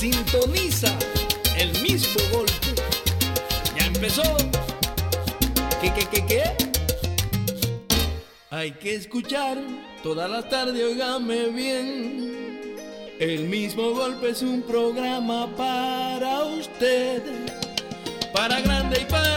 Sintoniza el mismo golpe. Ya empezó. ¿Qué, qué, qué, qué? Hay que escuchar toda la tarde, óigame bien. El mismo golpe es un programa para usted, para grande y para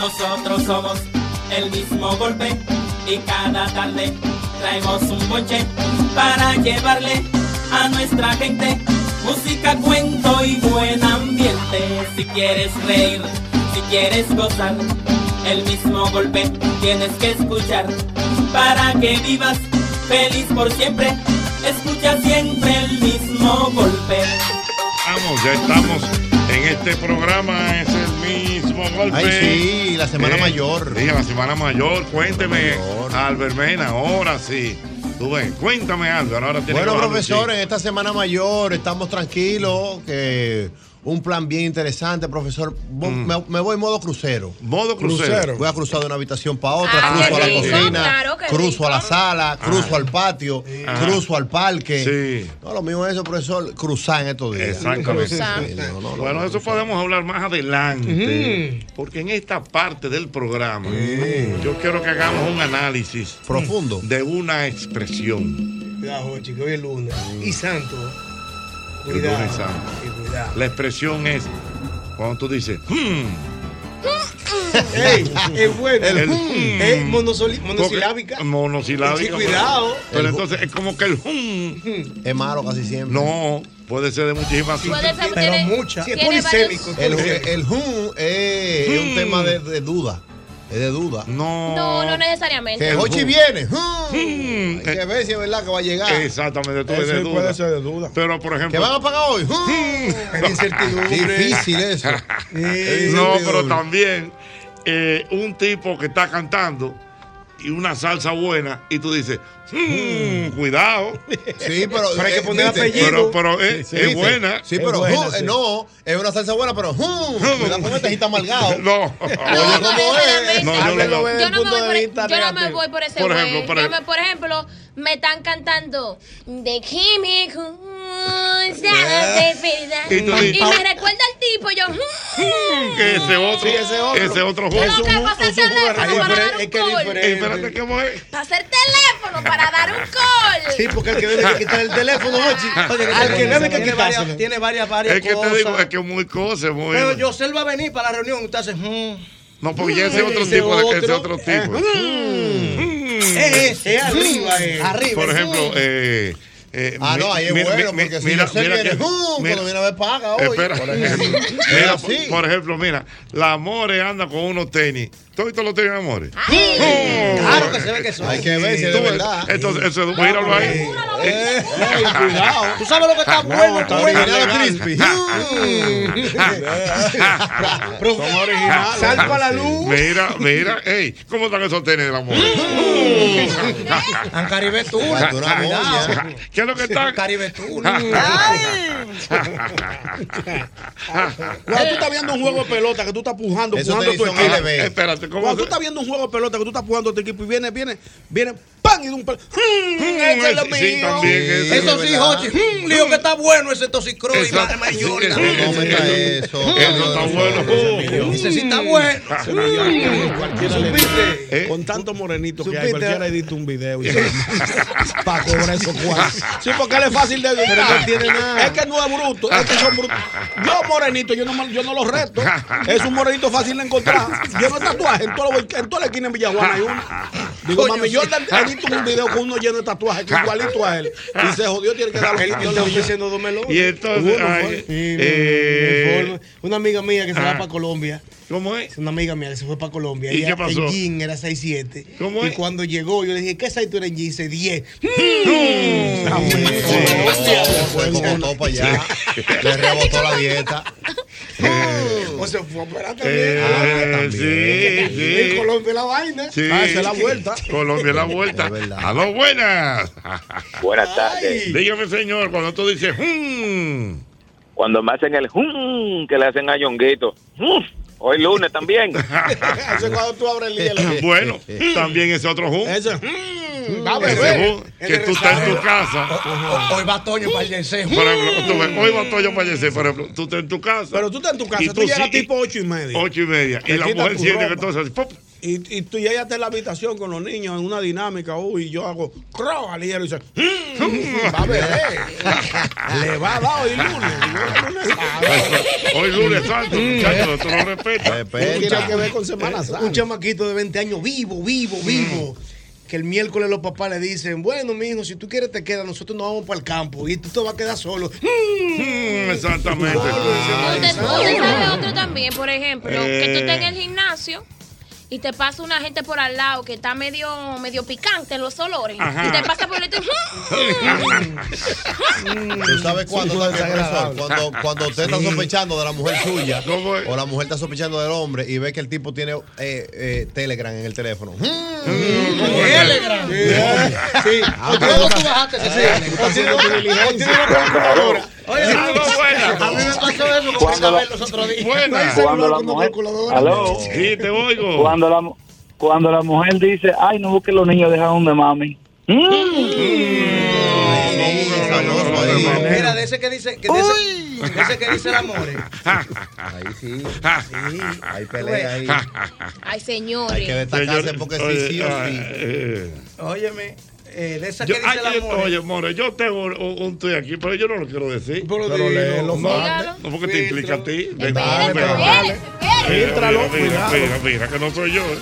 Nosotros somos el mismo golpe y cada tarde traemos un bonche para llevarle a nuestra gente música, cuento y buen ambiente. Si quieres reír, si quieres gozar, el mismo golpe tienes que escuchar para que vivas feliz por siempre. Escucha siempre el mismo golpe. Vamos, ya estamos en este programa, mismo golpe. Ay, sí, la Semana Mayor. Sí, la semana mayor, cuénteme, Mayor. Albert Mena, ahora sí. Tú ves, cuéntame, Albert, ahora tiene Bueno, que profesor, en esta Semana Mayor estamos tranquilos, que un plan bien interesante, profesor. Mm. Me, me voy en modo crucero. Modo crucero. Voy a cruzar de una habitación para otra, Ah, cruzo a la rico, cocina, claro, cruzo rico. a la sala, cruzo al patio, Ajá. cruzo al parque. Sí. No, lo mío es eso, profesor, cruzar en estos días. Exactamente. Cruzar. Sí, no, no, no, Bueno, no, eso podemos hablar más adelante. Porque en esta parte del programa, yo quiero que hagamos un análisis Profundo. de una expresión. Cuidado, chico, hoy es lunes. Y santo. El Cuidado. La expresión es cuando tú dices, "Hmm", Ey, es bueno. El- es monosoli- porque- monosilábica. Monosilábica. Sí, cuidado. Pero entonces es como que el "Hmm", Es malo casi siempre. No, puede ser de muchísimas ser, Pero tiene- mucha. Sí, es polisémico. El, hum es, es un Hmm. tema de, de duda. Es de duda. No. No, no necesariamente. Que Hochi viene. Hmm, Hay que ver si es verdad que va a llegar. Exactamente, tú Eso de puede duda. ser de duda. Pero por ¿Que ejemplo. van a pagar hoy? Hum. Es incertidumbre. Difícil eso. No, pero también eh, un tipo que está cantando y una salsa buena y tú dices, "Hmm, cuidado. Sí, pero. Pero hay que eh, poner apellido. Pero, pero es, Sí, es buena. Sí, Es pero buena, hum, eh, sí. no, es una salsa buena, pero hum, cuidado con este amargado. No. No, Oye, no ¿cómo es? No, yo desde Yo el no, me punto voy de por, vista yo no me voy por ese Por ejemplo, por Yo ejemplo. me- por ejemplo, me están cantando de químico. Y tú dices- Y me recuerda al tipo, yo. mm, Que ese otro, Sí, ese otro. ese otro juego. que pasar el teléfono para dar un es que es call. Eh, espérate, ¿cómo es? Pasar teléfono para dar un call. Sí, porque el que debe quitar el teléfono, Ochi. Al que debe que tiene varias, quitárselo. tiene varias, varias Es que cosas. te digo, es que es muy cosa, muy. Pero Yosel va a venir para la reunión. Usted hace. mm. No, porque ya ese es otro Ese tipo, de- ese otro. tipo. Es ese, es arriba. eh. Arriba. Por mm. ejemplo, eh, eh, Ah, no, ahí es mira, bueno, mi- porque si mira, yo sé mira viene, hum, mira- cuando viene a ver paga hoy. Espera, Por ejemplo. mira, por, ejemplo, mira, la Amore anda con unos tenis. ¿Todos los tenis Amore? Claro que se ve que son. Hay que ver si es de verdad. Entonces, eso, míralo ahí. Eh, Ey, cuidado. Tú sabes lo que está bueno, está bueno. original crispy. Son originales. Sal para la luz. Mira, mira, ey, ¿cómo están esos tenis de la Amore? En Caribe Tour. ¿Qué es lo que están? Caribe Tour. Cuando tú estás viendo un juego de pelota que tú estás pujando, pujando tu son equipo. LB. Espérate, Espérate, ¿cómo Cuando tú estás viendo un juego de pelota que tú estás jugando a tu equipo y viene, viene, viene, ¡pam! Y de un pel- ¡Hmm! Ese es lo sí, mío. también, ese Eso es sí. Hochi. ¡Hmm! Lío que está bueno ese toxicro y madre mayor. Sí, No, meta eso. Eso está bueno. Ese sí está bueno. ¿Supiste? ¿Eh? Con tanto morenito que hay, cualquiera edita un video y para cobrar esos cuartos. Sí, porque él es fácil de editar. Pero no tiene nada. Es que no es bruto, es que son brutos. Yo morenito, yo no, me- yo no los reto. Es un morenito fácil de encontrar. Yo no tatuaje, en toda, la- en toda la esquina en Villajuana hay uno. Digo, Coño, mami, yo edito un video con uno lleno de tatuajes, que igualito a él. Y se jodió, tiene que dar los Él yo le ofreciendo dos melones. Y entonces, Uno ay, eh. Una amiga mía que se ah. va para Colombia. ¿Cómo es? Una amiga mía que se fue para Colombia. ¿Y Ella qué pasó? En jean era 6'7. ¿Cómo y es? cuando llegó, yo le dije, ¿qué size tú eres en jean? Dice 10. Fue como todo para allá. Le rebotó la dieta. O se fue a operar también. Eh, sí, En sí. Colombia la vaina. Sí. Ah, esa es la vuelta. Colombia es la vuelta. A dos buenas. Buenas tardes. Dígame, señor, cuando tú dices, "Hmm", Cuando me hacen el hum que le hacen a Yonguito. hum, Hoy lunes también. Eso es cuando tú abres el hielo. bueno, también ese otro hum. Ese, mm, va a Ese beber. hum, que tú estás en tu casa. Hoy va Toño para el. Por ejemplo, hoy va Toño fallecer, por ejemplo, tú estás en tu casa. Pero tú estás en tu casa, Y tú, tú llegas sí- tipo ocho y media. ocho y media. Y la mujer siente que entonces así, ¡pop! Y, y tú ya estás en la habitación con los niños en una dinámica, uy, y yo hago crow al hielo y dice, "Mm, va a beber. Le va a dar hoy lunes. Hoy lunes santo, muchachos, tú lo respetas. ¿Qué tiene que ver con Semana Un Santa? chamaquito de 20 años vivo, vivo, vivo. Que el miércoles los papás le dicen, bueno, mi hijo, si tú quieres te quedas, nosotros nos vamos para el campo y tú te vas a quedar solo. Mm, exactamente. Usted, sabe otro también, por ejemplo, que tú estés en Eh. el gimnasio y te pasa una gente por al lado que está medio medio picante en los olores Ajá. y te pasa por el ¿Tú sabes cuándo? Cuando, cuando usted está sospechando de la mujer suya ¿Cómo es? o la mujer está sospechando del hombre y ve que el tipo tiene eh, eh, Telegram en el teléfono. Telegram. Sí. Ah, ¿Cómo tú bajaste ese Tú estás haciendo tu diligencia. Oye, A dos buenas. a mí me pasó eso como Cuando la- los otros días. Buenas. Cuando la con una mujer. calculadora. Aló. Sí, te oigo. Cuando la, mu- cuando la mujer dice, ay, no busques los niños, deja donde mami. Mm. Ahí. Mira, de ese que dice, que de ese que dice el amor. eh. Ahí sí. Hay pelea ahí. Ay, señores. Hay que destacarse Señor, porque oye, sí, sí o sí. eh, Óyeme, eh, de esa yo- que dice ay, oye, More, yo tengo un, un tuit aquí, pero yo no lo quiero decir. Pero Pero dilo. léelo, No, porque te implica a ti. Espérate. Mira, Fíltralo, mira, mira, que no soy yo. eh.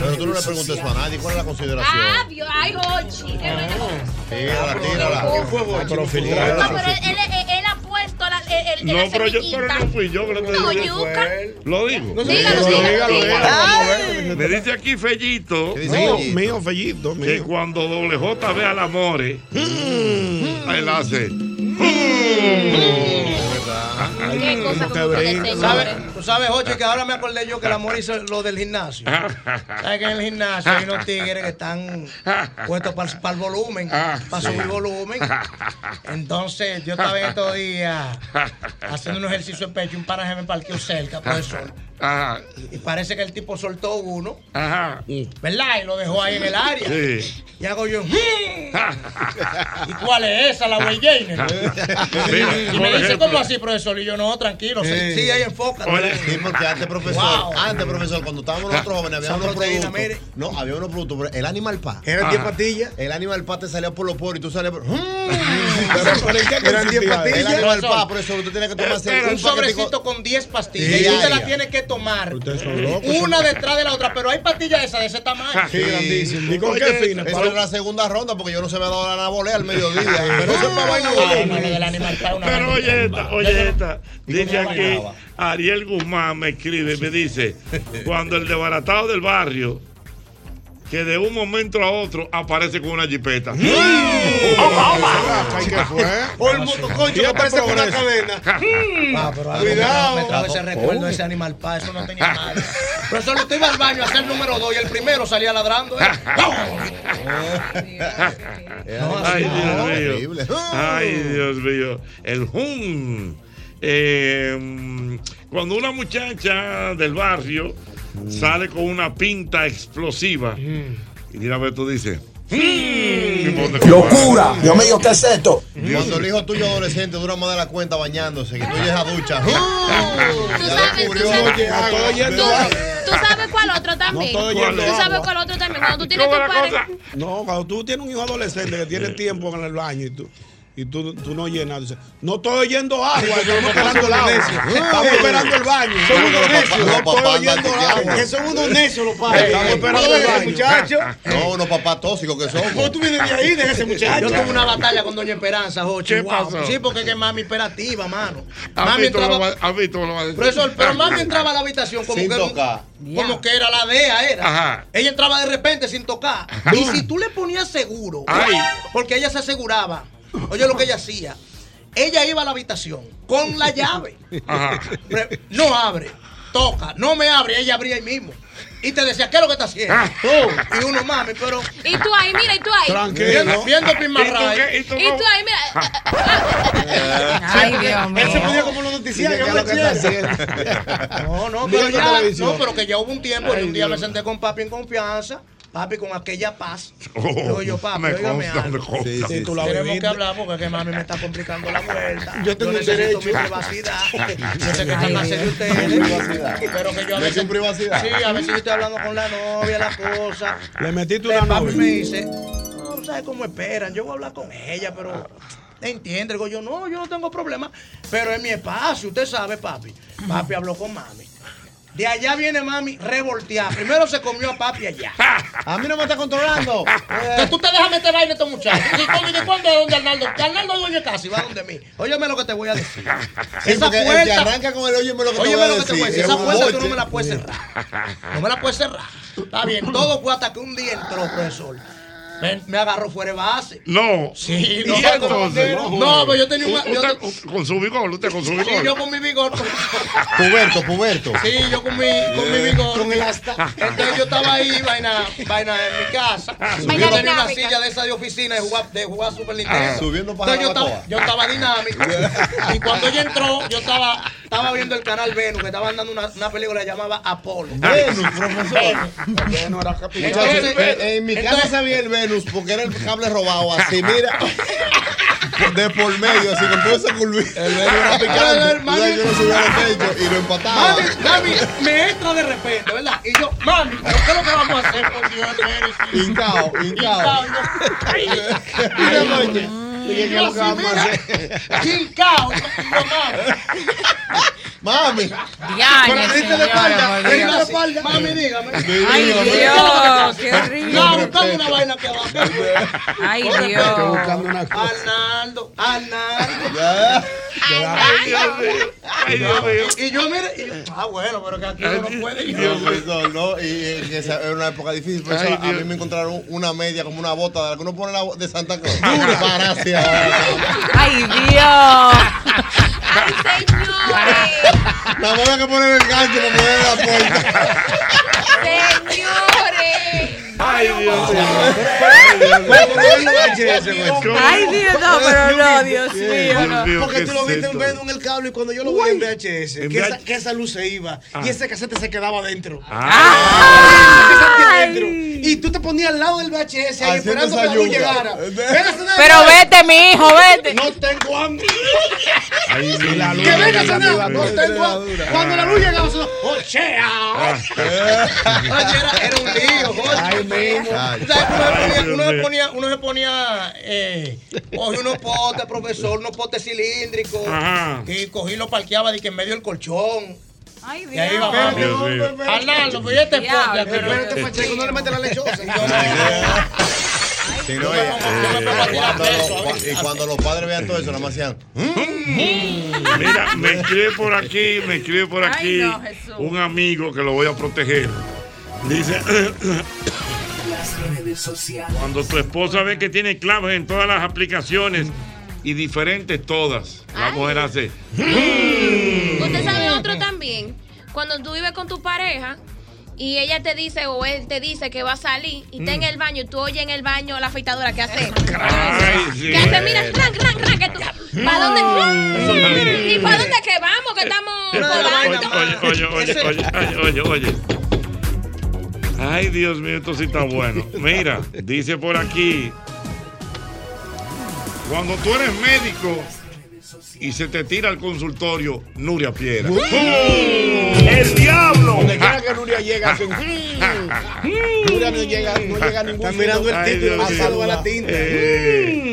Pero tú no le preguntes eso a nadie. ¿Cuál es la consideración? Ah, Dios, ay, Hochi. Tírala, tírala. Pero No, filtrala. pero él, ha puesto la, el, el de No, la pero yo pero no fui yo que lo No, yuca. Lo digo. Dígalo, dígalo, dígalo. Me dice aquí Fellito ¿Qué dice Mío, Fellito? mío, Fellito, que cuando doble J ve al amore, él hace. Qué cosa que como ustedes, brinca. ¿Sabes? Tú sabes, Ocho, que ahora me acordé yo que el amor hizo lo del gimnasio. ¿Sabes que en el gimnasio hay unos tigres que están puestos para el volumen, Ah, para subir volumen? Entonces, yo estaba en estos días haciendo un ejercicio de pecho, un paraje me parqueó cerca, profesor. Ajá, Y parece que el tipo soltó uno, ajá. ¿verdad? Y lo dejó ahí en el área. Sí. Y hago yo, "Mm". ¿y cuál es esa, la Way Gainer? Mira, Y me dice, ejemplo, ¿cómo así, profesor? Y yo, no, tranquilo, sí, sí, ahí enfoca. Sí, porque antes, profesor, Wow. antes, profesor, cuando estábamos nosotros jóvenes, había unos proteína, productos. mire. No, había unos productos, pero el Animal Pack. Eran 10 pastillas. El Animal Pack te salía por los poros y tú salías por. ¡Mm! Pero, pero ¿en qué Eran 10 consistía? pastillas. El Animal. Pack, profesor, usted tiene que tomarse un sobrecito con 10 pastillas. Sí, y tú te diaria. la tienes que tomar Ustedes son locos. una detrás de la otra, pero hay pastillas esas de ese tamaño. Sí, grandísimo. ¿Y con qué fines? Esa era la segunda ronda porque yo no se me ha dado la anabolea al mediodía. Pero eso es para vaina una Pero oye esta, oye Dice aquí? Ariel Guzmán me escribe y me dice, cuando el desbaratado del barrio, que de un momento a otro aparece con una jipeta. Ay, ¿Qué fue? O el motoconcho que aparece con una cadena. Ah, pero algo Cuidado. Me, me trajo ese recuerdo ese animal pa, eso no tenía nada. Pero solo usted iba al baño a hacer el número 2 y el primero salía ladrando. ¿eh? Ay, Dios mío. Ay, Dios mío. El hum. Eh, cuando una muchacha del barrio sale con una pinta explosiva. Y una vez tú dices. ¡Locura! Dios mío, ¿qué es esto? Cuando el hijo tuyo adolescente dura más de la cuenta bañándose, que tú llegas a ducha. Tú sabes, cuál otro también. No tú sabes cuál otro también. Cuando tú tienes tu ¿Cómo la pareja. cosa? No, cuando tú tienes un hijo adolescente que tiene tiempo en el baño y tú. Y tú, tú no llenas, dices, no estoy oyendo agua, estamos esperando el agua. Estamos esperando el baño. Son unos necios. No Los estoy oyendo agua. Que son unos necios los padres. Estamos esperando el Oye, baño. muchacho. No, unos papás tóxicos que son. ¿Cómo tú vienes de ahí, de ese muchacho? Yo tuve una batalla con Doña Esperanza, Jochi. ¿Qué Wow. pasó? Sí, porque es que mami imperativa, mano. ¿Has Mami entraba. lo va a decir? Profesor, pero mami entraba a la habitación como Sin que, tocar. como que era la DEA, era. Ajá. Ella entraba de repente sin tocar. Y si tú le ponías seguro, Ay. porque ella se aseguraba, oye lo que ella hacía. Ella iba a la habitación con la llave. Ajá. No abre, toca, no me abre, ella abría ahí mismo. Y te decía, ¿qué es lo que está haciendo? Ah. Oh, y uno, mami, pero. Y tú ahí, mira, y tú ahí. Viendo, viendo Pin ¿Y tú. ¿Y tú Y tú ahí, mira. Ay, Dios mío. Él se ponía como los noticiarios. ¿Qué es lo que está. No, no, pero ya, no, pero que ya hubo un tiempo y un día me senté con papi en confianza, papi con aquella paz. Oh, Digo yo, papi, me óigame consta, algo. me consta. Sí, sí, tú la Tenemos que hablar porque es que mami me está complicando la vuelta. Yo tengo un necesito derecho. mi privacidad. Yo sé que están más serios ustedes. Pero que yo a ¿De veces. privacidad? Sí, a veces yo estoy hablando con la novia, la cosa. Le metiste El una papi me novia. dice, no, sabes cómo esperan, yo voy a hablar con ella, pero entiende. Digo yo, no, yo no tengo problema, pero es mi espacio, usted sabe, papi. Papi habló con mami. De allá viene mami revolteada. Primero se comió a papi allá. A mí no me está controlando. Que tú te dejas meter vaina a estos muchachos. ¿Y cuándo, y cuándo es donde Arnaldo? Que Arnaldo es dueño de casa y va donde mí. Óyeme lo que te voy a decir. Sí, Esa porque el que puerta. arranca con el óyeme lo que te voy Óyeme a lo que te voy a decir. decir. Es Esa puerta tú no me la puedes cerrar. No me la puedes cerrar. Está bien, todo fue hasta que un día entró, profesor. Me, me agarró fuera de base. No. Sí, ¿Y no, entonces? no, no, pero yo tenía un. Usted, con su vigor, usted con su sí, vigor. yo con mi vigor. Puberto, puberto. Sí, yo con mi, con mi vigor. Con el asta. Entonces yo estaba ahí, vaina, vaina en mi casa. Vaina yo tenía una silla de esa de oficina de jugar, de jugar Super Ah, Nintendo. subiendo para Entonces yo estaba, yo estaba dinámico. y cuando ella entró, yo estaba, estaba viendo el canal Venus, que estaban dando una, una película que se llamaba Apolo. Venus, profesor. Bueno, era capitán. Muchachos, Entonces, en, en mi casa sabía el Venus porque era el cable robado así, mira. De por medio, así con todo ese curvito. El Venus era picante. Tú sabes que uno subía al techo y lo empataba. Mami, mami, me entra de repente, ¿verdad? Y yo, mami, ¿pero ¿qué es lo que vamos a hacer con Dios? Hincao, hincao. Hincao, yo-. Dije, ¿qué es lo que vamos a hacer? Hincao, yo, mami. Señora, por Dios. espalda. Mami, dígame. Ay, Dios, qué horrible. No, buscando una vaina que abajo. Ay, Estoy Dios. buscando una cosa. Arnaldo, Arnaldo. Ay, Dios mío. Ay, Dios mío. Y yo, mire, ah, bueno, pero que aquí uno no puede. Yo, profesor, no, y que esa era una época difícil. Profesor, Ay, a Dios. mí me encontraron una media como una bota de la que uno pone de Santa Cruz. Ay, Dios. Ay, señores. Más había que poner el gancho para poner en la puerta. Señores. Ay, Dios mío. Ay, Dios, no, pero no, Dios mío, Dios no. mío, Porque ¿qué tú lo viste en esto? Venus en el cable y cuando yo lo vi en VHS, En que esa, esa luz se iba y ese casete se quedaba adentro. Ah, adentro. Y tú te ponías al lado del VHS ahí Haciendo esperando que esa la luz llegara. Nada Pero vete, mi hijo, vete. No tengo hambre. ay, Y la luz Que venga llega a sonar. arriba, No tengo hambre. Cuando la luz llegaba. ¡Ochea! Era, era un lío, Jorge. Ay, mismo. Ay. ¿Sabes que uno, se Ay, ponía, Dios uno, se mío. ponía, uno se ponía, eh, cogía unos potes, profesor, unos potes cilíndricos, Ajá. y cogí y lo parqueaba de que en medio del colchón. Ay, Y ahí Dios. mío. Arnaldo, pues este aquí. pero- Espérate, Pacheco, no le metes la lechosa. Y yo Sí, no, yo y, yo cuando, los- ¿eh? y cuando los padres vean todo eso, nada más hacían. Mira, me escribe por aquí, me escribe por Ay, aquí no, un amigo que lo voy a proteger. Dice, cuando tu esposa ve que tiene claves en todas las aplicaciones y diferentes todas, la Ay. mujer hace, Usted sabe otro también. Cuando tú vives con tu pareja y ella te dice o él te dice que va a salir y está en el baño y tú oyes en el baño la afeitadora que hace. Ay, sí. Que hace, mira, ran, ran, ran, que tú. ¿Para dónde? ¿Y para dónde que vamos? Que estamos oye, volando. oye, oye, oye, oye, oye, oye, Ay, Dios mío, esto sí está bueno. Mira, dice por aquí. Cuando tú eres médico y se te tira al consultorio, Nuria Piera. ¡Uh! ¡El diablo! Donde quiera que Nuria llega, hacen. Nuria no llega, no llega a ningún Están mirando el título pasado a la tinta. Eh,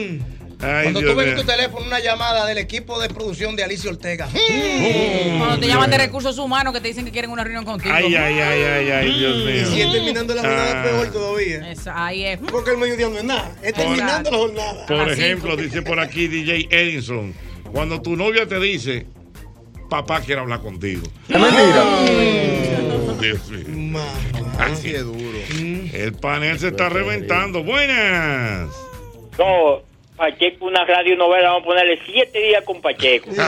Ay, Cuando Dios tú ves en tu teléfono una llamada del equipo de producción de Alicia Ortega. Cuando te llaman de recursos humanos que te dicen que quieren una reunión contigo. Ay, ay, ay, ay, ay, Dios mío. Y si es terminando la jornada Ah. peor todavía. Eso, ahí es. Porque el mediodía no es nada. Es terminando la jornada. Por Así, ejemplo, dice por aquí DJ Edison, cuando tu novia te dice, papá quiere hablar contigo. Es mentira. Oh, Dios mío. Así es duro. El panel se está reventando. Buenas. No, Pacheco, una radio novela, vamos a ponerle siete días con Pacheco.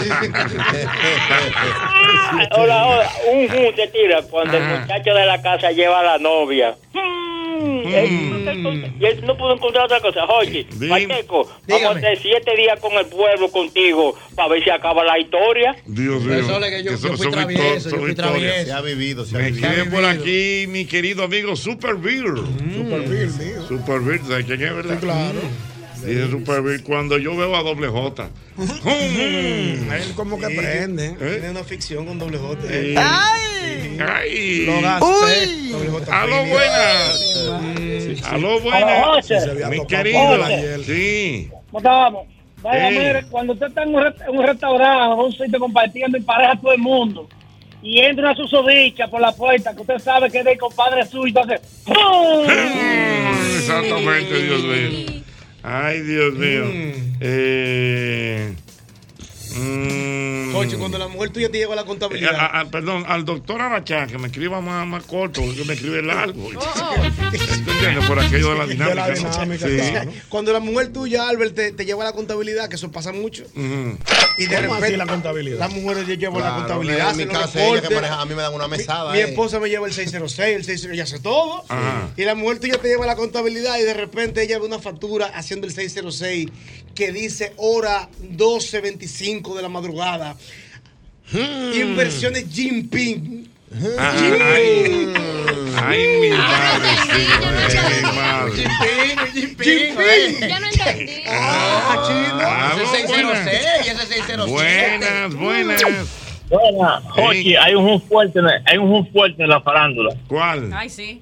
Ah, hola, hola, un jun se tira cuando el muchacho de la casa lleva a la novia. Mm, él- Y él no pudo encontrar otra cosa. Oye, Pacheco, vamos a hacer siete días con el pueblo contigo para ver si acaba la historia. Dios mío. Eso es que yo- Que yo fui son travieso, yo fui. Se ha vivido, se ha Me escribe por aquí mi querido amigo Super Beer. Super Bill, mío. Super Beer, ¿sabes quién es, verdad? claro. Dice Super Beer, cuando yo veo a doble J. Él como que prende. Tiene una ficción con doble J. Eh, Ay. Lo gasté. Doble J. Aló, buenas. Aló, buenas. José. Mi querido. José. Sí. ¿Cómo estamos? Vaya, mire, cuando usted está en un, en un restaurante o un sitio compartiendo en pareja todo el mundo y entra una susodicha por la puerta que usted sabe que es del compadre suyo, entonces ¡pum! Exactamente, Dios mío. Ay, Dios mío. Eh, mm, Ocho, cuando la mujer tuya te lleva la eh, contabilidad. a- a- perdón, al doctor Arachá, que me escriba más, más corto, que me escribe largo. ¿Tú entiendes? Por aquello de la dinámica. De la dinámica, Sí. claro. Cuando la mujer tuya, Albert, te, te lleva la contabilidad, que eso pasa mucho. Ujú. Y de ¿Cómo así repente la contabilidad? las mujeres ya llevan la Claro, contabilidad. en mi casa, ella que maneja, a mí me dan una mesada. Mi eh. esposa me lleva el 606, el 606, ella hace todo. Ajá. Y la mujer tuya te lleva la contabilidad y de repente ella ve una factura haciendo el 606 que dice hora 12.25 de la madrugada. Inversiones Jinping. Ajá, ay, ay, mi madre, sí. Jinping. Ya no entendí. Ah, chino. Aló, Ese buenas. 606 y ese 607. Buenas, buenas. Buena, Ey. hay un fuerte, hay un fuerte en la farándula. ¿Cuál? Ay, sí.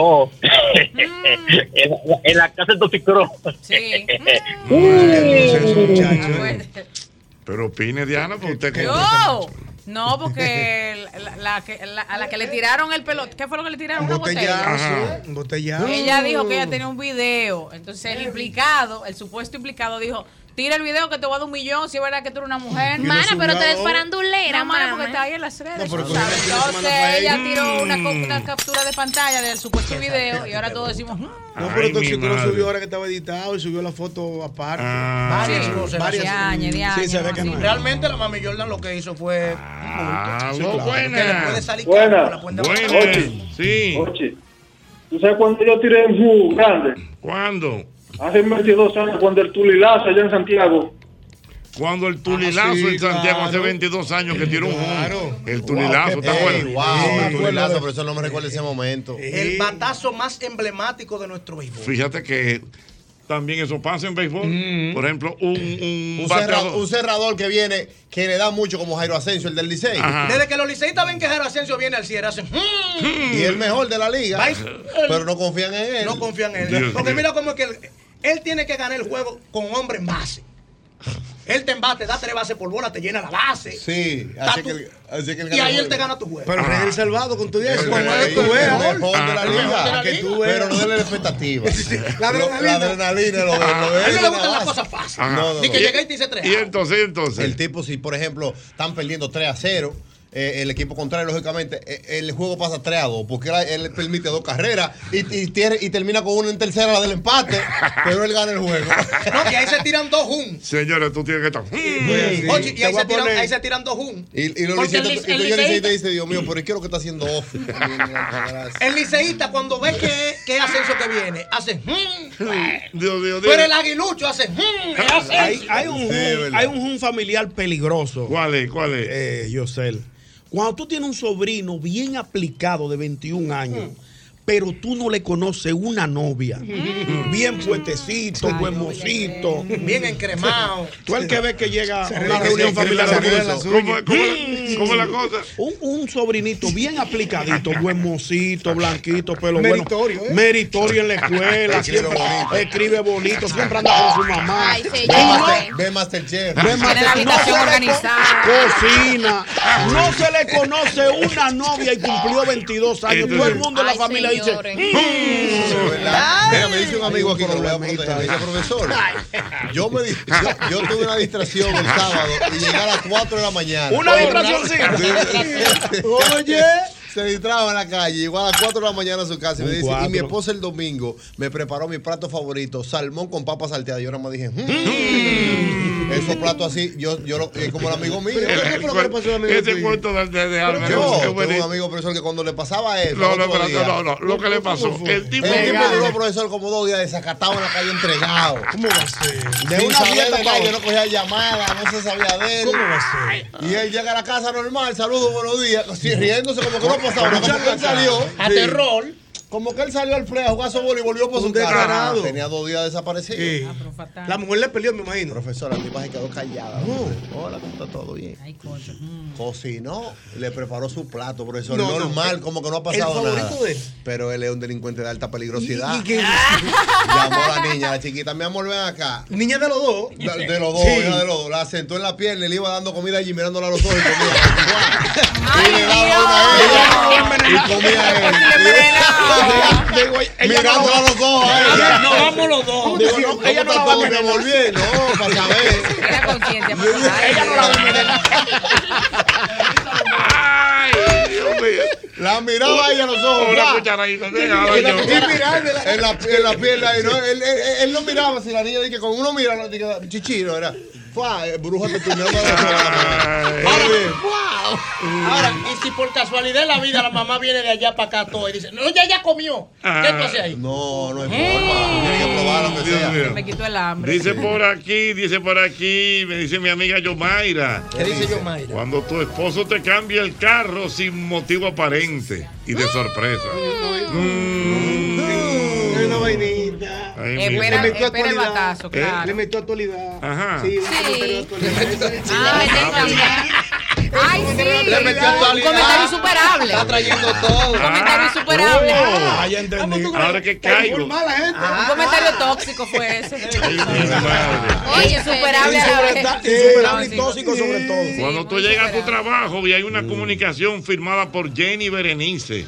Oh, en, la- en la casa de Toticro. Sí. muchacho. Pero opine, Diana, porque usted que- Yo. No, porque la, la que- la- a la que le tiraron el pelot, ¿qué fue lo que le tiraron? Una botella. Un botellazo. Ella dijo que ella tenía un video. Entonces el implicado, el supuesto implicado dijo, tira el video que te voy a dar un millón si es verdad que tú eres una mujer. Mana, pero eres ahora. farandulera, No, mana, porque está ahí en las redes. No, sabes. el Entonces ella ella. tiró una, captura de pantalla del supuesto video y ahora todos decimos, "Mm". No, pero mi lo subió ahora que estaba editado y subió la foto aparte. Ah, Varias Sí. cosas. Varias. Diañe, Sí, se ve que no. Realmente la mami Jordan lo que hizo fue Aló, que le puede buenas. salir Buena. cuenta Buenas. Oye. Sí. Oye, ¿tú sabes cuándo yo tiré un jugo grande? ¿Cuándo? Hace 22 años, cuando el Tulilazo allá en Santiago. Cuando el Tulilazo Ah, sí, en Santiago hace claro. 22 años que tiró un Claro. El Tulilazo, ¿te Ey, acuerdas? wow, el tulilazo, pero eso no me recuerda ese momento. El batazo más emblemático de nuestro béisbol. Fíjate que también eso pasa en béisbol. Por ejemplo, un, un, cerrador, un cerrador que viene, que le da mucho como Jairo Asensio, el del Licey. Desde que los liceístas ven que Jero Asensio viene al cierre, hacen. "Mm". Y el mejor de la liga. Pero no confían en él. No confían en él. Dios Porque mira cómo es que él tiene que ganar el juego con hombre en base. Él te embate, da tres bases por bola, te llena la base. Sí, así que, así que él Y ahí el él te gana tu juego. Pero René el Salvado con tu día. El, Con el- él el tú veas. mejor de la Ah, liga. Que tú veas. Pero no de la expectativa. La adrenalina. La adrenalina, lo de, lo de A él no es le gustan las cosas fáciles. Ni que no. llegue y te dice tres. Y entonces, entonces. El tipo, si por ejemplo están perdiendo 3 a 0, eh, el equipo contrario, lógicamente, eh, el juego pasa 3 a 2, porque él, él permite dos carreras y, y, tiene- y termina con una en tercera, la del empate, pero él gana el juego. No, y ahí se tiran dos jun. Señores, tú tienes que estar. Oye, y ahí se, tiran, poner- ahí se tiran dos jun. Y, y Porque el y el dice, Dios mío, pero ¿y qué es lo que está haciendo off? El liceísta, cuando ve que, que es Asensio que viene, hace. "Mm". Dios Pero Dios. el aguilucho hace. "Mm". Hay, hay un, Sí, hay un jun familiar peligroso. ¿Cuál es? ¿Cuál es? Eh, Yosel. Cuando tú tienes un sobrino bien aplicado de 21 años, pero tú no le conoces una novia. Bien puestecito, buen mocito. Bien encremado. Tú el que ves que llega a una reunión familiar ¿Cómo, cómo la, cosa? Un, un sobrinito bien aplicadito, buen mocito, blanquito, pelo Meritorio, bueno. ¿eh? Meritorio en la escuela, Escribe siempre bonito. escribe bonito, siempre anda con su mamá. Ay, Ve Masterchef. Ve organizada. co- Cocina. No se le conoce una novia y cumplió 22 años. Todo el mundo en la familia Mira, me dice un amigo aquí que lo voy a proteger. Me dice, profesor, yo, me, di- yo, yo tuve una distracción el sábado y llegué a las 4 de la mañana. Una distraccióncita. Oye. Se distrajo en la calle, llegó a las 4 de la mañana a su casa y me dice, y mi esposa el domingo me preparó mi plato favorito, salmón con papas salteadas. Yo nada más dije, "Mm". Esos platos así, yo, yo lo, es como el amigo mío. ¿Qué fue lo que le pasó al amigo Ese cuento de, de, de Álvaro, Yo tengo un amigo profesor que cuando le pasaba eso, No, no, día, no, no, lo que le pasó. El tipo el tipo duró, profesor, como dos días desacatado en la calle entregado. ¿Cómo va a ser? De Sin una fiesta que no cogía llamada, no se sabía de él. ¿Cómo va a ser? Y él llega a la casa normal, saludos, buenos días, así riéndose como que no pasaba nada, salió. A terror. Como que él salió al play a jugar softball y volvió por Un su casa. descarado. Tenía dos días desaparecido. Sí. Ah, pero fatal. La mujer le peleó, me imagino. Profesora, la tipa se quedó callada. Hola, ¿cómo está todo bien? Ay, coño. Mm. Cocinó, le preparó su plato, profesor. No, no, Normal, como que no ha el pasado favorito nada. de él. Pero él es un delincuente de alta peligrosidad. ¿Y- y qué? Llamó a la niña, la chiquita, mi amor, ven acá. Niña de los dos. De, de los dos, Sí. hija de los dos. La sentó en la pierna y le iba dando comida allí mirándola a los ojos y comía. Y le daba una a ella y comía él. Mirándola a los ella. No vamos los dos. Ella no la va a no, para saber. Era conciencia. para saber. ella no la va a. Ay, Dios mío. La miraba a ella a los ojos. Una cucharadita en la, pierna él, no miraba si la niña dije con uno mira no, dije, chichino era bruja te para Ay. Ahora, y si por casualidad de la vida la mamá viene de allá para acá todo y dice, no, ya ya comió. ¿Qué tú haces ahí? No, no hay forma. Tiene que probar lo que Dios sea. mío. Me quitó el hambre. Dice por aquí, dice por aquí, me dice mi amiga Yomaira. ¿Qué dice yo, Mayra? Cuando tu esposo te cambia el carro sin motivo aparente y de sorpresa. Mm. Vainita. Espera, Le metió espera el actualidad. batazo, ¿Eh? claro. Le metió actualidad. Ajá. Sí, Sí. comentario de actualidad. Ah, me tengo Ay, sí. Le metió Un comentario insuperable. Está trayendo todo. Un comentario Ah, insuperable. oh. Ah, ya entendí. Ahora que caigo. Un comentario tóxico fue ese. Oye, Insuperable a. Insuperable y tóxico sobre todo. Cuando tú llegas a tu trabajo y hay una comunicación firmada por Jenny Berenice,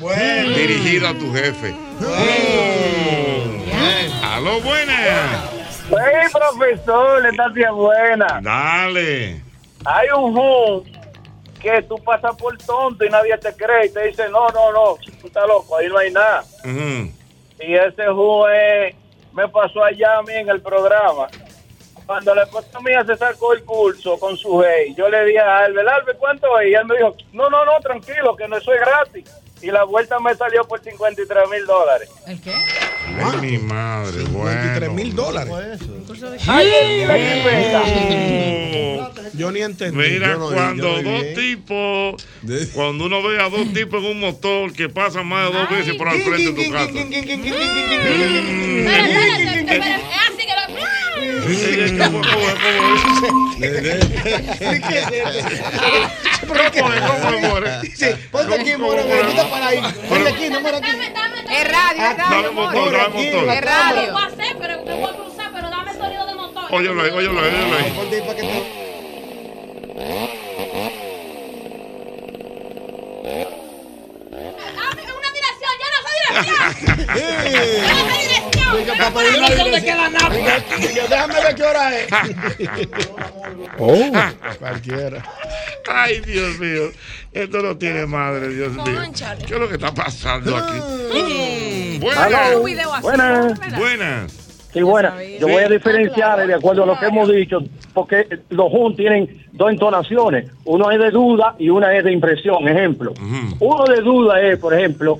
dirigida a tu jefe. Mm. Aló, buenas. ¡Hey, profesor! Esta tía buena. Dale. Hay un Zoom que tú pasas por tonto y nadie te cree y te dice, no, no, no, tú estás loco, ahí no hay nada. Y ese es- me pasó allá a mí en el programa. Cuando la esposa mía se sacó el curso con su hey, yo le dije a Albert, Albert, ¿cuánto es? Y él me dijo, no, no, no, tranquilo, que no eso es gratis. Y la vuelta me salió por 53 mil dólares. ¿El qué? Ay, mi madre. 23 Bueno. mil dólares. Oh. Yo ni entendí. Mira, no cuando vi dos tipos, cuando uno ve a dos tipos en un motor que pasan más de dos veces por al frente de tu casa. Ponte aquí, mora, ¿Cómo, cómo, quita para ahí. Ponte aquí, no, mora aquí. Dame, dame, dame. Es radio, es Dame radio. motor, amor. dame motor. Es Lo radio. pero me voy a cruzar, pero dame sonido de motor. Óyelo ahí, óyelo ahí, óyelo ahí. Ponte ahí para que te... Dame una dirección, ya no sé dirección. Eh, Ya no sé dirección. Yo no sé dónde queda nada. Déjame ver qué hora es. oh, cualquiera. Ay, Dios mío. Esto no tiene madre, Dios mío. ¿Qué es lo que está pasando aquí? Mm, Un buenas. Buenas. Buenas. Sí, bueno, yo voy a diferenciar de acuerdo a lo que hemos dicho, porque los HUN tienen dos entonaciones. Uno es de duda y una es de impresión. Ejemplo, uno de duda es, por ejemplo,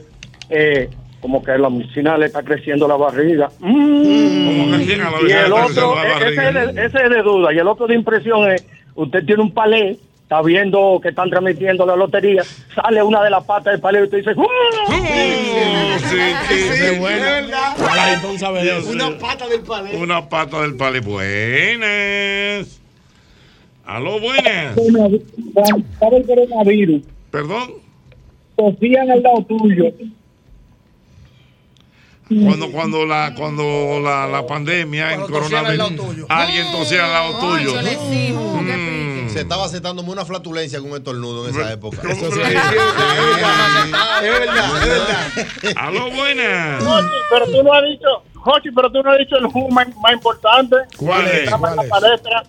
eh, como que a la medicina le está creciendo la barriga. Mm. Como que la Y el otro, la ese es, barriga. de, ese es de duda. Y el otro de impresión es, usted tiene un palé está viendo que están transmitiendo la lotería, sale una de las patas del palillo y te dice, ¡Uh! Qué bueno. Una pata del palé. Una pata del pale. Buenas. Aló, buenas. Para el coronavirus. Perdón. Tosían al lado tuyo. Cuando, cuando la, cuando la, la pandemia en coronavirus, alguien tosía al lado tuyo. Mm. Se estaba aceptándome una flatulencia con un estornudo en esa época. ¿Cómo Eso se sí. dice? Es verdad, es verdad. Aló, buenas. Jochi, pero tú no has dicho, Jochi, pero tú no has dicho el jugo más, más importante. ¿Cuál Que es? ¿Cuál la es? palestra.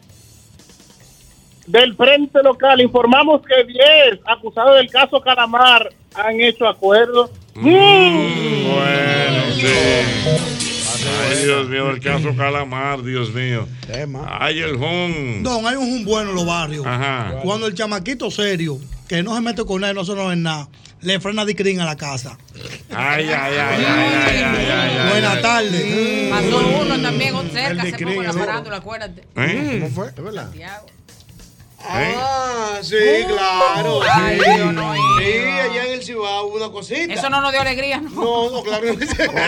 Del frente local informamos que 10 acusados del caso Calamar han hecho acuerdo. Mm. Bueno, sí. Ay, Dios mío, el caso Calamar, Dios mío. Ay, el home. Don, hay un jun bueno en los barrios. Ajá. Cuando el chamaquito serio, que no se mete con él, no se no es nada, le frena discrín a la casa. Ay, ay, ay, ay, ay, ay, ay, ay. Buenas tardes. Pasó uno también cerca, se fue con la farándula, acuérdate. ¿Eh? ¿Cómo fue? Es verdad. Santiago. Ah, sí, Uh, claro. ay, sí. yo no Sí, iba. allá en el Cibao hubo una cosita. Eso no nos dio alegría, ¿no? No, no, claro.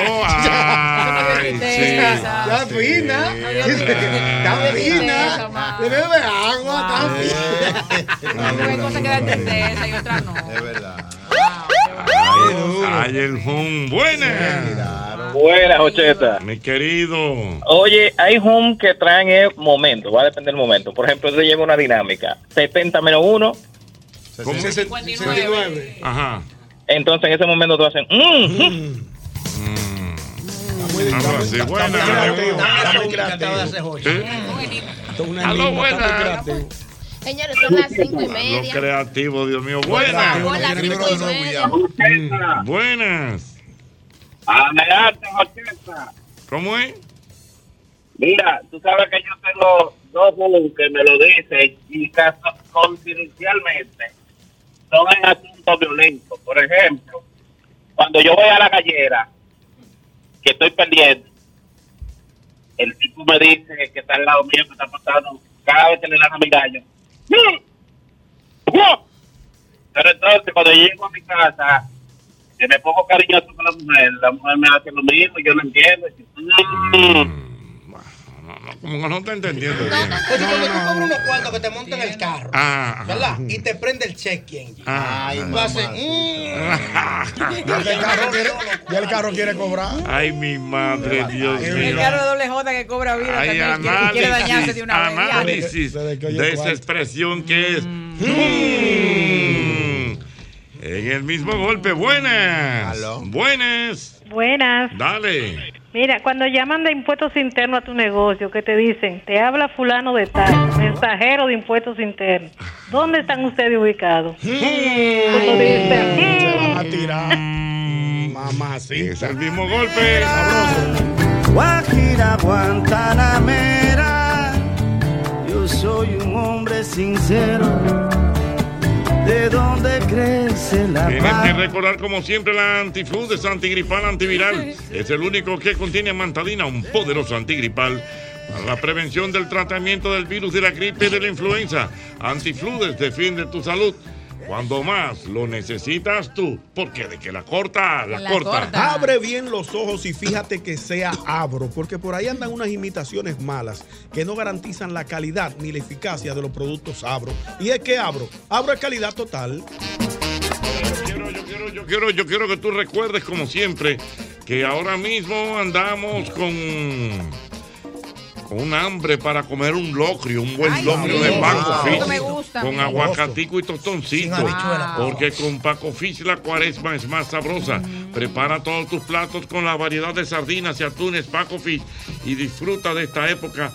Oh, ay, sí. Está fina. Está fina. Le bebe agua, está fina. Hay cosas que dan tristeza y otras no. Es verdad. Ay, el home. Buenas. Buenas, Ocheta. Mi querido. Oye, hay home que traen el momento, va a depender del momento. Por ejemplo, se lleva una dinámica, 70 menos 1, ¿Cómo? 69. Ajá. entonces en ese momento tú haces, mm. Buenas. ¿Eh? Aló, buenas. Señores, son las cinco y Lo media. creativo, Dios mío. Buenas. Mm, Buenas. Adelante, Ocheta. ¿Cómo es? Mira, tú sabes que yo tengo dos juegos que me lo dicen y caso, coincidencialmente son en asuntos violentos. Por ejemplo, cuando yo voy a la gallera, que estoy perdiendo, el tipo me dice que está al lado mío, que está pasando, cada vez que le dan a mi gallo. ¡No! ¡No! Pero entonces, cuando llego a mi casa, que me pongo cariñoso con la mujer, la mujer me hace lo mismo yo no entiendo. "Mm". Como que no está entendiendo bien. Oye, cuando tú cobras unos cuartos que te montan el carro, Ah. ¿verdad? Y te prende el check engine. Ah, Tú haces, Ya el carro quiere, ya el carro quiere cobrar. Ay, mi madre, Dios El mío. carro de doble J que cobra vida Hay también quiere, dañarse análisis, de una vez. análisis de esa expresión que es mm. En el mismo golpe. Buenas. Buenas. Buenas. Dale. Mira, cuando llaman de impuestos internos a tu negocio, que te dicen, te habla fulano de tal, mensajero de impuestos internos. ¿Dónde están ustedes ubicados? Tú lo dices, Se van a tirar. Mamá, sí. Es el mismo golpe. Guajira Guantanamera, yo soy un hombre sincero. ¿De dónde crece la Tienes que recordar como siempre la antifludes antigripal antiviral. Es el único que contiene amantadina, un poderoso antigripal para la prevención del tratamiento del virus de la gripe y de la influenza. Antifludes defiende tu salud. Cuando más lo necesitas tú, porque de que la corta, la, corta. Abre bien los ojos y fíjate que sea abro, porque por ahí andan unas imitaciones malas que no garantizan la calidad ni la eficacia de los productos abro. Y es que abro, abro es calidad total. Yo quiero, yo quiero que tú recuerdes, como siempre, que ahora mismo andamos con, con un hambre para comer un locrio, un buen Ay, locrio sí. de Paco Eso Fish, me gusta. con aguacatico y tostoncito. Porque con Paco Fish la cuaresma es más sabrosa. Prepara todos tus platos con la variedad de sardinas y atunes Paco Fish y disfruta de esta época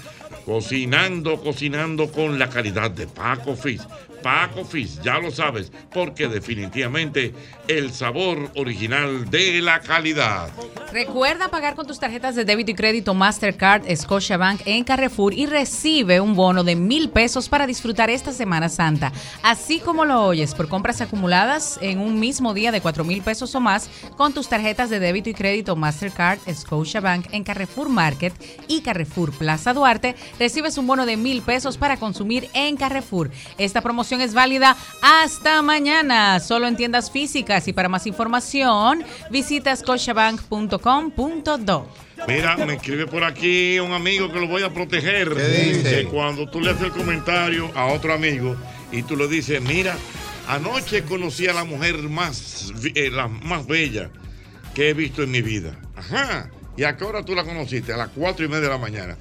cocinando, cocinando con la calidad de Paco Fish. Paco Fish, ya lo sabes, porque definitivamente el sabor original de la calidad. Recuerda pagar con tus tarjetas de débito y crédito Mastercard, Scotiabank en Carrefour y recibe un bono de mil pesos para disfrutar esta Semana Santa. Así como lo oyes, por compras acumuladas en un mismo día de cuatro mil pesos o más con tus tarjetas de débito y crédito Mastercard, Scotiabank en Carrefour Market y Carrefour Plaza Duarte, recibes un bono de mil pesos para consumir en Carrefour. Esta promoción promoción es válida hasta mañana, solo en tiendas físicas y para más información visita scotiabank.com.do. Mira, me escribe por aquí un amigo que lo voy a proteger. ¿Qué dice? Que cuando tú le haces el comentario a otro amigo y tú le dices, mira, anoche conocí a la mujer más, eh, la más bella que he visto en mi vida. Ajá. ¿Y a qué hora tú la conociste? A las cuatro y media de la mañana.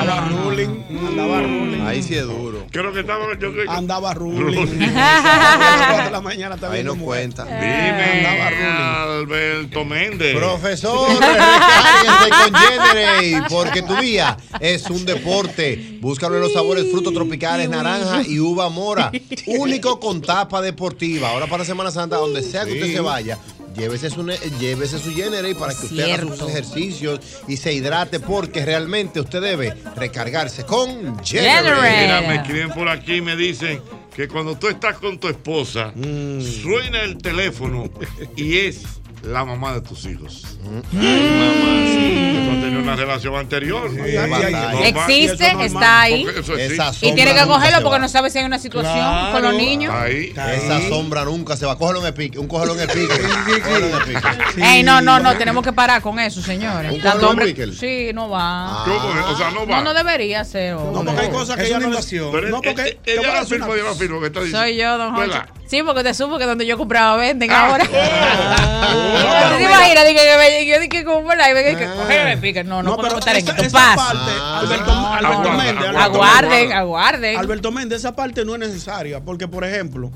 Andaba ruling, andaba ruling. Ahí sí es duro. Creo que estaba. Yo creo que- Andaba ruling. Ruling. A las cuatro de la mañana Ahí no mujer. cuenta. Dime, Andaba ruling. Alberto Méndez. Profesor, recárguense con Generate, porque tu día es un deporte. Búscalo en los sabores frutos tropicales, naranja y uva mora. Único con tapa deportiva. Ahora para Semana Santa, donde sea que usted Sí. se vaya, llévese su, llévese su Generate para que usted haga sus ejercicios y se hidrate, porque realmente usted debe recargarse con. Generate. Mira, me escriben por aquí y me dicen que cuando tú estás con tu esposa, Mm. suena el teléfono y es la mamá de tus hijos. Mm. Ay, mamá, sí. Una relación anterior. Normal. Existe, Y está ahí. Existe. Y tiene que cogerlo porque no sabe si hay una situación Claro. con los niños. Ahí. Esa sombra nunca se va. Cógelo en el pique. Un cógelo en el pique. Cógelo en pique. Ey, no, no, no, tenemos que parar con eso, señores. ¿Un hombre- Wickel? Sí, no va. O sea, no va. No, no debería ser. No, hombre. porque hay cosas que Es una no invasión. No, porque él- te él voy a ya decir afirmó, una- ya lo afirmó, que está diciendo. Soy yo, don. Jorge. Sí, porque te supo que donde yo compraba venden Ah, ahora. oh. ¿Te imaginas? Dije que me- yo dije como por ahí, venga, que coge el pique. No, no, No, podemos pero estar en esto. esa Paz. parte, Ah. Alberto, No, Alberto aguarda, Méndez. Alberto Aguarden, Méndez. aguarden. Alberto Méndez, esa parte no es necesaria, porque por ejemplo,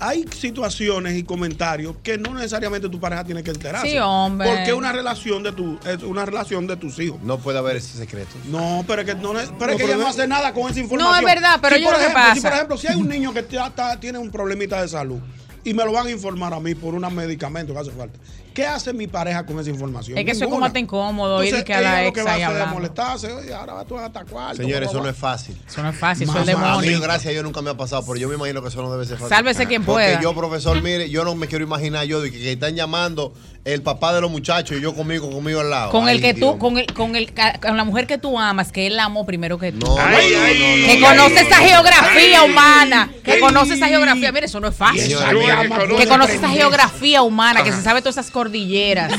hay situaciones y comentarios que no necesariamente tu pareja tiene que enterarse. Sí, hombre. Porque es una relación de tu, es una relación de tus hijos. No puede haber ese secreto. No, pero es que, no, pero es que pero ella no no- hace nada con esa información. No, es verdad, pero Si, yo por lo que ejemplo, Si, pasa- por ejemplo, si hay un niño que ya está- tiene un problemita de salud y me lo van a informar a mí por un medicamento que hace falta, ¿qué hace mi pareja con esa información? Es que eso es como Ninguna. hasta incómodo ir que a la ella lo ex que va a hacer es molestarse. Oye, ahora vas tú a cuarto. Señores, eso no es fácil. Eso no es fácil, eso es Más- A mí, demonio. gracias a Dios, nunca me ha pasado, pero yo me imagino que eso no debe ser fácil. Sálvese quien Porque pueda. yo, profesor, mire, yo no me quiero imaginar yo de que, que están llamando el papá de los muchachos y yo conmigo, conmigo al lado. Con el que Dios tú, con el, con el, con la mujer que tú amas, que él la amó primero que tú. No, no, Ay, no, ay, no, no, que no, conoce no, esa geografía humana, que conoce esa geografía. Mire, eso no es fácil. Yo que conoce esa geografía humana, que se sabe todas esas cordilleras.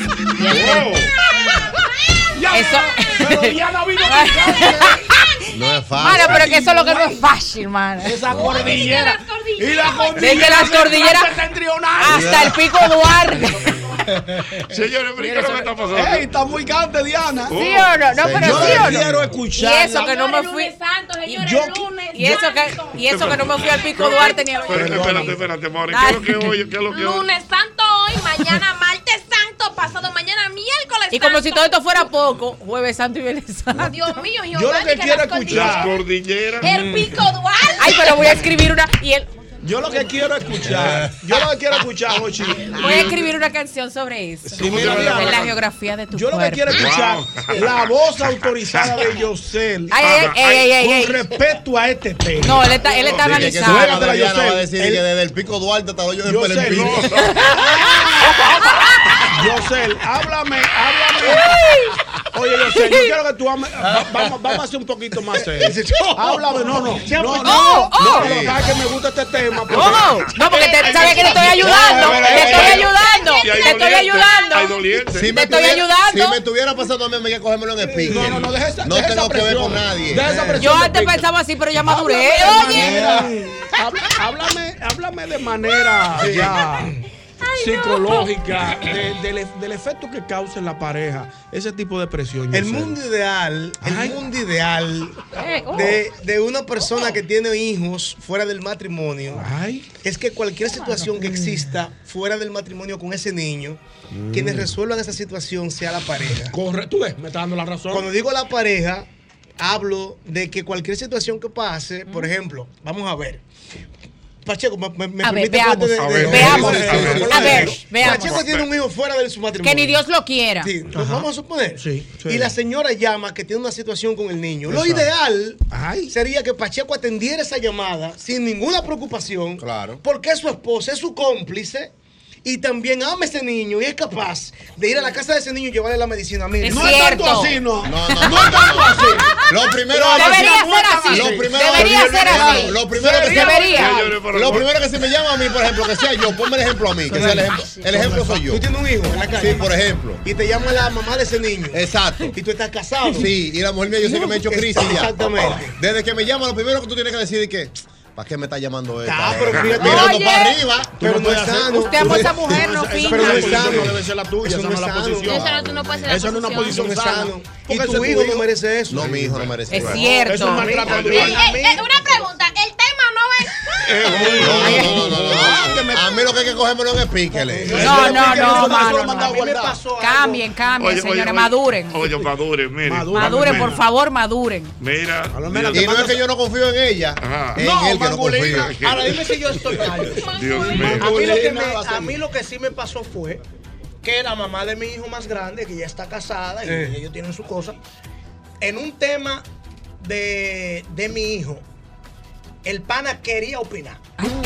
Eso. Pero Diana vino No es fácil. Mano, pero que eso es lo que no es fácil, mano. esa cordillera. Y la Desde las cordilleras hasta el pico Duarte. Señores, pero ¿qué es lo que está pasando? Ey, está muy cante, Diana. ¿Sí o no? No, pero Yo sí o no. quiero Y escuchar. eso que no me fui. lunes santo, señores, yo- lunes Y eso que, y eso que no me fui al pico Duarte ni a Pero, espérate, espérate, Mauri. ¿Qué es lo que hoy? ¿Qué es lo que hoy? Lunes santo hoy, mañana martes santo, pasado mañana miércoles Y como si todo esto fuera poco, Jueves Santo y Viernes Santo. Dios mío, Yo lo que quiero escuchar- Las cordilleras. El pico Duarte. Ay, pero voy a escribir una. Y él, Yo lo que quiero escuchar, yo lo que quiero escuchar, Jochi. voy a escribir una canción sobre eso. Sí, mira, En Diana. la geografía de tu Yo lo que quiero escuchar, la voz autorizada de Yosel. Ay, ay, ay, ay, ay, ay. Con respecto a este tema. No, él está, él está Sí, que- que analizando. Diana Yosel. va a decir El- que desde el pico Duarte hasta del Yosel, Pelempín. Yosel, háblame, háblame. Oye, Yosel, yo quiero que tú vamos, vamos a hacer un poquito más serio. Háblame, no, no. No, no, Oh, no. oh. Lo que me gusta este tema. Oh, no, porque te, sabes que te estoy ayudando. Te estoy ayudando. Te estoy ayudando. Te me estoy ayudando. Si me estuviera pasando a mí, me que cogérmelo en el pique. No, no, no, deja esa, No tengo que ver presión. con nadie. Deja esa presión Yo antes pensaba así, pero ya maduré. Oye. háblame, háblame de manera ya psicológica de- del, e- del efecto que causa en la pareja ese tipo de presión. El mundo ideal, el Ay. mundo ideal Eh, oh. de, de una persona que tiene hijos fuera del matrimonio Ay, es que cualquier situación que exista fuera del matrimonio con ese niño, quienes resuelvan esa situación sea la pareja. corre, tú ves, me está dando la razón. Cuando digo la pareja, hablo de que cualquier situación que pase, por ejemplo, vamos a ver. Pacheco, me, me- A ver, permite veamos. de- A ver, veamos. de- A ver, de- a ver, Pacheco tiene un hijo fuera de su matrimonio. Que ni Dios lo quiera. Sí, lo vamos a suponer. Sí, sí. Y la señora llama que tiene una situación con el niño. Lo ideal Ay. sería que Pacheco atendiera esa llamada sin ninguna preocupación. Claro. Porque es su esposa, es su cómplice. Y también ama a ese niño y es capaz de ir a la casa de ese niño y llevarle la medicina. Mire, Es no es tanto así, no. No, no, no, tanto así. Lo primero Debería ser así. Lo primero Debería ser así. Lo primero que Debería. Lo primero que si me llama a mí, por ejemplo, que sea yo, ponme el ejemplo a mí, que sea el ejemplo. El ejemplo soy yo. Tú tienes un hijo en la calle. Sí, por ejemplo. Y te llama la mamá de ese niño. Exacto. Y tú estás casado. Sí, y la mujer mía yo sé que me ha hecho crisis ya. Exactamente. Desde que me llama, lo primero que tú tienes que decir es que, ¿para qué me está llamando esta? Ah, pero fíjate. Mirando para arriba. Pero no es sano. Usted amó a esa mujer, no Esa finja. Pero no es sano. debe ser la tuya, Eso esa no es es la sano. posición. Eso no, puedes ser la Eso no es una posición. Eso no posición es sana. sano. Y Porque tu hijo no merece eso. No, mi hijo no merece Es eso. cierto. Eso es maltrato. Eh, eh, una pregunta, el tema no. No, no, no. A mí lo que hay que cogérmelo en el píquele. No, no, no, mano. Cambien, cambien, señores, maduren. Oye, maduren, mire. Maduren, por favor, maduren. Mira. Y no es que yo no confío en ella, en No, él que no confío. Ahora dime si yo estoy mal. Dios mío. A mí, lo que sí me pasó fue que la mamá de mi hijo más grande, que ya está casada y Eh. ellos tienen su cosa, en un tema de, de mi hijo, el pana quería opinar.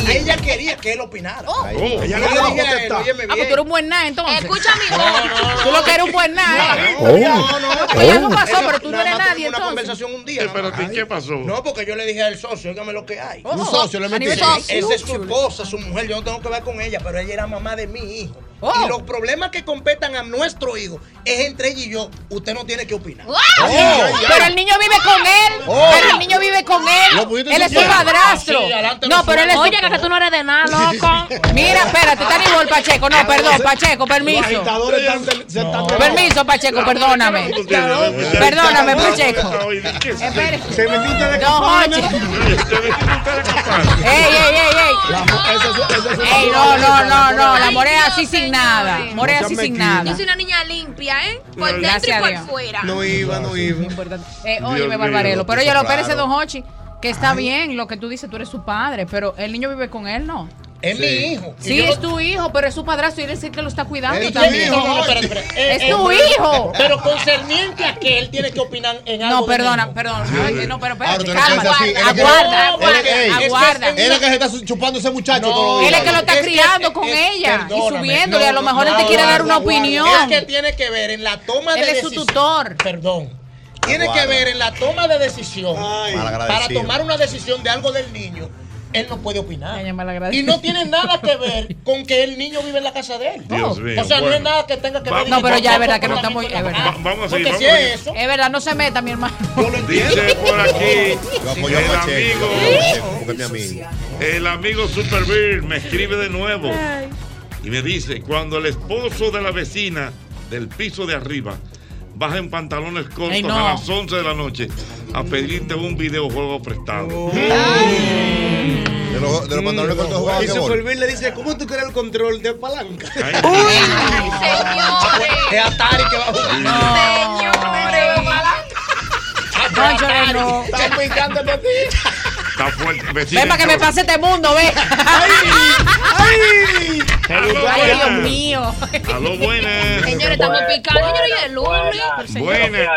Y ella quería que él opinara. Oh. Ella Ella le no a él, contestar. óyeme Ah, pues tú eres un buen nada entonces. Escucha mi voz. Tú lo que eres un buen nada, ¿eh? No, no, Pues ya no pasó, pero tú no eres nadie tuvimos una entonces. conversación un día. Espérate, ¿qué pasó? No, porque yo le dije al socio, óigame lo que hay. Un socio le metí. Esa es su esposa, su mujer, yo no tengo que ver con ella, pero ella era mamá de mi hijo. Oh. Y los problemas que competan a nuestro hijo es entre ella y yo. Usted no tiene que opinar. Oh. Pero el niño vive con él. Oh. Pero el niño vive con él. Él es su padrastro. Sí, adelante No, pero él es su- Oye, que tú no eres de nada, loco. Mira, espérate, está nivel Pacheco. No, perdón, Pacheco, Los permiso. agitadores están- se están Permiso, Pacheco, perdóname. Perdóname, Pacheco. Se metiste de Don Hochi. Ey, ey, ey, ey. Ey, no, no, no, no. La morea así Dios, sin nada. Morea así sin nada. Yo soy una niña limpia, ¿eh? Por dentro Gracias y por fuera. No iba, no iba. Eh, óyeme. Barbarelo. Pero Eso lo claro. don Hochi, que está bien lo que tú dices, tú eres su padre, pero el niño vive con él, ¿no? Es Sí. mi hijo. Sí, yo es tu hijo, pero es su padrastro y él es el que lo está cuidando Es tu también. hijo. No, no, espérate, espérate. Eh, Es eh, tu pero- hijo. Pero concerniente a que él tiene que opinar en algo. No, perdona, perdón. Ay, no, pero Ahora espérate, calma. así, él es que- Aguarda, aguarda, aguarda. Él es que se está chupando ese muchacho No, todo Él es que lo está Es que- criando con es- ella y subiéndole. A lo no, mejor él te quiere dar una aguarda, opinión. Es que tiene que ver en la toma de Él es su decisión. tutor. Perdón. Tiene que ver en la toma de decisión. para tomar una decisión de algo del niño. Él no puede opinar. Y no tiene nada que ver con que el niño vive en la casa de él. Dios mío, o sea, no es nada que tenga que ver Vamos- No, pero ya es verdad que no con estamos. Es verdad. Vamos a seguir. Porque Vamos si a es seguir. eso. Es verdad, no se meta, mi hermano. Dice por aquí Yo apoyo el amigo, el amigo Super Bill me escribe de nuevo y me dice cuando el esposo de la vecina del piso de arriba baja en pantalones cortos Ay, no. a las 11 de la noche a pedirte un videojuego prestado. De los, de los pantalones cortos jugar Y. Superville le dice, ¿cómo tú quieres el control de palanca? Ay, Señores. Es Atari que va a jugar. Cónchale, no. Están brincando de ti. está fuerte. Vecina, Ven para que me pase este mundo, ve. ¡Ay! Aló, Ay, Dios mío. Aló, buenas. Señores, estamos picando. Señores, y el lunes. Buenas.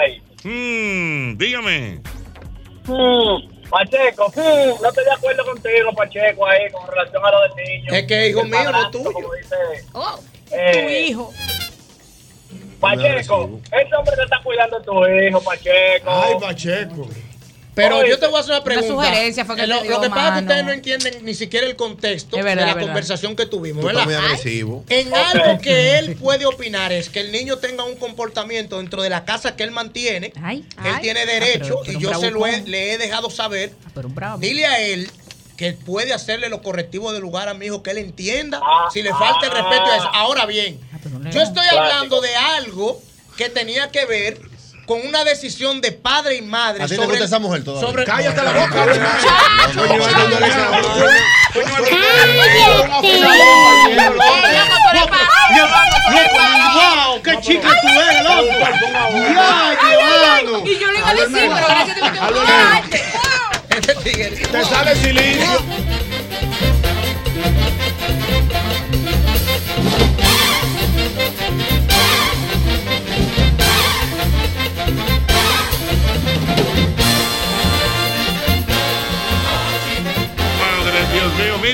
Mm, dígame. Hmm, Pacheco, hmm, no estoy de acuerdo contigo, Pacheco, ahí con relación a lo del niño. Es que hijo mío, no tuyo. como dice, Oh, Tu eh, hijo. Pacheco, ese hombre te está cuidando de tu hijo, Pacheco. Ay, Pacheco. Pero Oye, yo te voy a hacer una pregunta. sugerencia fue que Eh, lo, te lo que pasa es que ustedes no entienden ni siquiera el contexto verdad, de la verdad. conversación que tuvimos, ¿verdad? muy agresivo. En algo que él puede opinar es que el niño tenga un comportamiento dentro de la casa que él mantiene. Ay, Él ay. tiene Ah, derecho pero- pero y yo se lo he- le he dejado saber. Ah, pero un bravo. Dile a él que puede hacerle los correctivos del lugar a mi hijo, que él entienda Ah, si le falta el respeto a eso. Ahora bien, Ah, yo estoy hablando de algo que tenía que ver con una decisión de padre y madre ¿A ti te sobre gusta esa mujer todavía? sobre Cállate la boca. ¡Qué chica tú eres, loco! Y yo le iba a decir, pero gracias a Dios que Aló, me Aló. Tigre. Te sale silicio.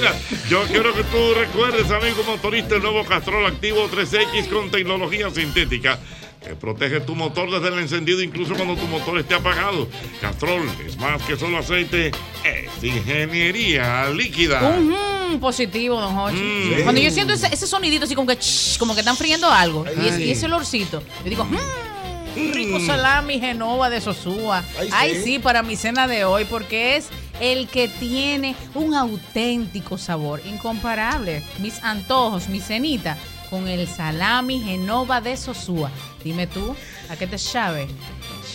Mira, Yo quiero que tú recuerdes, amigo motorista, el nuevo Castrol Activo 3X con tecnología sintética que protege tu motor desde el encendido incluso cuando tu motor esté apagado. Castrol es más que solo aceite, es ingeniería líquida. Mm, positivo, don Hochi. Mm. Cuando yo siento ese, ese sonidito así como que ch, como que están friendo algo y, es- Ay. y ese olorcito, yo digo, "Mm, rico salami Genova de Sosúa. Ay, Ay, sí. para mi cena de hoy porque es el que tiene un auténtico sabor incomparable. Mis antojos, mi cenita con el salami Genova de Sosúa. Dime tú, ¿a qué te sabe?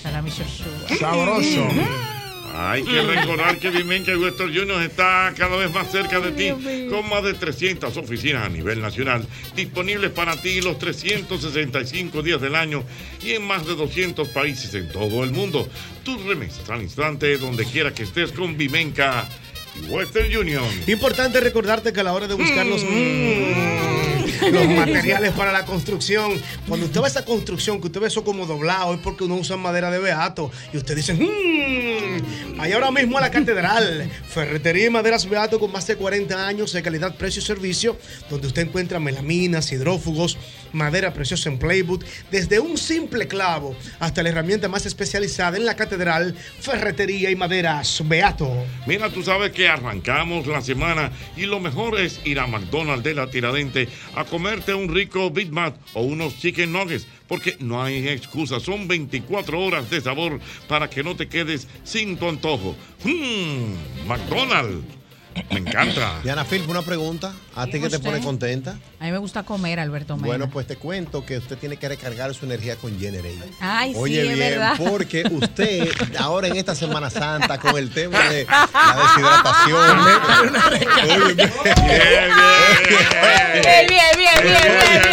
Salami Sosúa. Sabroso. Hay que recordar que Vimenca Western Juniors está cada vez más cerca de ti, con más de 300 oficinas a nivel nacional, disponibles para ti los 365 días del año y en más de 200 países en todo el mundo. Tus remesas al instante, donde quiera que estés con Vimenca y Western Union. Importante recordarte que a la hora de buscar los, mm, los materiales para la construcción, cuando usted a esa construcción que usted ve eso como doblado, es porque uno usa madera de beato y usted dice, mmm, vaya ahora mismo a la catedral, ferretería y maderas beato con más de 40 años de calidad, precio y servicio, donde usted encuentra melaminas, hidrófugos, madera preciosa en playwood, desde un simple clavo hasta la herramienta más especializada en la catedral, ferretería y maderas beato. Mira, tú sabes que arrancamos la semana y lo mejor es ir a McDonald's de la Tiradente a comerte un rico Big Mac o unos chicken nuggets, porque no hay excusa, son 24 horas de sabor para que no te quedes sin tu antojo. Mmm, McDonald's, me encanta. Diana Phil, una pregunta. ¿A ti Bien, que te pone contenta? A mí me gusta comer, Alberto Mena. Bueno, pues te cuento que usted tiene que recargar su energía con Generate. Ay, sí, Oye es bien, verdad. porque usted ahora en esta Semana Santa con el tema de la deshidratación. Oye, bien, Bien, bien, bien, bien, bien,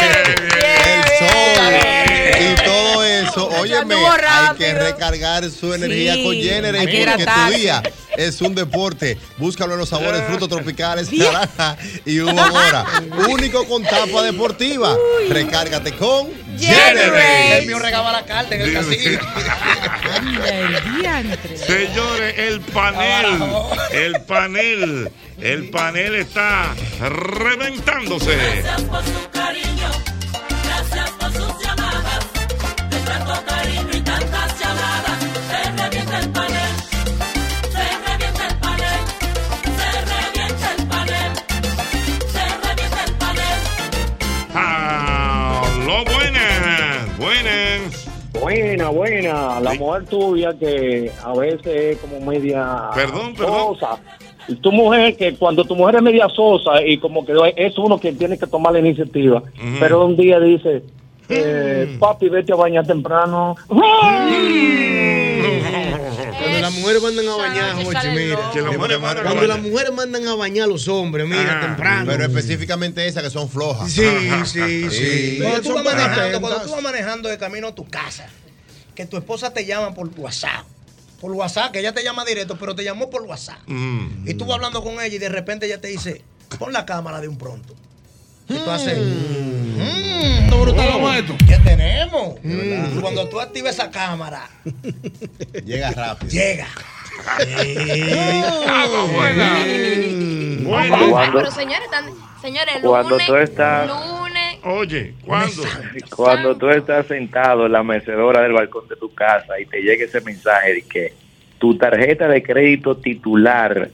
el sol y todo eso. Óyeme, hay que recargar su energía Sí, con Generate que porque tu día es un deporte. Búscalo en los sabores frutos tropicales, naranja y uva mora. Único con tapa deportiva. Recárgate con Generate. El mío regaba la carta en el casino. Señores, el panel, el panel, el panel está reventándose. Gracias por su cariño, gracias por sus Buena, buena. La mujer tuya que a veces es como media Perdón, perdón. sosa. Tu mujer que cuando tu mujer es media sosa y como que es uno que tiene que tomar la iniciativa, pero un día dice, eh, papi, vete a bañar temprano. Cuando las mujeres mandan a bañar, Jochi, mira. Que las mujeres mandan a Cuando las mujeres mandan a bañar a los hombres, mira, temprano. Pero específicamente esas que son flojas. Sí, sí, sí. Cuando tú, vas manejando, cuando tú vas manejando de camino a tu casa, que tu esposa te llama por WhatsApp. Por WhatsApp, que ella te llama directo, pero te llamó por WhatsApp. Mm. Y tú vas hablando con ella y de repente ella te dice, pon la cámara de un pronto. Y tú haces, mmm, ¿Esto brutal vamos a esto? ¿qué tenemos? Cuando tú activas esa cámara, Llega rápido. llega. Cuando- Pero señores, están, señores, Cuando lunes, tú estás- lunes. Oye, ¿cuándo? Cuando tú estás sentado en la mecedora del balcón de tu casa y te llega ese mensaje de que tu tarjeta de crédito titular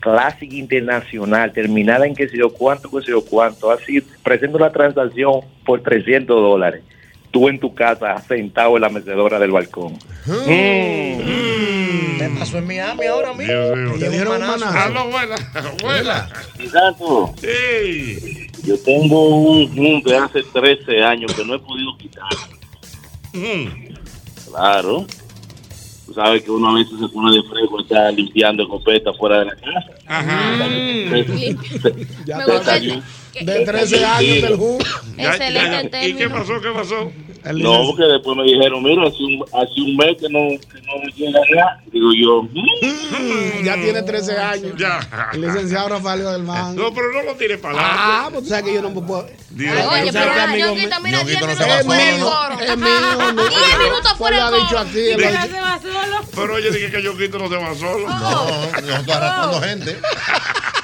Classic Internacional, terminada en que sé yo cuánto, que sé yo cuánto, así, presenta una transacción por 300 dólares. Tú en tu casa, sentado en la mecedora del balcón. Mm. Me pasó en Miami ahora mismo. Te dieron un manazo. manazo. Aló, buena. Exacto. Sí. Yo tengo un Zoom de hace 13 años que no he podido quitar. Mm. Claro. Tú sabes que uno a veces se pone de fresco, está limpiando escopeta fuera de la casa. Ajá. Te gusta salió. que- De 13 años del ya, Excelente. ¿Y qué pasó? ¿Qué pasó? No, porque después me dijeron, mira, hace un, hace un mes que no, que no llega ya. Digo yo, "Mm". Ya tiene 13 años. Ya. El licenciado Rafael del Man. No, pero no lo tires para Ah, adelante. pues tú sabes que yo no puedo. Dios. Ay, Oye, pero ah, amigo Ñonguito, mío- mira, 10 Ñonguito no se minutos va fuera del solo. coro. Es mío. no. 10 minutos fuera Pues del coro. se va solo. Pero oye, dije que yo quito no se va solo. No, nosotros arrastrando gente.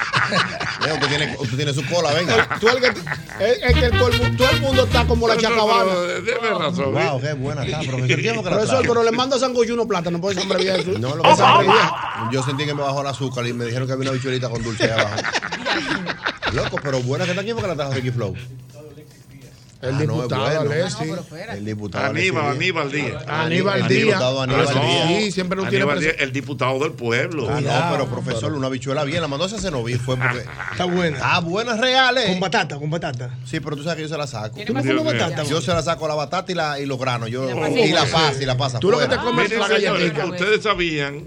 Leo, usted tiene, usted tiene su cola, venga. Tú el que- es, es que todo el, todo el mundo está como la chacabana. Debe razón. Wow, qué buena está, profesor. ¿Quién fue que la Profesor, pero le mando a Sangoyuno plátano, por eso hombre viejo. No, lo que pasa yo sentí que me bajó el azúcar y me dijeron que había una bichuelita con dulce ahí abajo. Loco, pero buena que está aquí porque la trajo Ricky Flow. El Ah, no, es diputado bueno. Alessi. El diputado Aníbal, Alessi. Aníbal Díaz. Aníbal Díaz. diputado No. Sí, siempre no tiene Aníbal presen- Díaz, el diputado del pueblo. Ah, no, pero profesor, una bichuela bien, la mandó a ese cenoví fue porque. Está buena. Ah, buenas reales. Con batata, con batata. Sí, pero tú sabes que yo se la saco. ¿Tú no comes batata? Yo se la saco la batata y, la, y los granos. Yo, Y la y la pasa y la pasa. Tú lo que te comes Miren, la galletita. ustedes sabían,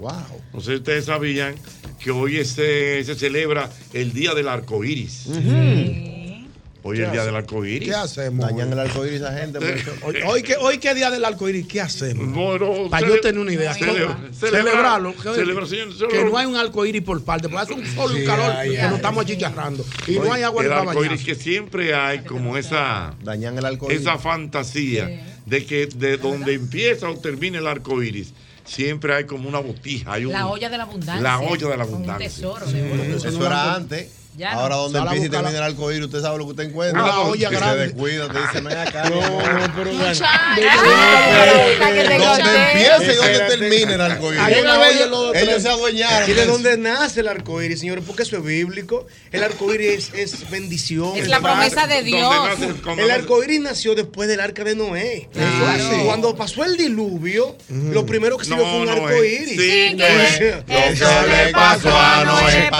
no sé si ustedes sabían que hoy este, se celebra el Día del Arco Iris. Hoy es el Día del Arco Iris. ¿Qué hacemos? Dañan el arco iris a gente. profesor. Hoy, hoy que, hoy que día del arco iris, ¿qué hacemos? Bueno, Para yo tener una idea. celebra- ¿Cómo? celebra- Celebrarlo. Que, no hay un arco iris por parte, porque hace un sol y Sí, un calor ay, que ay. nos estamos achicharrando. Y no hay agua el para arco bañar. iris que siempre hay como esa Dañan el arco iris. esa fantasía de que de donde empieza o termina el arco iris siempre hay como una botija hay un- La olla de la abundancia. la olla de la Un abundancia tesoro de oro. Eso era antes. Ya Ahora, no. donde empieza y termina el la- arco iris, usted sabe lo que usted encuentra. Una olla Si grande. Se descuida, te dice, acá. No, no, pero bueno. Donde empieza y donde termina el arco iris. Hay una vez ellos se adueñaron. ¿Y de dónde nace el arco iris, señores? Porque eso es bíblico. El arco iris es, bendición. Es la promesa de Dios. El nace- arco iris nació después del arca de Noé. Cuando pasó el diluvio, lo primero que se vio fue un no arco es. iris. Sí, es. Eso le pasó a Noé,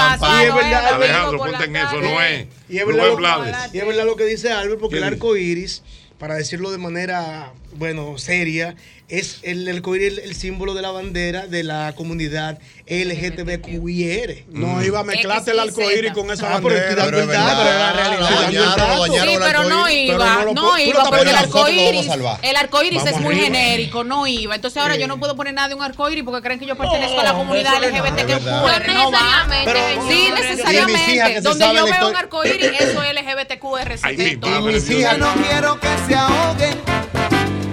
Y es verdad, Eso no es Y es, verdad lo, y es verdad lo que dice Albert, porque ¿Qué el arco iris, para decirlo de manera, bueno, seria, es el arco iris el, el símbolo de la bandera de la comunidad LGTBQIR. No iba a mezclarte el arco iris con esa Ah, pero bandera. el pero la realidad. Lo estoy dando el Sí, el pero no iba, no iba, porque el poniendo, arco nosotros lo vamos a iris, salvar. el arco iris es muy genérico, no iba. Entonces ahora yo no puedo poner nada de un arco iris porque creen que yo pertenezco a la comunidad verdad. LGBTQR. No va. Pero sí. Y necesariamente. Donde yo veo un historia- arco iris, eso es LGBTQR. Madre, mis hijas. No quiero que se ahoguen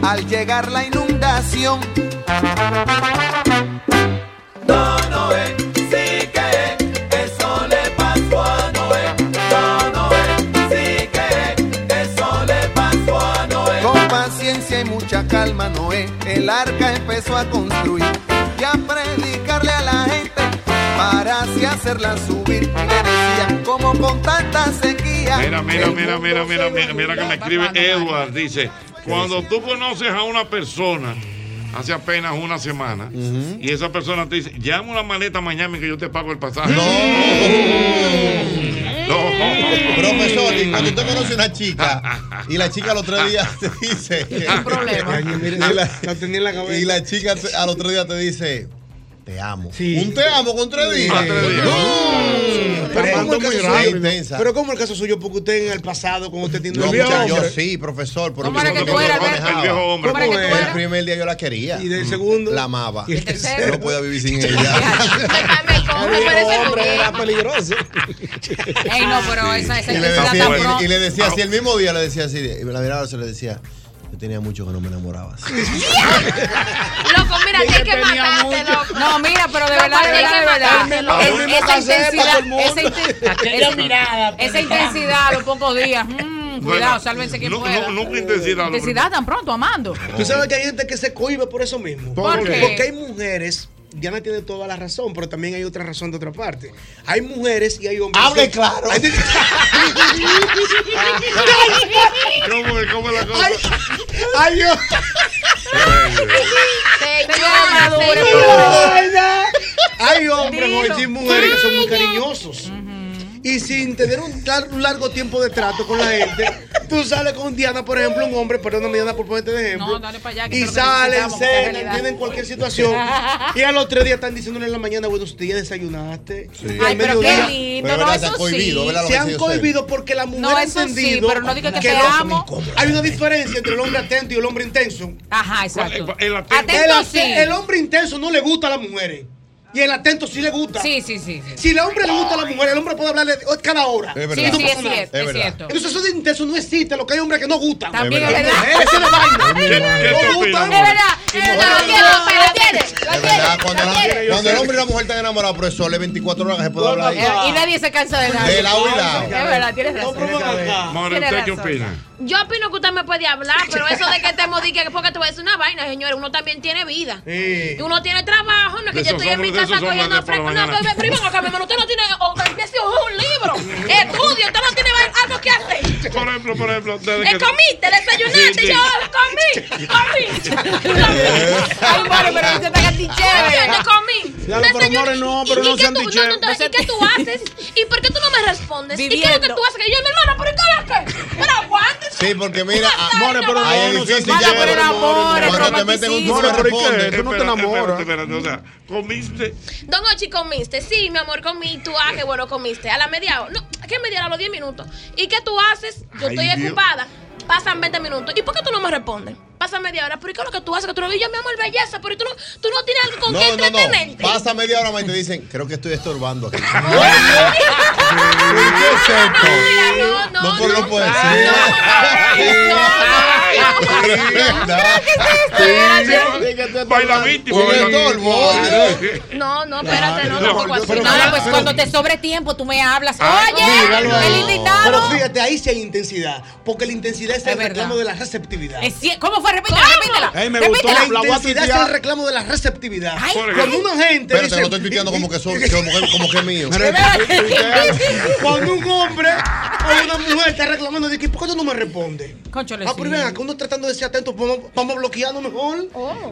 al llegar la inundación. No, Noé, sí que eso le pasó a Noé. No, Noé, sí que eso le pasó a Noé. Con paciencia y mucha calma, Noé, el arca empezó a construir y a predicarle a la gente para así hacerla subir. Y le decían, como con tanta sequía. Mira, mira, mira, mira, mira, mira, mira que me escribe Edward. Dice, cuando tú conoces a una persona hace apenas una semana y esa persona te dice, llama una maleta mañana que yo te pago el pasaje. No. Profesor, y cuando usted conoce a una chica y la chica al otro día te dice. Un problema. y, la, y la chica al otro día te dice. Te amo. Sí. Un te amo con tres días. Ah, tres días. No. Pero ¿cómo el muy caso suyo? intensa. Pero ¿cómo el caso suyo? Porque usted en el pasado, cuando usted tiene No, muchacho, yo hombre, sí, profesor. Pero ¿Cómo era que yo tú no eras, manejaba. El viejo hombre. ¿Cómo era que tú El primer día yo la quería. Y del segundo. La amaba. Y el tercero. No podía vivir sin ella. Me El parece era peligroso. Ey, no, pero esa, esa Y le, decía, tan y- pro. y le decía así, el mismo día le decía así, y me la miraba y se le decía, tenía mucho que no me enamoraba. así". Loco, mira, que hay que matarte, loco. No, mira, pero de verdad, de verdad, de verdad. Es- Esa intensidad, esa inten- esa- mirada, esa intensidad a los pocos días. mm, cuidado, sálvense quien no- pueda. no- Nunca intensidad. lo Intensidad tan pronto, amando. Tú sabes que hay gente que se cohibe por eso mismo. ¿Por qué? Porque hay mujeres, Diana tiene toda la razón, pero también hay otra razón de otra parte. Hay mujeres y hay hombres. Hable que- claro. Hay- ¿Cómo, es- cómo es la cosa? Ay, ay, Dios. Señora, hoy sin mujeres que son muy cariñosos. Y sin tener un, lar- un largo tiempo de trato con la gente, tú sales con Diana, por ejemplo, un hombre, perdóname Diana por ponerte de ejemplo. No, dale para allá. que y que salen, que realidad. tienen cualquier situación. y a los tres días están diciéndole en la mañana, buenos días, desayunaste. Sí. Y al Ay, pero qué lindo, Pero no, se eso cohibido, sí. se que han usted. cohibido porque la mujer No, ha sí, entendido pero no diga que te hombre- amo. Hay una diferencia entre el hombre atento y el hombre intenso. Ajá, exacto. El atento. Atento, El, ate- sí. el hombre intenso no le gusta a las mujeres. Y el atento sí le gusta. Sí, sí, sí. sí. Si el hombre le gusta a la mujer, el hombre puede hablarle cada hora. Es Sí, verdad. sí, es cierto, Es cierto. Entonces eso de intenso no existe. Lo que hay hombres que no gustan. También Es verdad. Ese es de vaina. ¿Qué, qué No gustan. Es verdad, es verdad. Pero quiero Es verdad, cuando, la- cuando el hombre y la mujer están enamorados, por eso le 24 horas que se puede hablar ahí. Y nadie se cansa de nada. De lado y lado. Es verdad, tienes razón. Tienes ¿usted qué opina? Yo opino que usted me puede hablar, pero eso de que estemos di que porque te voy a decir una vaina, señores, uno también tiene vida. Y uno tiene trabajo, no es que yo estoy en mi casa cogiendo por fresco. No, pero primero acá, mi hermano, usted no tiene, o que empiece un libro, estudio, usted no tiene algo que hacer. Por ejemplo, por ejemplo, desde que- comiste, desayunaste, Sí, sí. yo comí, comí. Ay, More, pero usted está Oye, yo comí. Ya, pero no, pero ¿Y- no y qué sean ¿Y qué tú haces? ¿Y por qué tú no me respondes? ¿Y qué es lo que tú haces? Que yo, mi hermana, ¿pero qué lo que? Pero aguante. Sí, porque mira, More, pero ahí no, es no difícil ya. dicheros, pero amor. Cuando te meten un More, no pero ¿y respondes. qué? Tú no te enamoras. o sea, comiste. Don Ochi, comiste. Sí, mi amor, comí. Tú, ah, qué bueno comiste. A la media hora. No, ¿a qué media hora? A los 10 minutos. ¿Y qué tú haces? Yo Ay, estoy Dios. ocupada. Pasan 20 minutos. ¿Y por qué tú no me respondes? Pasa media hora. ¿Pero y qué es lo que tú haces? Que tú no dices, mi amor, belleza. Pero tú no, tú no No, qué no, no. Pasa media hora más y te dicen, creo que estoy estorbando aquí. No, ¿Qué es esto? no, no. No, pero no puede no, ser. No, no, espérate, no, tampoco así. No, pues cuando te sobre tiempo tú me hablas. Ah, Oye, el Pero invitado. fíjate, ahí sí hay intensidad. Porque la intensidad es, el reclamo de la receptividad. ¿Cómo fue? Repítela, repítela. Me gustó. La intensidad es el reclamo de la receptividad. Ay, Por Cuando una gente Espérate, dice, lo estoy tuiteando como que, son, como que, como que es mío. Cuando un hombre o una mujer está reclamando de que ¿por qué tú no me respondes? Conchole, Ah, pero sí. ven acá, uno tratando de ser atento, vamos, vamos bloqueando mejor.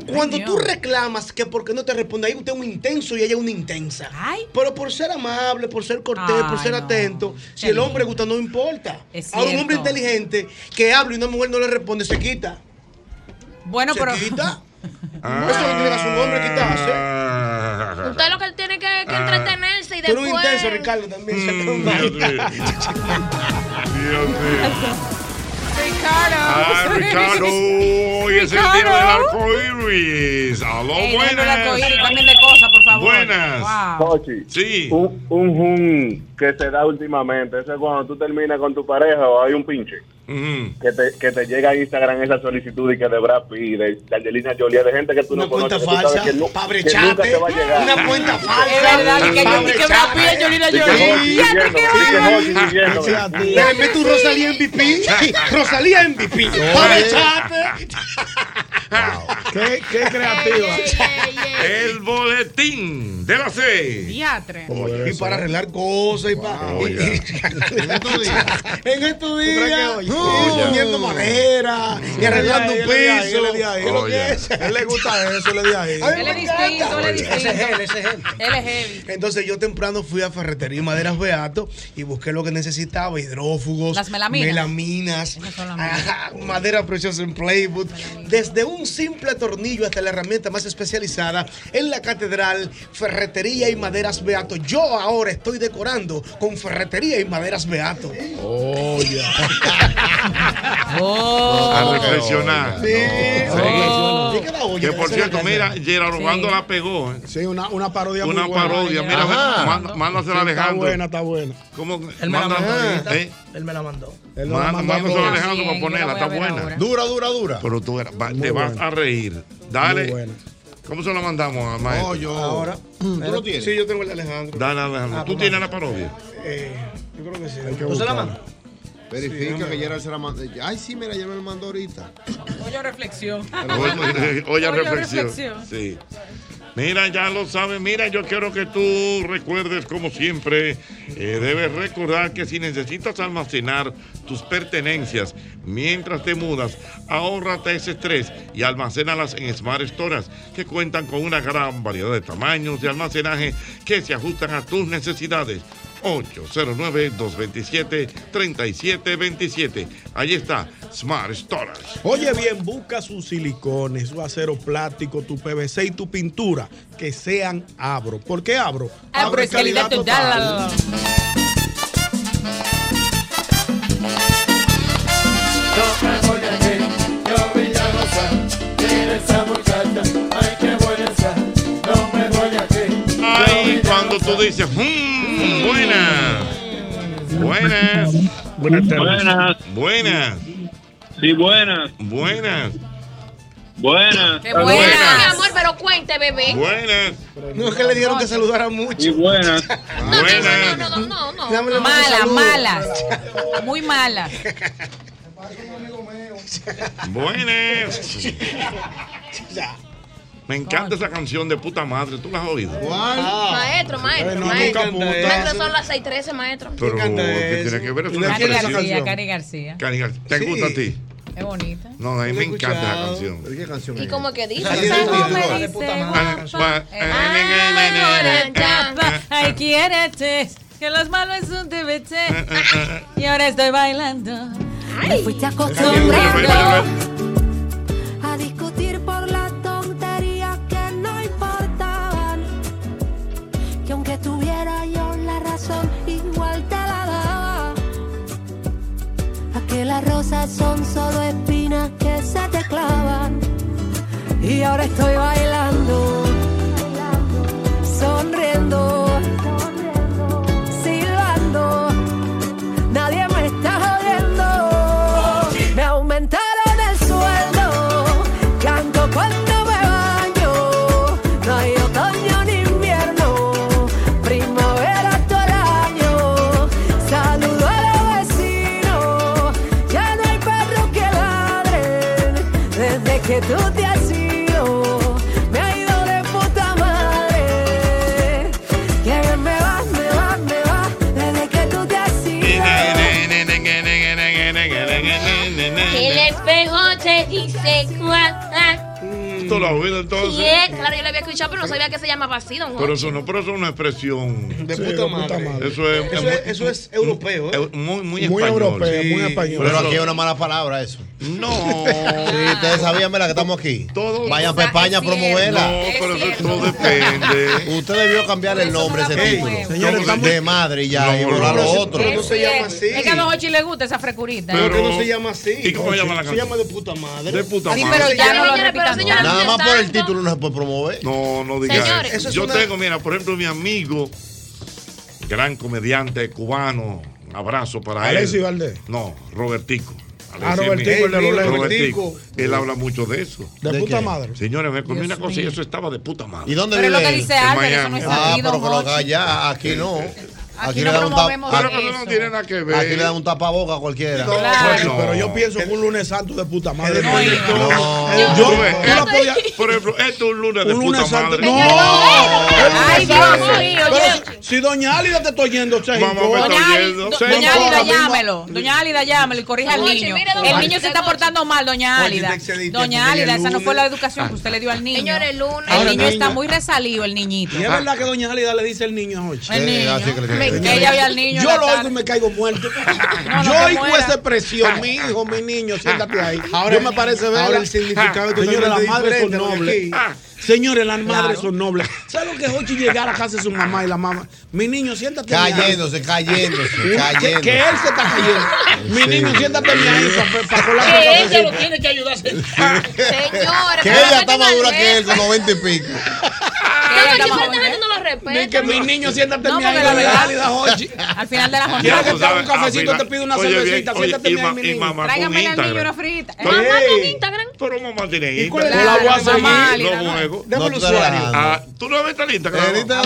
Cuando Ay, tú reclamas que porque no te responde, ahí usted es un intenso y ella es una intensa. Ay. Pero por ser amable, por ser cortés, por ser no. atento, si Qué el hombre gusta, no importa. Ahora un hombre inteligente que habla y una mujer no le responde, se quita. Bueno, se pero. quita. Eso no tiene que un hombre quitarse. Ah. Usted lo que tiene que, que entretenerse y después. un intenso, Ricardo, también. se te Dios mío. Dios mío. Ricardo. Ah, Ricardo, hoy es el día del arco iris. Aló, Ey, déjenme el buenas. de cosa, por favor. Buenas. Wow. Ochi, Sí. un, un jun que se da últimamente, ese es cuando tú terminas con tu pareja o hay un pinche Que te, que te llega a Instagram esa solicitud y que de Brad Pitt, de, de Angelina Jolie, de gente que tú Una no cuenta conoces, falsa, que, nu- que nunca brecharte, te va a llegar. una cuenta falsa. Es verdad, y que que. Brad Pitt, Angelina Jolie. Le un Rosalía MVP. Rosalía MVP. Para brecharte. Qué, qué creativa. El boletín de la C. Diatre. Y para arreglar cosas y para. En estos días. En estos días, poniendo madera y arreglando un piso. él le gusta eso, le di ahí. Él es distinto, él es distinto. Ese es él, ese es él. Él es heavy. Entonces yo temprano fui a Ferretería y Maderas Beato y busqué lo que necesitaba, hidrófugos, Las melaminas. ah, madera preciosa en Playwood, desde un simple tornillo hasta la herramienta más especializada en la catedral, Ferretería y Maderas Beato. Yo ahora estoy decorando con Ferretería y Maderas Beato. Oh, ya. Oh. A reflexionar. Sí, No. sí, que por cierto, mira. Gerard Sí. Obando la pegó. ¿eh? Sí, una, una parodia muy Una buena. parodia. Mira, Ajá. manda- mándasela a Sí, está Alejandro. buena, está buena. ¿Cómo? Él me Manda-. ¿Eh? Él me la mandó. Él nos la mandó a Mándasela a todos. Alejandro para ponerla. Está buena. ahora. Dura, dura, dura. Pero tú Muy te vas buena. a reír. Muy Dale. buena. ¿Cómo se lo mandamos a maestro? No, yo. Ahora. ¿Tú lo tienes? Sí, yo tengo el de Alejandro. Dale, Alejandro. ¿Tú tienes la parodia? Eh, yo creo que sí. ¿Tú se la mandas? Verifica que Gerald se la mandó. Ay, sí, mira, ya me lo mandó ahorita. Oye, reflexión. Oye, reflexión. reflexión. Sí. Mira, ya lo sabes. Mira, yo quiero que tú recuerdes, como siempre, eh, debes recordar que si necesitas almacenar tus pertenencias mientras te mudas, ahórrate ese estrés y almacénalas en Smart Storage, que cuentan con una gran variedad de tamaños de almacenaje que se ajustan a tus necesidades. 809-227-3727. Allí está, Smart Storage. Oye bien, busca sus silicones, su acero plástico, tu PVC y tu pintura que sean abro. ¿Por qué abro? Abro es calidad total. Tú dices, "Mm, buenas, buenas, Buenas tardes. Buenas, buenas, sí, buenas. buenas. Buenas. Qué buena, mi amor, pero cuente, bebé. Buenas. No es que le dijeron que saludara mucho. Y buenas. Buenas. No, no, no. Dámele mucho Mala, saludo. mala. Muy mala. Buenas. Me encanta esa canción de puta madre. ¿Tú la has oído? Maestro, maestro, Ay, no, maestro. nunca puta. Maestro, son las 6:13, maestro. Pero, ¿qué tiene que ver? Es una Cari. García, Cari García. Cari García. ¿Te Sí. gusta a ti? Es bonita. No, a mí me encanta esa canción. ¿Qué canción ¿Y cómo que dice? Ay. Ah, quiérete, que los malos es un TBT. Y ahora estoy bailando. Me fuiste acostumbrando. Igual te la daba. A que las rosas son solo espinas que se te clavan. Y ahora estoy bailando, ¿Tú lo has oído entonces? Lo había escuchado, pero no sabía que se llamaba así, don Pero Jorge. eso no, pero eso es una expresión De puta madre. Eso es, Eso es- eso es europeo. es muy, muy, Muy español. europeo, muy español. Pero Pero aquí es una mala palabra eso. No. Sí, ustedes sabían, ¿verdad? Que estamos aquí. Todo. Vayan para España a promoverla. No, pero eso todo depende. Usted debió cambiar el nombre, ese título. señores, de madre y ya, y no, lo otro. Pero no se llama así. Es que a Don Hochi le gusta esa frecurita. Pero que Pero- no se llama así. ¿Y cómo se llama la Se canción? llama de puta madre. De puta Sí, madre. pero ya no lo pero Nada más por el título no se puede promover. No, no digas Señores. eso. Eso es Yo una- tengo, mira, por ejemplo, mi amigo, gran comediante cubano, un abrazo para Alexis él. Valdés. No, Robertico. Ah, Alexis Robertico, el de los. Robertico. Él habla mucho de eso. De, ¿De puta qué? madre. Señores, me comí Dios una cosa y eso estaba de puta madre. ¿Y dónde Pero es lo vive que él? dice En Albert, eso no Miami. es Ah, pero que lo allá, aquí no. Aquí le no dan un tap- Pero aquí- eso no tiene nada que ver. Aquí le dan un tapaboca a cualquiera. No, Claro. bueno, Pero yo pienso que un lunes santo de puta madre. No, No. Yo, la podías- Por ejemplo, esto es un lunes de un puta santo. madre. No. Ay, Dios mío, si doña Álida te estoy yendo, se Mamá, me Doña Álida, llámelo. Doña Álida, llámelo y corrija al niño. El niño se está portando mal, doña Álida. Doña Álida, esa no fue la educación que usted le dio al niño. Señores, el lunes. El niño está muy resalido, el niñito. Y es verdad que doña Álida le dice el niño a Hochi. El niño. Que que Que ella al niño. Yo lo oigo y me caigo muerto. no Yo oigo esa expresión, mi hijo, mi niño, siéntate ahí. Ahora- Yo me parece ver. ahora el significado es Señores, las madres son nobles. aquí. Señores, las madres son nobles. ¿Sabes lo que es Hochi llegar a casa de su mamá y la mamá? Mi niño, siéntate ahí. Cayéndose, cayéndose, Que, cayéndose. que él se está cayendo. Mi Sí. niño, siéntate ahí para colar Que ella lo tiene que ayudar. Señores, Que ella está más dura que él con 90 y pico. Que ella está más esta joven. gente lo Ni que mi niño, siéntate No, ahí. porque la verdad-. Al final de la Quiero jornada. que te haga un cafecito, Ah, te pido una cervecita, siéntate ma- mi niño. Tráigame al niño una frita. Mamá con Instagram. Pero mamá tiene. Instagram. La voy a seguir. No. juegos. Dame el usuario. Ah, ¿Tú no ves el Instagram? Instagram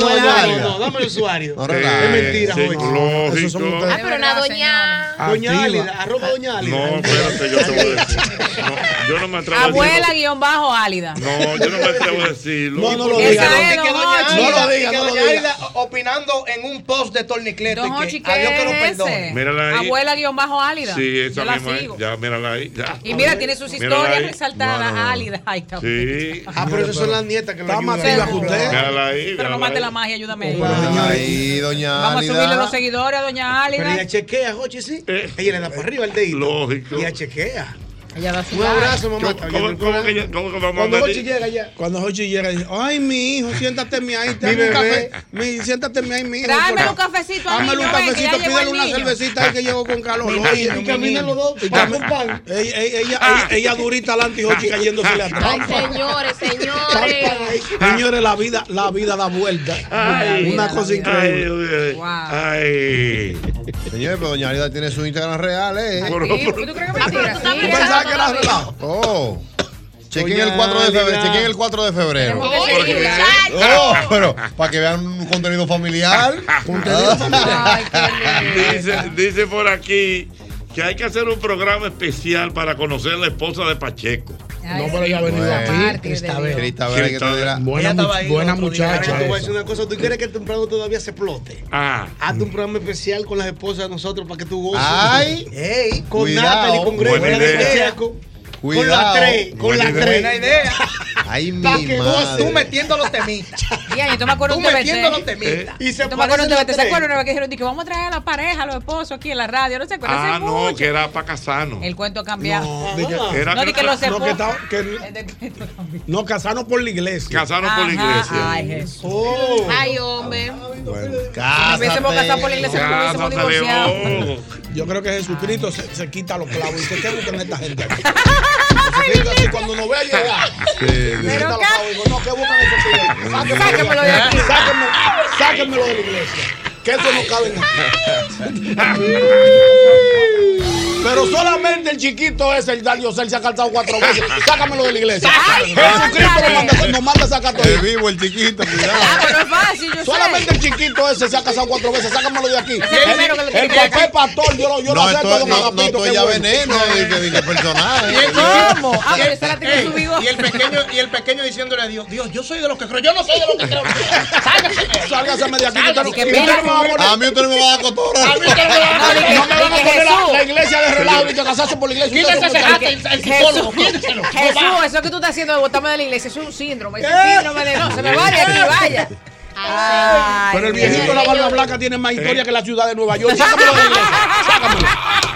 No, dame el usuario. Es mentira, Jochi. Ah, pero una doña. Doña. Álida, arroba Doña Álida. No, espérate, yo te voy a decir. No, yo no me atrevo a Abuela guion bajo Álida. No, yo no me atrevo a decirlo. No, no lo digas. No lo y diga, que no doña opinando en un post de Tornicleto. Don y Hochi, que a Dios que lo ¿qué es perdone. ese? Mírala ahí. Abuela guion bajo Álida. Sí, esa Yo la misma. sigo. Ya, mírala ahí. Ya. Y mira, tiene sus historias ahí. resaltadas. No, no, no. Álida. Ay, está Sí. Ah, pero esas son las nietas que lo Está más que usted. Mírala ahí. Pero no mate ahí. la magia, ayúdame. Ahí, doña Vamos a subirle los seguidores a doña Pero Álida. ella chequea, Jochi, sí. Eh. Ella le da para arriba el dedito. Lógico. Y ella chequea. Ella da su Un abrazo, mamá. ¿Cómo, Está cómo, oyendo el cómo que, programa. ya- cómo que vamos Cuando a Jochi llega ya. Cuando Jochi llega, dice, ay, mi hijo, siéntateme ahí, te Mi hago un bebé. café. Mi, siéntateme ahí, mi hijo. Tráeme un cafecito Hámelo niño, un cafecito, pídele el una cervecita ahí que llegó con calor. Mi Oye, y mi caminan niño. los dos. Y pan. Ella, durita adelante y Jochi cayéndosele Ay, atrás. señores, señores. Señores, la vida, la vida da vuelta. Ay, Una cosa Ay, increíble. Ay. Señores, pero doña Álida tiene su Instagram real, ¿eh? ¿Tú crees que Ah, que era relajo? Oh. Chequen el 4 de febrero. Chequen el 4 de febrero. Oh, pero para que vean un contenido familiar. Contenido familiar. dice, dice por aquí que hay que hacer un programa especial para conocer a la esposa de Pacheco. No, pero ella ha venido Bueno. aquí. Cristabel. Cristabel, dirá. Buena, mu- buena muchacha. Te voy a decir una cosa. ¿Tú quieres que temprano todavía se explote? Ah. Hazte un programa especial con las esposas de nosotros para que tú goces. Ay. Ey, con. Natalie, con Greg, Buena con. Pacheco, Con Cuidado. las tres, con idea. tres. Buena idea. Ay, mi que vos, madre. tú metiendo los temitas. Bien, yo me acuerdo Tú metiendo los temitas. Y se me acuerdo un. ¿Se acuerdan una vez que dijeron que vamos a traer a la pareja, a los esposos aquí en la radio? No se acuerdan. Ah, no, mucho. que era para casarnos. El cuento ha cambiado. No, de que- Era No, di que los no, que esposos. estaba- que- no, casarnos por la iglesia. Casarnos por la iglesia. Ay, Jesús. Oh. Ay, hombre. Bueno, Si nos hubiésemos casado por la iglesia, no hubiésemos divorciado. León. Yo creo que Jesucristo se, se quita los clavos y dice, ¿qué buscan esta gente aquí? Cuando nos vea llegar. Y digo, no, ¿qué buscan esos tigres? Sáquenmelo de aquí. Sáquenmelo, sáquenmelo de la iglesia. Que eso no cabe en aquí. Pero solamente el chiquito ese, el Dario Cel, se ha calzado cuatro veces. Sácamelo de la iglesia. Jesucristo nos manda, nos manda a sacar todo. El vivo, el chiquito, Ah, cuidado. pero es fácil, yo Solamente sé. el chiquito ese se ha casado cuatro veces. Sácamelo de aquí. es el papel pastor, yo lo, yo lo No, acepto, esto, don no, no estoy ya bueno. veneno de que diga personaje. ¿Cómo? Ah, pero esa la tiene su bigote. y el pequeño y el pequeño diciéndole a Dios, Dios, yo soy de los que creo, yo no soy de los que creo. Sálgase. Sálgaseme de aquí. Sálgase. usted no- que usted mira, no me va a mí usted no me va a dar cotora. A mí usted no me va a dar No me van a poner la iglesia de relajo y que casarse por la iglesia. Quítese ese jate, el, el psicólogo, quíteselo. Jesús, eso que tú estás haciendo de botarme de la iglesia es un síndrome. Es un síndrome de no, se me va de aquí, vaya. Ay, Pero el viejito de la barba blanca tiene más historia que la ciudad de Nueva York. Sácamelo de la iglesia. Sácamelo.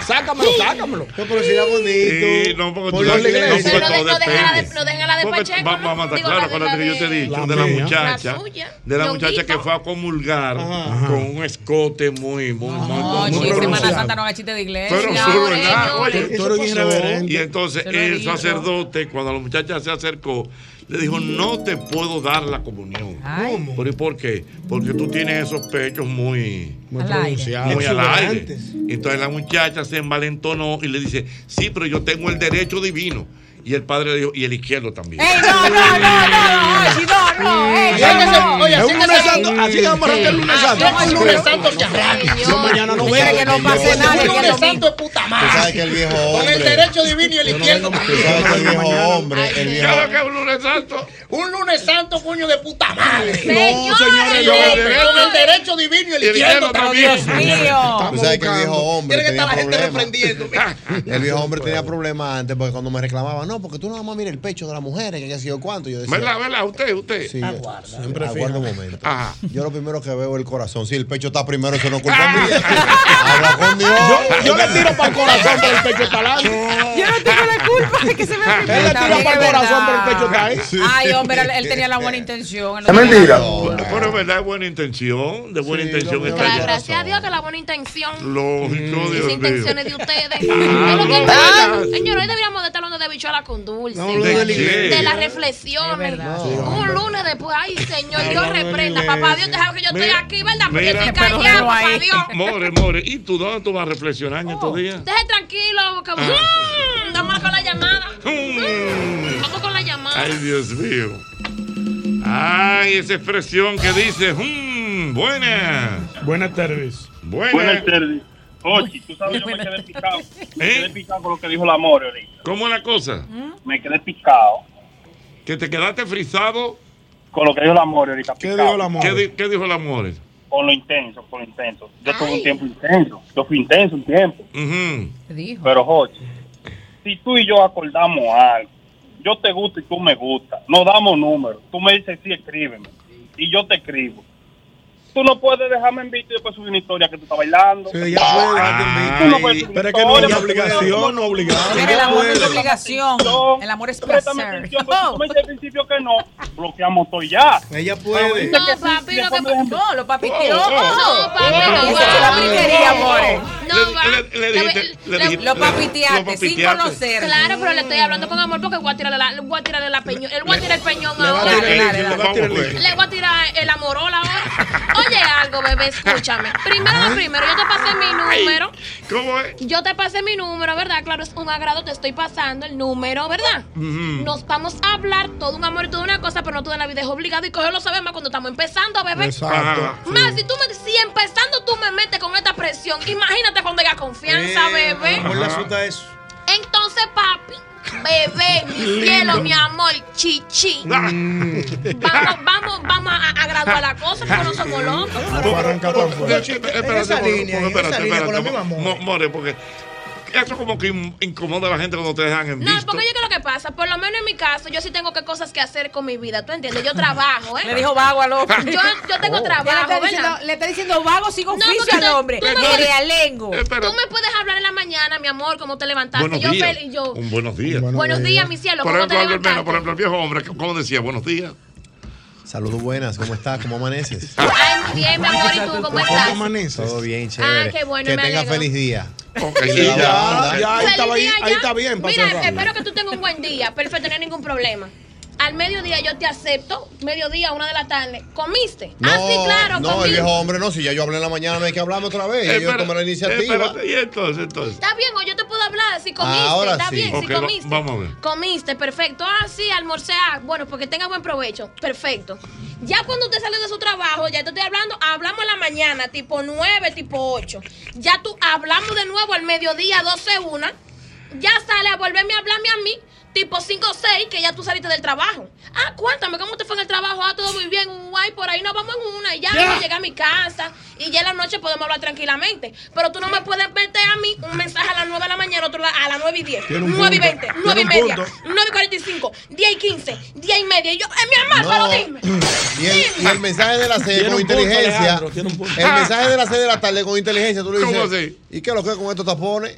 Sácamelo, sácamelo. No, pero si era bonito. Sí, no, porque Por tú la sabes que iglesia. no, porque Pero no, no dejen la de, no dejen la de Porque Pacheco. va- ¿no? vamos a estar claro la con de- lo la que yo te he dicho, La de la mía. muchacha, La suya, de la muchacha que fue a comulgar con un escote muy, muy, muy, No, muy chico, Semana. Santa no haga chiste de iglesia. Pero solo, ¿verdad? Oye, y entonces el sacerdote, cuando la muchacha se acercó, le dijo, no te puedo dar la comunión. Ay. ¿Pero y por qué? Porque tú tienes esos pechos muy, Muy Al aire. pronunciado. muy al aire. Entonces la muchacha se envalentonó y le dice, sí, pero yo tengo el derecho divino. Y el padre le dijo, y el izquierdo también. ¡Ey, no, no, no, no, no! ¡Ay, no, no! ¡Ey, Oye, no, no! oye, Es así un que lunes santo. Así vamos a arrancar el lunes santo. Hacemos un lunes santo que arranque. Yo mañana no vengo. que no pase nada, Un que lunes es santo de puta Tú sabes madre. que el viejo Con el hombre. derecho divino y el izquierdo. Tú sabes que el viejo hombre. El viejo que un lunes santo. Un lunes santo, coño de puta madre. Señores. señores, yo- Con el derecho divino y el el izquierdo también. Dios mío. Tú sabes que el viejo hombre Tiene que tenía estar la gente problemas. reprendiendo. mira. El viejo hombre tenía problemas antes porque cuando me reclamaba, no, porque tú nada más miras el pecho de las mujeres, que ya ha sido cuánto. Yo decía, ¿Verdad, verdad? Usted, usted. sí, Siempre aguarda un momento. Ajá. Yo lo primero que veo es el corazón. Si el pecho está primero, eso no es culpa mía. Habla con Dios. Yo, yo le tiro para el corazón, pero el pecho está adelante. Yo no tengo la culpa de que se me Él le tira para el corazón, pero el pecho está ahí. Ay, hombre, él, tenía la buena intención. Es mentira. Pero es verdad, es buena intención. De buena Sí, intención está allá. Gracias a Dios que la buena intención. Lógico, Dios intención mío. es de ustedes. Ah, No lo que- no, verdad. Señor, hoy deberíamos de estar hablando de bichuela con dulce. ¿De las reflexiones. Un lunes después, ay Señor, Dios reprenda. Papá Dios, te que yo estoy aquí, ¿verdad? Porque mira. estoy callado, papá. Dios. More, more. ¿Y tú dónde tú vas a reflexionar en estos días? Deje tranquilo, que Mm, vamos con la llamada. Mm. Vamos con la llamada. Ay, Dios mío. Ay, esa expresión que dice, mmm, buena. Buenas tardes. Buena. Buenas tardes. Oye, tú sabes, yo me quedé picado. Me ¿Eh? quedé picado con lo que dijo la More ahorita. ¿Cómo es la cosa? Me quedé picado Que te quedaste frisado. Con lo que dijo la More ahorita. ¿Qué picado. dijo la ¿Qué, madre? di- qué dijo el amor? Con lo intenso, con lo intenso. Yo tuve un tiempo intenso. Yo fui intenso un tiempo. Te dijo. Pero, Jochi, si tú y yo acordamos algo, yo te gusto y tú me gustas, nos damos números, tú me dices, sí, escríbeme, y yo te escribo. Tú no puedes dejarme en visto y después subir una historia que tú estás bailando. Sí, ya puede darte un beat. Tú no puedes subir Pero es una que no es obligación, no el amor es obligación. El amor es Préstame placer. si tú me dices al principio que no, bloqueamos todo y ya. Ella puede. No, papi, lo que No, los papi, no. No, papi, no. Esa es la primería, amores. No, va. Le, dijiste- Lo papiteaste, sin conocer. Claro, pero le estoy hablando con amor porque voy a tirarle la, le voy a tirarle la peñón. Él voy a tirar el peñón ahora. Le voy a tirar el amorola ahora. Oye, algo, bebé, escúchame. Primero lo primero, yo te pasé mi número. ¿Cómo es? Yo te pasé mi número, ¿verdad? Claro, es un agrado, te estoy pasando el número, ¿verdad? Nos vamos a hablar todo un amor y toda una cosa, pero no toda la vida es obligado y cogerlo sabes más cuando estamos empezando, bebé. Exacto. Más, si tú me, si empezando tú me metes con esta presión, imagínate cuando haya confianza, Eh, bebé. ¿Cómo le asusta eso? Entonces, papi, bebé, mi cielo, mi amor, chichi. Vamos, vamos, vamos a, a graduar la cosa porque no somos locos. Tan fuerte. Espérate, en esa línea, en línea, con la misma More, porque eso como que in- incomoda a la gente cuando te dejan en No, visto. porque yo creo que pasa, por lo menos en mi caso, yo sí tengo que cosas que hacer con mi vida, ¿tú entiendes? Yo trabajo, ¿eh? Le dijo vago al hombre. Yo, yo tengo le trabajo, está, diciendo, ¿verdad? le está diciendo vago sin No, oficio porque al hombre. tú me De puedes- realengo. Tú me puedes hablar en la mañana, mi amor, cómo te levantaste. Buenos yo días. yo, Un buenos días. buenos días, mi cielo, Por ¿cómo te ejemplo, por ejemplo, el viejo hombre, ¿cómo decía? Buenos días. Saludos buenas, ¿cómo estás? ¿Cómo amaneces? Ay, muy bien, mi amor, ¿y tú cómo estás? Todo bien, chévere. Ah, qué bueno, que me tenga alegro. feliz día. Ok, Y sí, le damos ya, onda. ya, ahí Feliz estaba ahí, día ahí ya. está bien para Mira, cerrar. espero que tú tengas un buen día. Perfecto, no hay ningún problema. Al mediodía yo te acepto. Mediodía, una de la tarde. ¿Comiste? No, ah, sí, claro, no, el comí. viejo hombre no. Si ya yo hablé en la mañana, no hay que hablarme otra vez. Ya yo tomé la iniciativa. espérate, y entonces, entonces. Está bien, o yo hablar si comiste. Ahora está sí. bien, si va- comiste. vamos a ver. Comiste, perfecto. Ah, sí, almorcé. Ah, bueno, porque tenga buen provecho. Perfecto. Ya cuando usted sale de su trabajo, ya te estoy hablando, hablamos en la mañana, tipo 9, tipo 8. Ya tú hablamos de nuevo al mediodía, 12, 1. Ya sale a volverme a hablarme a mí, tipo 5 o 6, que ya tú saliste del trabajo. Ah, cuéntame, ¿cómo te fue en el trabajo? Ah, todo muy bien, guay, por ahí nos vamos en una y ya, Ya. llegué a mi casa y ya en la noche podemos hablar tranquilamente. Pero tú no me puedes meter a mí un mensaje a las 9 de la mañana, otro a las 9 y 10, Tiene un 9 y punto, 20, tiene 9 y un media, punto. 9 y 45, 10 y 15, 10 y media. Y yo, eh, mi amor, No. pero dime. Y el, y el mensaje de la sede con un inteligencia. Un punto. El mensaje de la sede de la tarde con inteligencia, tú le dices. ¿Cómo así? ¿Y qué es lo que con estos tapones?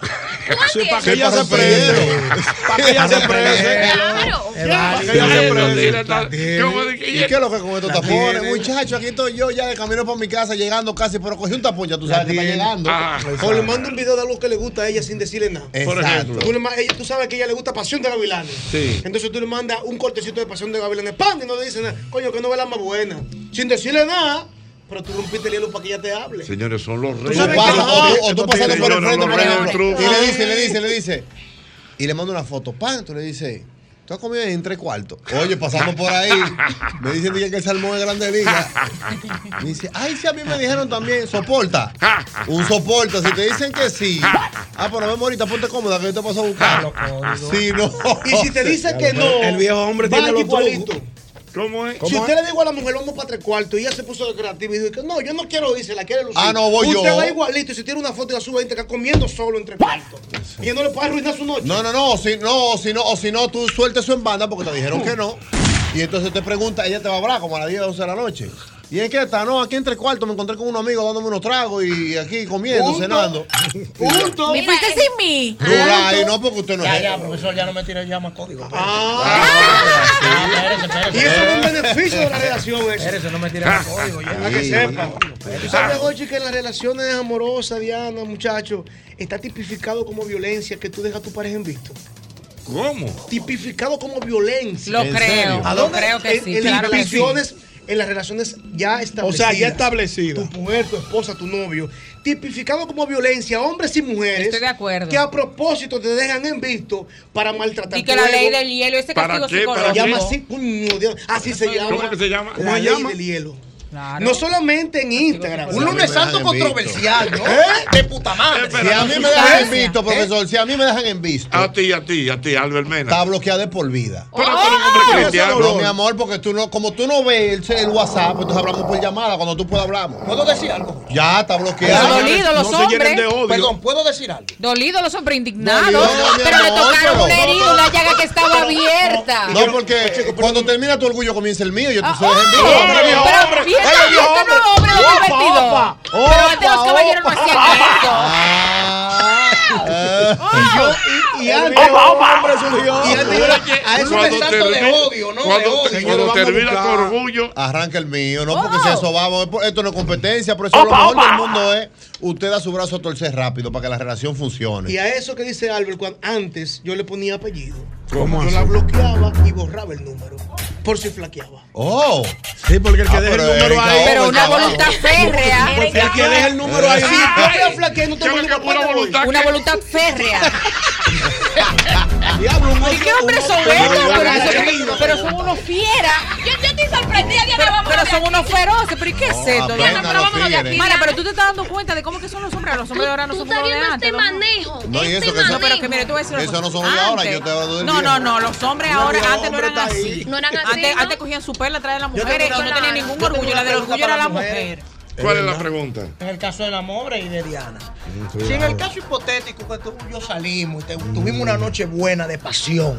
Sí, para que ella se romper. Para que ella se prese. Claro. Para que ella se Ay, no, prese. mira, está- ¿cómo de que- ¿Y qué es lo que con estos tapones? Muchacho, aquí estoy yo ya de camino para mi casa, llegando casi, pero cogí un tapón, ya tú sabes que está llegando. Ah, O le manda un video de algo que le gusta a ella sin decirle nada. Por ejemplo. Tú, sabes que a ella le gusta Pasión de Gavilanes. Sí. Entonces tú le mandas un cortecito de Pasión de Gavilanes. ¡Pam! Y no le dice nada. Coño, que no ve la más buena. Sin decirle nada. Pero tú rompiste el hielo para que ella te hable. Señores, son los reyes. pasas, o tú, o tú pasando por el frente, por ejemplo, y le dice, le dice, le dice, y le manda una foto, pan, tú le dices, tú has comido en tres cuartos. Oye, pasamos por ahí, me dicen que el salmón es grande liga. Me dice, ay, si a mí me dijeron también, soporta. Un soporta, si te dicen que sí. Ah, pero vemos ahorita, ponte cómoda que yo te paso a buscar. Sí, no. Y si te dice que no, El viejo hombre tiene los igualito. trucos. ¿Cómo es? Si usted le dijo a la mujer, vamos para tres cuartos, y ella se puso de creativa y dijo que no, yo no quiero irse, la quiere lucir. Ah, no, voy usted yo. va igualito y si tiene una foto y la sube, está comiendo solo en tres cuartos. Y ella no le puede arruinar su noche. No, no, no, si no, si no, o si no, tú sueltes eso en banda porque te dijeron que no. Y entonces te pregunta, ella te va a hablar como a las 10 11 de la noche. ¿Y en qué está? No, aquí entre cuartos me encontré con un amigo dándome unos tragos y aquí comiendo, Punto. cenando. Punto. ¿Me fuiste sin mí? Rula, y no porque usted no Ya, es. ya, profesor, ya no me ya más código. Ah, espérese, y eso es un beneficio de la relación. Eso. Espérese, no me tire más código ya. Para que sepa. Tú sabes, Ochi, que en las relaciones amorosas, Diana, muchachos, está tipificado como violencia que tú dejas a tu pareja en visto. ¿Cómo? Tipificado como violencia. Lo ¿En creo? ¿A lo dónde? creo que en, sí. En claro las que sí. En las relaciones ya establecidas. O sea, ya establecido. Tu mujer, tu esposa, tu novio. Tipificado como violencia, hombres y mujeres. Estoy de acuerdo. Que a propósito te dejan en visto para maltratar Y que la ego. ley del hielo, ese ¿Para castigo qué? ¿Para Se qué? llama psicológico. así, Dios, así se llama. ¿Cómo que se llama? La ¿Cómo se ley llama? del hielo. Claro. No solamente en Instagram. Un Un lunes santo controversial, ¿no? ¿Eh? De puta madre. Si a mí me dejan en visto, profesor, si a mí me dejan en visto, A ti, a ti, a ti, Albert Mena. está bloqueada de por vida. Pero tú eres un hombre No, cristiano. mi amor, porque tú no, como tú no ves el, el WhatsApp, pues entonces hablamos por llamada. Cuando tú puedas hablamos. ¿Puedo decir algo? Ya está Pero bloqueada. dolido los No se llenen de hombres. odio. Perdón, ¿puedo decir algo? Dolidos los hombres indignados. Dolido, pero le amor, tocaron pero- una herida, una llaga que estaba abierta. No, porque cuando termina tu orgullo comienza el mío. Yo te Ah, soy oh, en vivo. hombre, viejo pero este no es hombre hombre. 2022. Opa, opa, Pero antes los opa, caballeros no opa. hacían esto. Ah, eh. Y yo, y, y antes hombre surgió. Y antes yo la- a eso me Cuando salto de termine- odio, ¿no? Cuando, de odio. cuando termina tu orgullo. Arranca el mío, no Oh. porque si eso vamos, es por- esto no es competencia, por eso lo mejor del mundo es usted da su brazo a torcer rápido para que la relación funcione. Y a eso que dice Albert, cuando antes yo le ponía apellido. ¿Cómo Yo así? la bloqueaba y borraba el número. Por si flaqueaba. Oh. Sí, porque el que Ah, deja el número Erika ahí. Pero una voluntad férrea. Porque el que deja el número ahí. Veo flaquear, no te una voluntad. Una voluntad férrea. Diablo, un ¿Y qué hombres son Pero, son unos fieras. Yo estoy sorprendida, Diana. Pero, vamos pero a son unos feroces. ¿Pero y qué es esto? Diana, pero vámonos de aquí. Mana, pero tú te estás dando cuenta de cómo que son los hombres. Los hombres ahora no son como los de antes. este manejo. No, y este eso que No, pero que mire, tú vas a decir una Eso no son los de ahora, yo te hablo del No, no, no, los hombres ahora antes no eran así. No eran así, Antes, cogían su perla atrás de las mujeres y no tenían ningún orgullo. La del orgullo era la mujer. ¿Cuál es la pregunta? En el caso de la y de Diana. cuidado. Si en el caso hipotético que tú y yo salimos y te- tuvimos una noche buena de pasión.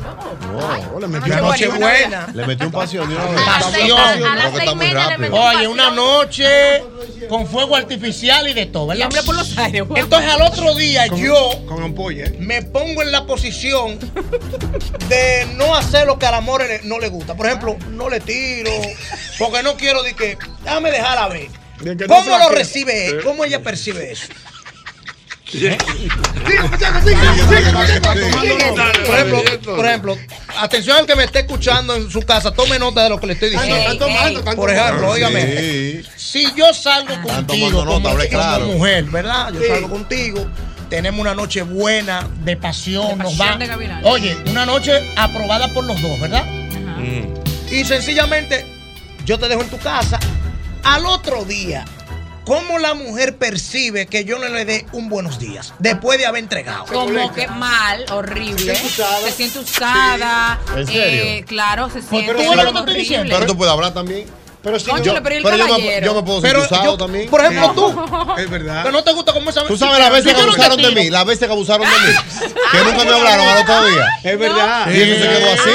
Oh, le Una noche buena. Le metí un pasión. Pasión. Creo que está muy rápido. Oye, una noche con fuego artificial y de todo, ¿verdad? Y hambre por los aires. Entonces al otro día yo Con ampolla. ¿eh? me pongo en la posición de no hacer lo que al amor no le gusta. Por ejemplo, no le tiro, porque no quiero de que, déjame dejarla ver. ¿Cómo lo recibe él? ¿Cómo ella percibe eso? Por ejemplo, por ejemplo, atención al que me esté escuchando en su casa, tome nota de lo que le estoy diciendo. Tomando, están Por ejemplo, tomando. óigame, Sí. si yo salgo contigo como, mujer, ¿verdad? Yo Sí. salgo contigo, tenemos una noche buena, de pasión, De nos va. Oye, una noche aprobada por los dos, ¿verdad? Y sencillamente, yo te dejo en tu casa. Al otro día, ¿cómo la mujer percibe que yo no le dé un buenos días después de haber entregado? Como que mal, horrible. Se siente usada. Se siente usada. ¿En serio? eh, claro, se siente pero- horrible. Pero tú puedes hablar también. Pero si yo, pero ¿y el pero yo me, yo me puedo Pero sentir usado yo- también. por ejemplo, tú. Es verdad. Que no te gusta cómo esa Tú sabes las veces que abusaron de mí, las veces que abusaron de mí, que nunca me hablaron al otro día. Es verdad. Y eso se quedó así.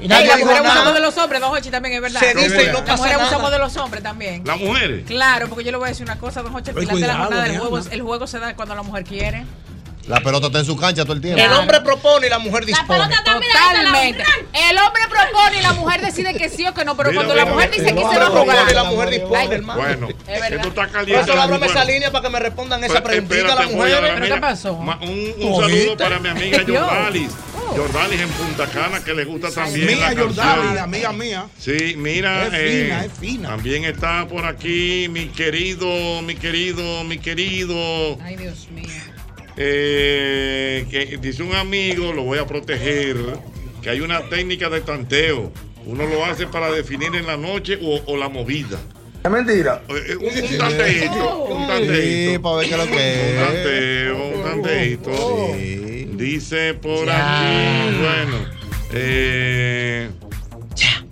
Y nadie las mujeres abusamos de los hombres, don Hochi, también es verdad. Se dice y no Las pasa mujeres abusamos de los hombres también. ¿Las mujeres? Claro, porque yo le voy a decir una cosa, don Hochi, al final de la jornada del juego, el juego se da cuando la mujer quiere. La pelota está en su cancha todo el tiempo. El hombre propone y la mujer dispone. Totalmente. El hombre propone y la mujer decide que sí o que no, pero Mira, cuando mira, la mujer mira, dice que se va a hombre jugar. propone y la mujer dispone, Ay, hermano. Bueno, Es verdad. esto está Por caliente. eso ábrame Bueno, esa línea para que me respondan esa pues, preguntita a espérate, las voy a mujeres. dar, ¿Pero qué pasó? Un, un ¿Tú saludo para mi amiga. Jordalis. Jordalis en Punta Cana, que le gusta también Mía la la amiga mía. Sí, mira, Es eh, fina, es fina. también está por aquí mi querido, mi querido, mi querido, Ay, Dios mío. Eh, que dice un amigo, lo voy a proteger, que hay una técnica de tanteo. Uno lo hace para definir en la noche o, o la movida. Es mentira. Eh, Un, un tanteito, un Sí, tanteito. para ver qué lo Un que es. tanteo, un tanteito. Sí. Dice por aquí, bueno, eh,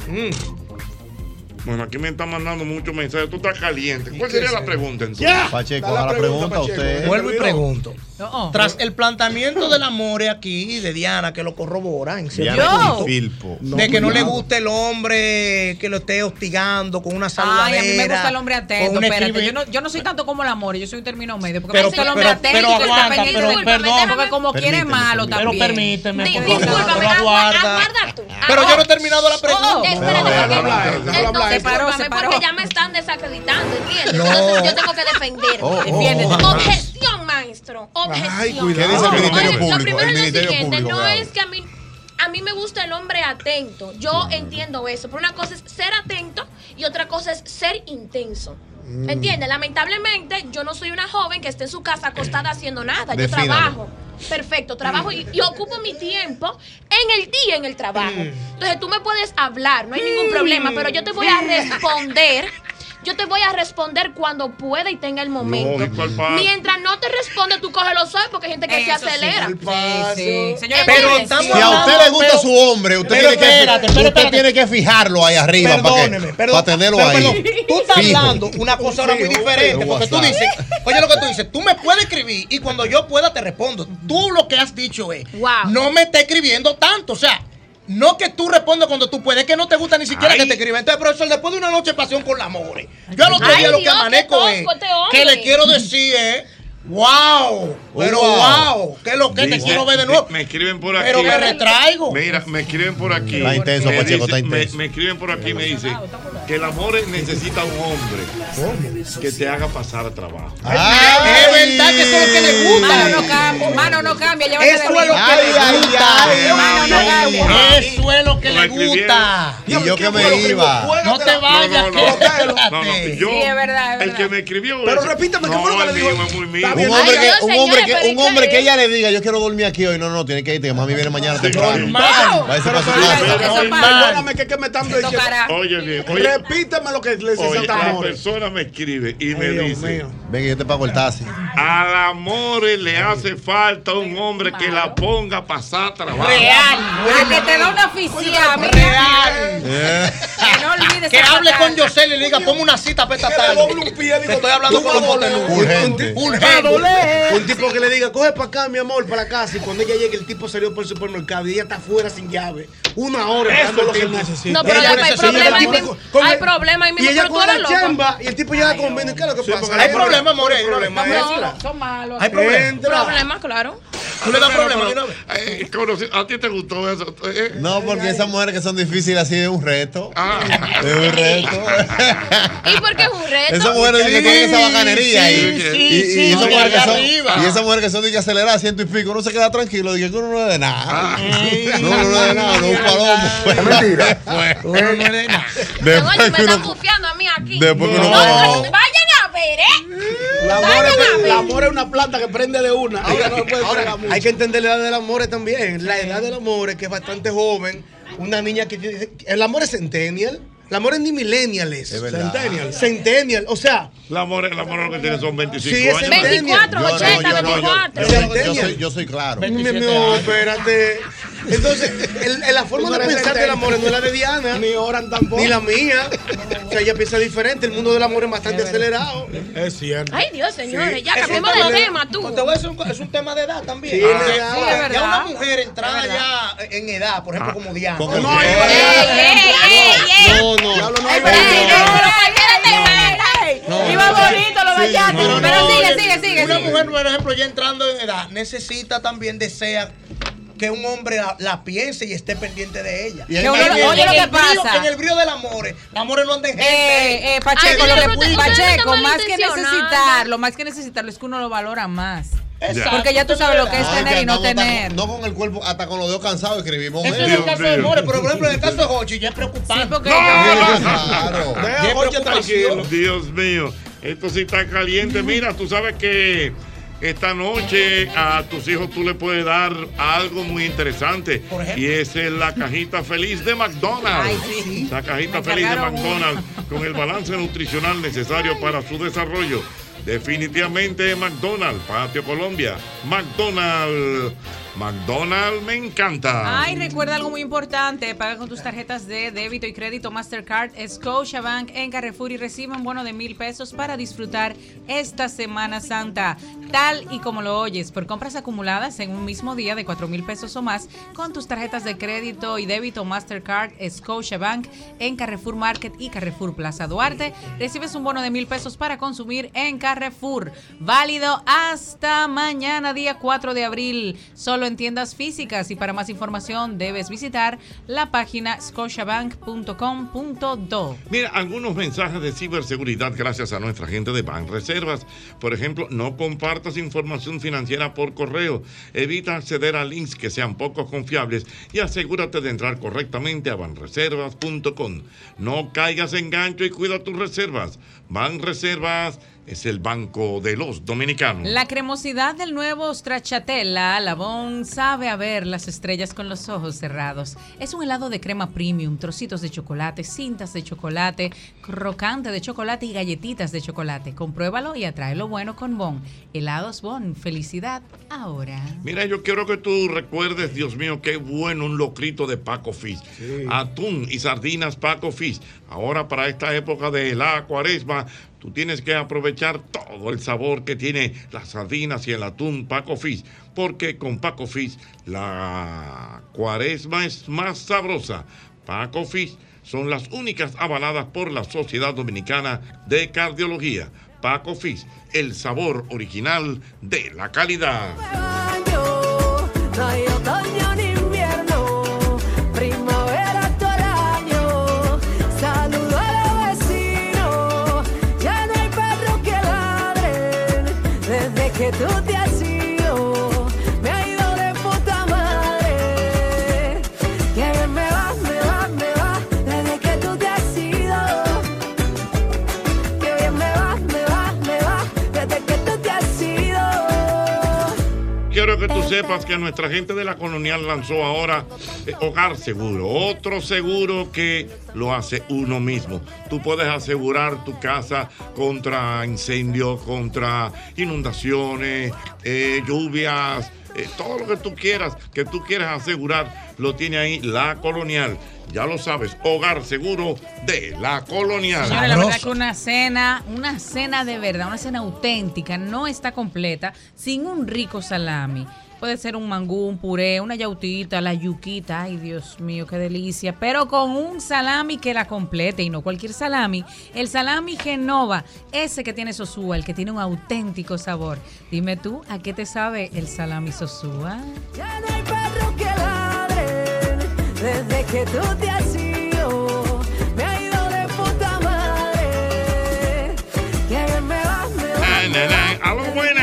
mm. Bueno, aquí me están mandando muchos mensajes. Tú estás caliente. ¿Cuál sería la pregunta entonces? Pacheco, Da haga la pregunta a usted. Vuelvo y pregunto. No. Tras el planteamiento del amor aquí de Diana, que lo corrobora en cierto punto, Filpo. de que no le guste el hombre que lo esté hostigando con una Ay, saludadera. a mí me gusta el hombre con atento. un Espérate, yo no, yo no soy tanto como el amor, yo soy un término medio. Porque Pero- me gusta el hombre pero- atento pero que está aguanta, pendiente pero perdón. Porque como quiere Permíteme, malo permíteme. también. permíteme, por favor, Discúlpame, pero agua- aguarda. aguarda tú. Pero yo no he terminado la Oh, pregunta. Espérate, Déjalo porque- ya me están desacreditando, ¿entiendes? No. Entonces yo tengo que defenderme. Oh, oh, Defiéndete. oh. Objeción, maestro. Objeción. Ay, cuidado. ¿Qué dice el Ministerio Oye, Público? Lo primero El es lo siguiente, Público. no es que a mí, a mí me gusta el hombre atento. Yo entiendo eso. Pero una cosa es ser atento y otra cosa es ser intenso. Mm. ¿Entiendes? Lamentablemente, yo no soy una joven que esté en su casa acostada haciendo nada. Yo Defínalo. trabajo. Perfecto, trabajo y, y ocupo mi tiempo en el día en el trabajo. Entonces tú me puedes hablar, no hay ningún problema, pero yo te voy a responder. Yo te voy a responder cuando pueda y tenga el momento. Mientras no te responde, tú coges los ojos porque hay gente que se Eso acelera. Sí, sí. Señores, Pero Si a usted le gusta pero- su hombre, usted, tiene, que, espérate, pero usted espérate. tiene que fijarlo ahí arriba para, Perdóneme, que, perdón, para tenerlo pero ahí. perdón, tú estás Fijo. hablando una cosa ahora muy diferente, porque tú dices, oye lo que tú dices, tú me puedes escribir y cuando yo pueda te respondo. Tú lo que has dicho es, Wow. no me estés escribiendo tanto, o sea, no que tú respondas cuando tú puedes, que no te gusta ni siquiera Ay. que te escriban. Entonces, profesor, después de una noche de pasión con la amor, yo al otro Ay, día lo que amanezco es este que le quiero decir es, ¡Wow! Pero wow, ¿qué es lo que te quiero ver de nuevo? Me escriben por aquí. Pero me retraigo. Mira, me escriben por aquí. Está intenso, me, Pacheco, dice- está me- intenso. me escriben por aquí y me dicen que el amor necesita un hombre que te haga pasar trabajo. Es verdad que eso es lo que le gusta. Mano no cambia, mano no cambia, llévate Eso es lo que le gusta. Mano no cambia. Eso es lo que le gusta. Y yo que me iba. No te vayas, No, no, que no, no, no, yo, Sí, es verdad, es el que me escribió. Pero repítame, ¿qué no, fue lo que le dijo? Es. Un hombre, que, un, hombre que, un hombre ¿qué que ella le diga, yo quiero dormir aquí hoy. No, no, tiene que irte, que mami viene mañana temprano. Para su pero, Eso pasa. Perdóname que, que me están. Oye, bien, oye, Repíteme lo que le dice oye, Santa la persona me escribe y me dice, mío. Ven que yo te pago el taxi. al amor le hace falta un hombre que la ponga a pasar trabajo. Real. A que te da una oficina. Real. Eh. Que no olvides Que hable con Yosel y le diga, ponme una cita para esta tarde. doble un pie, digo, estoy hablando con los. Urgente. Urgente. Un tipo que le diga, coge para acá, mi amor, para casa. Y cuando ella llegue, el tipo salió por el supermercado y ella está afuera sin llave. Una hora. Eso es lo que necesita. No, pero hay necesita- problema Hay problema ahí Y ella con la chamba y el tipo llega con vino. ¿Qué es lo que pasa? Hay Hay No, son malos. Hay problema. Entra. Problema, claro. Tú le das Pero, problema. pero, de una vez. eh, ¿A ti te gustó eso? Eh, No, porque esas mujeres que son difíciles así es un reto. Ah. Es un reto. ¿Y por qué es un reto? Esas mujeres que tienen esa bacanería Sí, y, sí, y- esas mujeres que son, arriba. y esas mujeres que son de que acelerar ciento y pico, uno se queda tranquilo, dije que uno no es de nada. No, uno no es de nada, no es un palomo. Es mentira. Uno no es de nada. Oye, me Después que están uno, bufiando a mí aquí. después que uno No, no, no. vayan a ver, ¿eh? La amor, es, la amor es una planta que prende de una. Ahora no puede Ahora, mucho. hay que entender la edad del amor también. La edad del amor es que es bastante joven. Una niña que. El amor es centennial. El amor es ni millennial. Es, Es verdad. Centennial. Centennial. O sea, La amor, la amor lo que tiene son 25 Sí, es años. 24, Yo no, 80, yo no, yo- 24. yo- yo- yo soy- yo soy claro. mi- mi- 27 no, años. espérate. Entonces, el- el- la forma de no pensar del amor no es la de Diana. Ni oran tampoco. Ni la mía. O sea, ella piensa diferente. El mundo del amor es bastante acelerado. Es cierto. Ay, Dios, señores, ya un de tema- tú. Te voy a decir es un tema de edad también. Sí, Ah, es de edad. sí, es verdad. Ya una mujer entrada ya en edad, por ejemplo, como Diana. No, ¡Ey, ey, ey! No, no. No cualquiera te mata. Iba bonito, lo dañaste. Pero Pero no, sigue, sigue, sigue. Una sigue. mujer, por ejemplo, ya entrando en edad, necesita también, desea que un hombre la, la piense y esté pendiente de ella. Y hay Que uno- más- En el- oye lo que pasa. En el brío del amor, el amor no anda en gente. Eh, eh, Pacheco, Ay, lo que, no Pacheco, están más que necesitarlo, más que necesitarlo, es que uno lo valora más. Exacto, Porque ya tú sabes es lo que es. Ay, tener que y no tener. con- no con el cuerpo, hasta con los dedos cansados escribimos. Eso es el caso de. More, pero por ejemplo, en el caso de Hochi ya es preocupante. Sí, porque Claro. Deja preocupación. tranquilo. Dios mío, esto sí está caliente. Mira, tú sabes que esta noche a tus hijos tú le puedes dar algo muy interesante. Y esa es la cajita feliz de McDonald's. Ay, sí. La cajita Me feliz de McDonald's con el balance nutricional necesario para su desarrollo. Definitivamente McDonald's, Patio Colombia. McDonald's. McDonald's me encanta. Ay, recuerda algo muy importante. Paga con tus tarjetas de débito y crédito Mastercard, Scotiabank en Carrefour y recibe un bono de mil pesos para disfrutar esta Semana Santa. Tal y como lo oyes, por compras acumuladas en un mismo día de cuatro mil pesos o más con tus tarjetas de crédito y débito Mastercard, Scotiabank en Carrefour Market y Carrefour Plaza Duarte, recibes un bono de mil pesos para consumir en Carrefour. Válido hasta mañana, día 4 de abril. Solo en tiendas físicas y para más información debes visitar la página scotiabank.com.do. Mira, algunos mensajes de ciberseguridad gracias a nuestra gente de Ban Reservas. Por ejemplo, no compartas información financiera por correo. Evita acceder a links que sean poco confiables y asegúrate de entrar correctamente a banreservas.com. No caigas en gancho y cuida tus reservas. Ban Reservas es el banco de los dominicanos. La cremosidad del nuevo Stracciatella Labón sabe a ver las estrellas con los ojos cerrados. Es un helado de crema premium, trocitos de chocolate, cintas de chocolate, crocante de chocolate y galletitas de chocolate. Compruébalo y atrae lo bueno con Bon. Helados Bon, felicidad ahora. Mira, yo quiero que tú recuerdes, Dios mío, qué bueno un locrito de Paco Fish. Atún y sardinas Paco Fish. Ahora para esta época de la cuaresma, tú tienes que aprovechar todo el sabor que tiene las sardinas y el atún Paco Fish. Porque con Paco Fish la cuaresma es más sabrosa. Paco Fish son las únicas avaladas por la Sociedad Dominicana de Cardiología. Paco Fish, el sabor original de la calidad. Sepas que nuestra gente de la colonial lanzó ahora eh, Hogar Seguro, otro seguro que lo hace uno mismo. Tú puedes asegurar tu casa contra incendios, contra inundaciones, eh, lluvias, eh, todo lo que tú quieras, que tú quieras asegurar, lo tiene ahí la colonial. Ya lo sabes, Hogar Seguro de la colonial. La verdad que una cena, una cena de verdad, una cena auténtica, no está completa sin un rico salami. Puede ser un mangú, un puré, una yautita, la yuquita, ay Dios mío, qué delicia. Pero con un salami que la complete y no cualquier salami. El salami Genova, ese que tiene Sosúa, el que tiene un auténtico sabor. Dime tú, ¿a qué te sabe el salami Sosúa? Ya no hay que ladren desde que tú te has ido. Me ha ido de puta madre. Que me va, me va. Aló, buenas.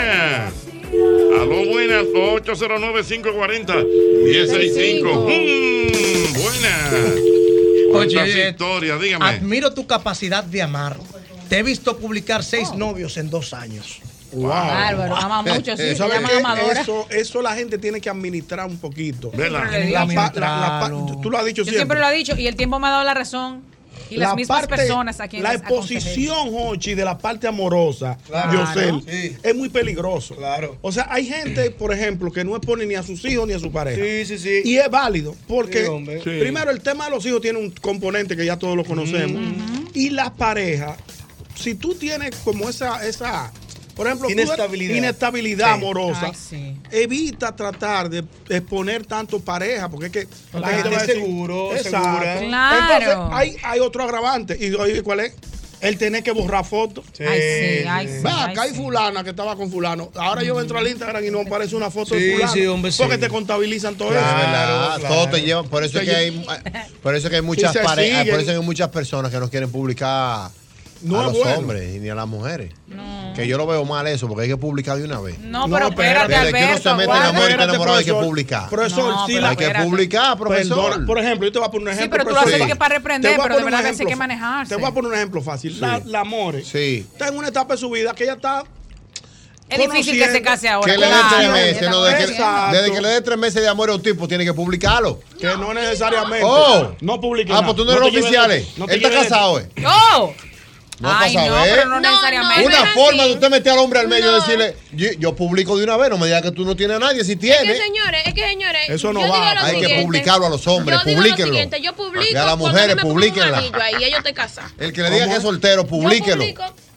Aló, buenas. 809-540-165. Mm, buenas. ¿Cuántas Oye, historias? Dígame. Admiro tu capacidad de amar. Te he visto publicar seis novios en dos años. Wow. Bárbaro, ama mucho, sí, se ¿Sabes llama amadora. Eso, eso la gente tiene que administrar un poquito. ¿Verdad? La tú lo has dicho Yo siempre. siempre lo he dicho y el tiempo me ha dado la razón. Y las La mismas parte- personas a quienes La exposición, Hochi, de la parte amorosa, Claro. Yosel, Sí. es muy peligroso. Claro. O sea, hay gente, por ejemplo, que no expone ni a sus hijos ni a su pareja. Sí, sí, sí. Y es válido, porque Sí, primero el tema de los hijos tiene un componente que ya todos lo conocemos. Y las parejas, si tú tienes como esa, esa por ejemplo, tú- Inestabilidad. inestabilidad Sí. amorosa, Ay, sí. evita tratar de exponer tanto pareja, porque es que la te gente seguro, segura. Claro. Entonces, hay, hay otro agravante. ¿Y oye, cuál es? El tener que borrar fotos. Ay, sí, ay, sí, Ve ay, acá hay sí. fulana que estaba con fulano. Ahora yo entro al Instagram y no aparece una foto Sí, de fulano. sí, hombre, sí. Porque te contabilizan todo Claro, eso. verdad, Claro. todo te lleva, por eso es que hay, por eso es que hay muchas Sí, parejas, por eso hay muchas personas que no quieren publicar No a los bueno. hombres ni a las mujeres. Que yo lo veo mal eso, porque hay que publicar de una vez. No, pero espérate, Desde que uno Alberto, se mete en amor y está enamorado hay que publicar. Profesor, No, sí, pero la- hay que publicar, profesor. Por ejemplo, yo te voy a poner un Sí, ejemplo. pero tú lo haces profesor. que para reprender, pero de verdad veces hay que manejarse. Te voy a poner un ejemplo fácil. La, la More Sí. está en una etapa de su vida que ella está. Es difícil que se case ahora. Que le dé tres meses, no, desde, que, desde que le dé tres meses de amor a un tipo, tiene que publicarlo. Que no necesariamente. Oh. No publique Ah, pues tú no eres lleves- oficiales. no te Él está lleves- casado, ¿eh? ¡Oh! No Ay, para no, saber. pero no necesariamente. Una no forma de usted meter al hombre al medio y No. decirle, yo, yo publico de una vez, no me digas que tú no tienes a nadie, si Es que tienes. señores, es que señores, Eso no va. Hay que publicarlo a los hombres, yo digo lo publíquenlo. siguiente, yo publico Y a las mujeres, anillo ahí, yo estoy casada. El que le diga que es soltero, publíquelo.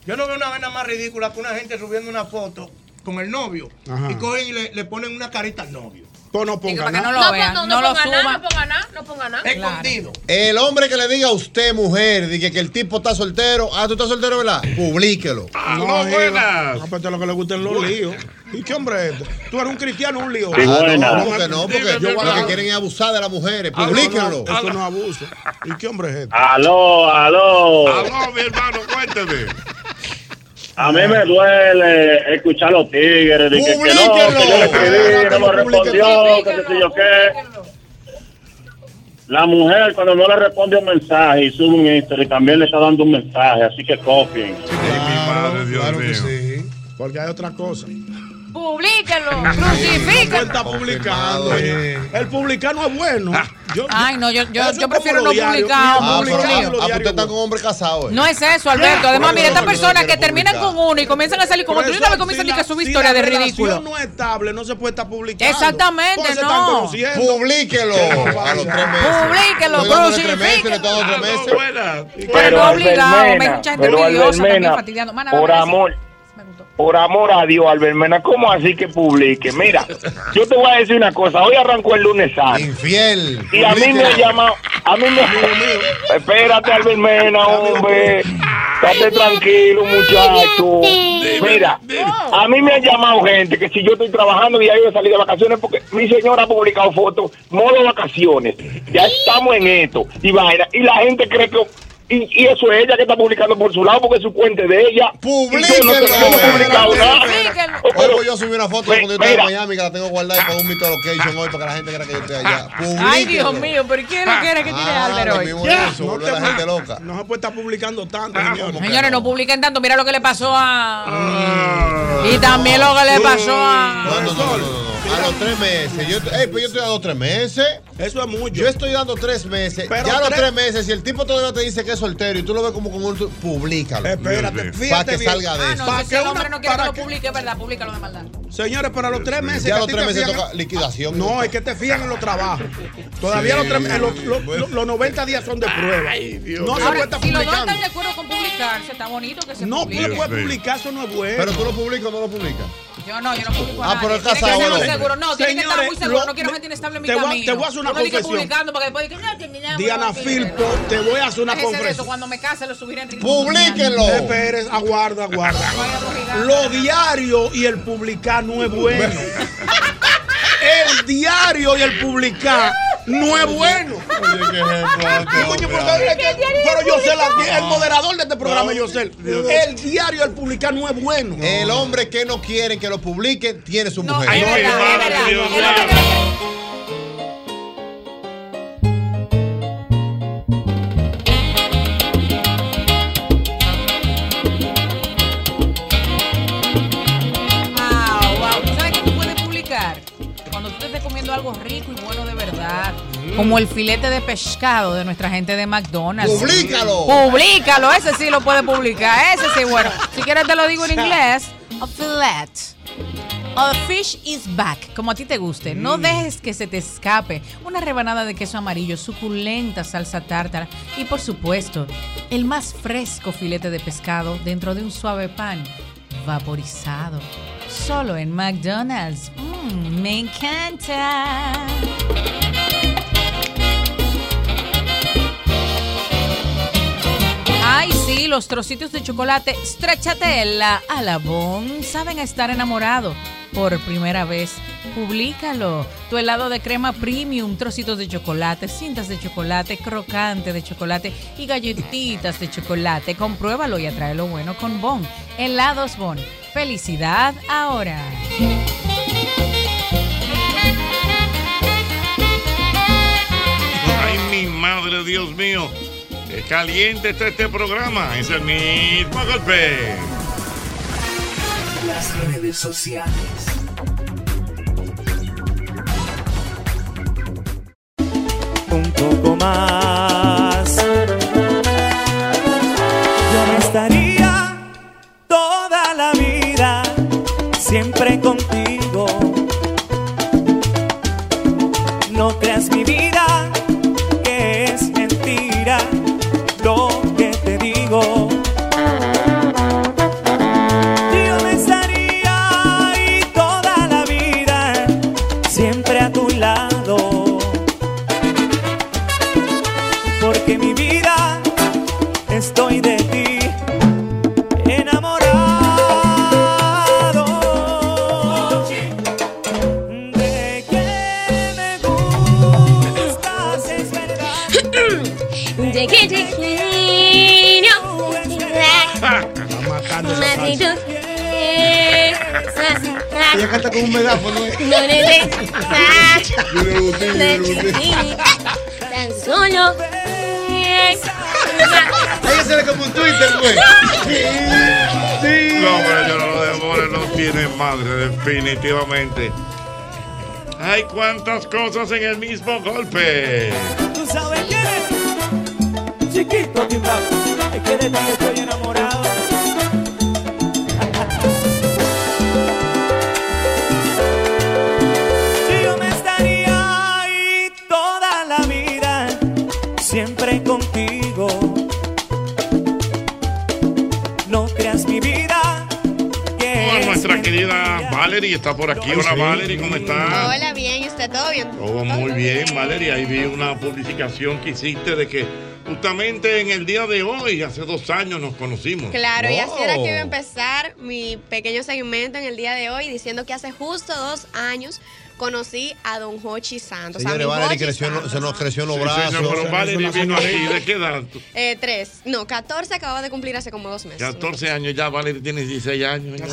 Yo no veo una vaina más ridícula que una gente subiendo una foto con el novio Ajá. y cogen y le, le ponen una carita al novio. Pues no ponga que no nada. lo No, vean, no, no, no, lo ponga nada, no ponga nada, no ponga nada. Escondido. El hombre que le diga a usted, mujer, de que, que el tipo está soltero, ah, tú estás soltero, ¿verdad? Publíquelo. Aló, No, buenas. Ah, pues lo que le gustan los líos. ¿Y qué hombre es este? Tú eres un cristiano, un lío. Ah, no, porque no, porque yo lo que claro. quieren es abusar de las mujeres. Ah, no, no, Publíquenlo. Eso no es abuso. ¿Y qué hombre es este? Aló, aló. Aló, mi hermano, cuénteme. A mí me duele escuchar a los tigres. De que, que no, que yo le escribí, no me respondió, que qué sé yo qué. La mujer cuando no le responde un mensaje y sube un Instagram también le está dando un mensaje, así que copien. Ay, mi madre, Dios Claro que mío. sí. Porque hay otra cosa. Publíquenlo, No crucifíquenlo. está publicando. El publicano es bueno. Yo, Ay, no, yo, yo, yo prefiero no lo diario. publicar. Ah, pero, ah, ah, pues usted está con un hombre casado, ¿eh? No es eso, Alberto. Además, eso estas personas que terminan publicar. con uno y comienzan a salir como tú y una vez comienzan a que subir historias de ridículo. Si no es estable, no se puede estar publicando. Exactamente, no. Publíquelo a los tres meses. Publíquelo, meses. buenas. Pero no obligado, hay mucha gente envidiosa también fastidiando. Por amor, Por amor a Dios, Albermena, ¿cómo así que publique? Mira, yo te voy a decir una cosa. Hoy arrancó el lunes santo. Infiel. Y a mí me ha llamado, a mí me... Espérate, Albermena, hombre. Estate tranquilo, muchacho. Mira, a mí me han llamado gente que si yo estoy trabajando y ya yo salí de vacaciones porque mi señora ha publicado fotos, modo vacaciones. Ya estamos en esto. Y vaina. Y la gente cree que... Y, y eso es ella que está publicando por su lado porque es su cuenta de ella. Publíquenlo. Y yo no, yo no he publicado nada. Hoy pues yo subí una foto Ve- cuando yo estaba en. Miami que la tengo guardada y pongo un mito location hoy para que la gente crea que yo estoy allá. Ay, Dios mío, pero ¿quién lo quiere que tiene Ah, hoy? mismo es eso, volver a la gente loca. No se puede estar publicando tanto, Ah, señor. Señores, no publiquen tanto. Mira lo que le pasó a. Y también lo que le pasó a. No, no, no, no, no. A los tres meses. Yo, ey, pues yo estoy dando tres meses. Eso es mucho. Yo estoy dando tres meses. Pero ya a los tres- tres meses, si el tipo todavía te dice que es soltero y tú lo ves como con un. Publícalo. Espérate, Para que bien. salga de Ah, eso. no, ¿Para si qué el una- hombre no quiere que para lo publique, ¿verdad? Públicalo de maldad. Señores, para los tres meses. Ya a los tres meses liquidación. No, es que te fían en los trabajos. Todavía Sí. los, tres- en los, los- los- los 90 días son de prueba. no se puede Ahora, si los dos están de acuerdo con publicarse, está bonito que se No, tú publique. le puedes publicar, eso no es bueno. Pero tú lo publicas o no lo publicas. Yo no, yo no publico Ah, a pero nadie. es Tiene que casado, estar muy ¿no? seguro. No, tiene que estar muy Señores, seguro. lo- No quiero gente inestable en mi camino. te voy a hacer una confesión. publicando porque después no. Diana no, Filpo, te voy a hacer una confesión. Cuando me case lo subiré en Publíquenlo. Esperes, aguarda, aguarda. Lo diario y el publicar no es bueno. El diario y el publicar no es bueno. Pero yo sé el moderador de este programa, yo sé. El diario y el publicar no es bueno. El hombre que no quiere que lo publiquen tiene su mujer. es verdad, es verdad. Algo rico y bueno de verdad. Como el filete de pescado de nuestra gente de McDonald's. ¡Publícalo! Publícalo, ese sí lo puedes publicar. Ese sí, bueno. Si quieres te lo digo en inglés. A fillet. A fish is back, como a ti te guste. No dejes que se te escape una rebanada de queso amarillo, suculenta salsa tártara y por supuesto, el más fresco filete de pescado dentro de un suave pan vaporizado. Solo en McDonald's. Mm, me encanta. Ay, sí, los trocitos de chocolate Stracciatella a la Bon saben estar enamorado. Por primera vez, publícalo. Tu helado de crema premium, trocitos de chocolate, cintas de chocolate, crocante de chocolate y galletitas de chocolate. Compruébalo y atrae lo bueno con Bon. Helados Bon. Felicidad ahora. Madre, Dios mío. Qué caliente está este programa. Es el mismo golpe. Las redes sociales. un poco más. Yo no estaría toda la vida siempre contigo. No creas mi Canta con un megáfono. ¿eh? No necesitas tan solo. Ella se ve como un Twitter, güey. No, hombre, yo no lo demore, no tiene madre, definitivamente. Hay cuántas cosas en el mismo golpe. tú sabes quién es chiquito timbrado es que ti está por aquí. Hola Valerie, ¿cómo estás? Hola, bien, ¿y usted todo bien? Todo muy bien, Valeria. Ahí vi una publicación que hiciste de que justamente en el día de hoy, hace dos años, nos conocimos. Claro, y así era que iba a Oh. empezar mi pequeño segmento en el día de hoy, diciendo que hace justo dos años conocí a Don Hochi Santos. a Valerie Hochi creció, Santos. se nos creció en los Sí, brazos. señor, pero Valerie vino aquí, ¿de qué edad? Eh, tres, no, 14 acababa de cumplir hace como dos meses. 14 años ya, Valerie tiene 16 años. Ay,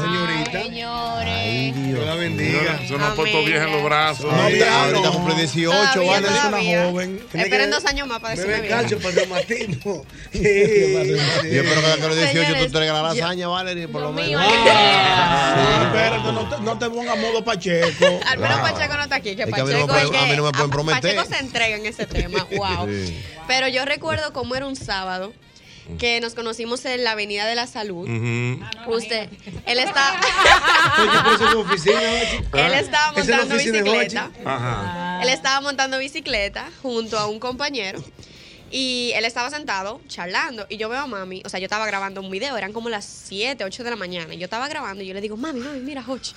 señores. Dios la bendiga. Eso nos ha puesto vieja en los brazos. No, ahorita, ahorita cumple 18, Todavía, Valerie. todavía. joven. Esperen dos años más para decirme bien. reumatismo. Yo espero que a los 18 tú traigas la lasaña, Valerie, por lo menos. Ah, espérate, no te, no te pongas modo Pacheco. Al menos Pacheco no está aquí, que Es que a mí no me Pacheco pueden- es que a mí no me pueden a- prometer. Pacheco se entrega en ese tema, wow. Sí. Pero yo recuerdo cómo era un sábado que nos conocimos en la Avenida de la Salud. Usted, él está, él estaba Esa es la montando bicicleta. Él estaba montando bicicleta junto a un compañero. Y él estaba sentado charlando. Y yo veo a mami. O sea, yo estaba grabando un video. Eran como las 7, 8 de la mañana. Y yo estaba grabando. Y yo le digo, mami, mami, mira, Hochi.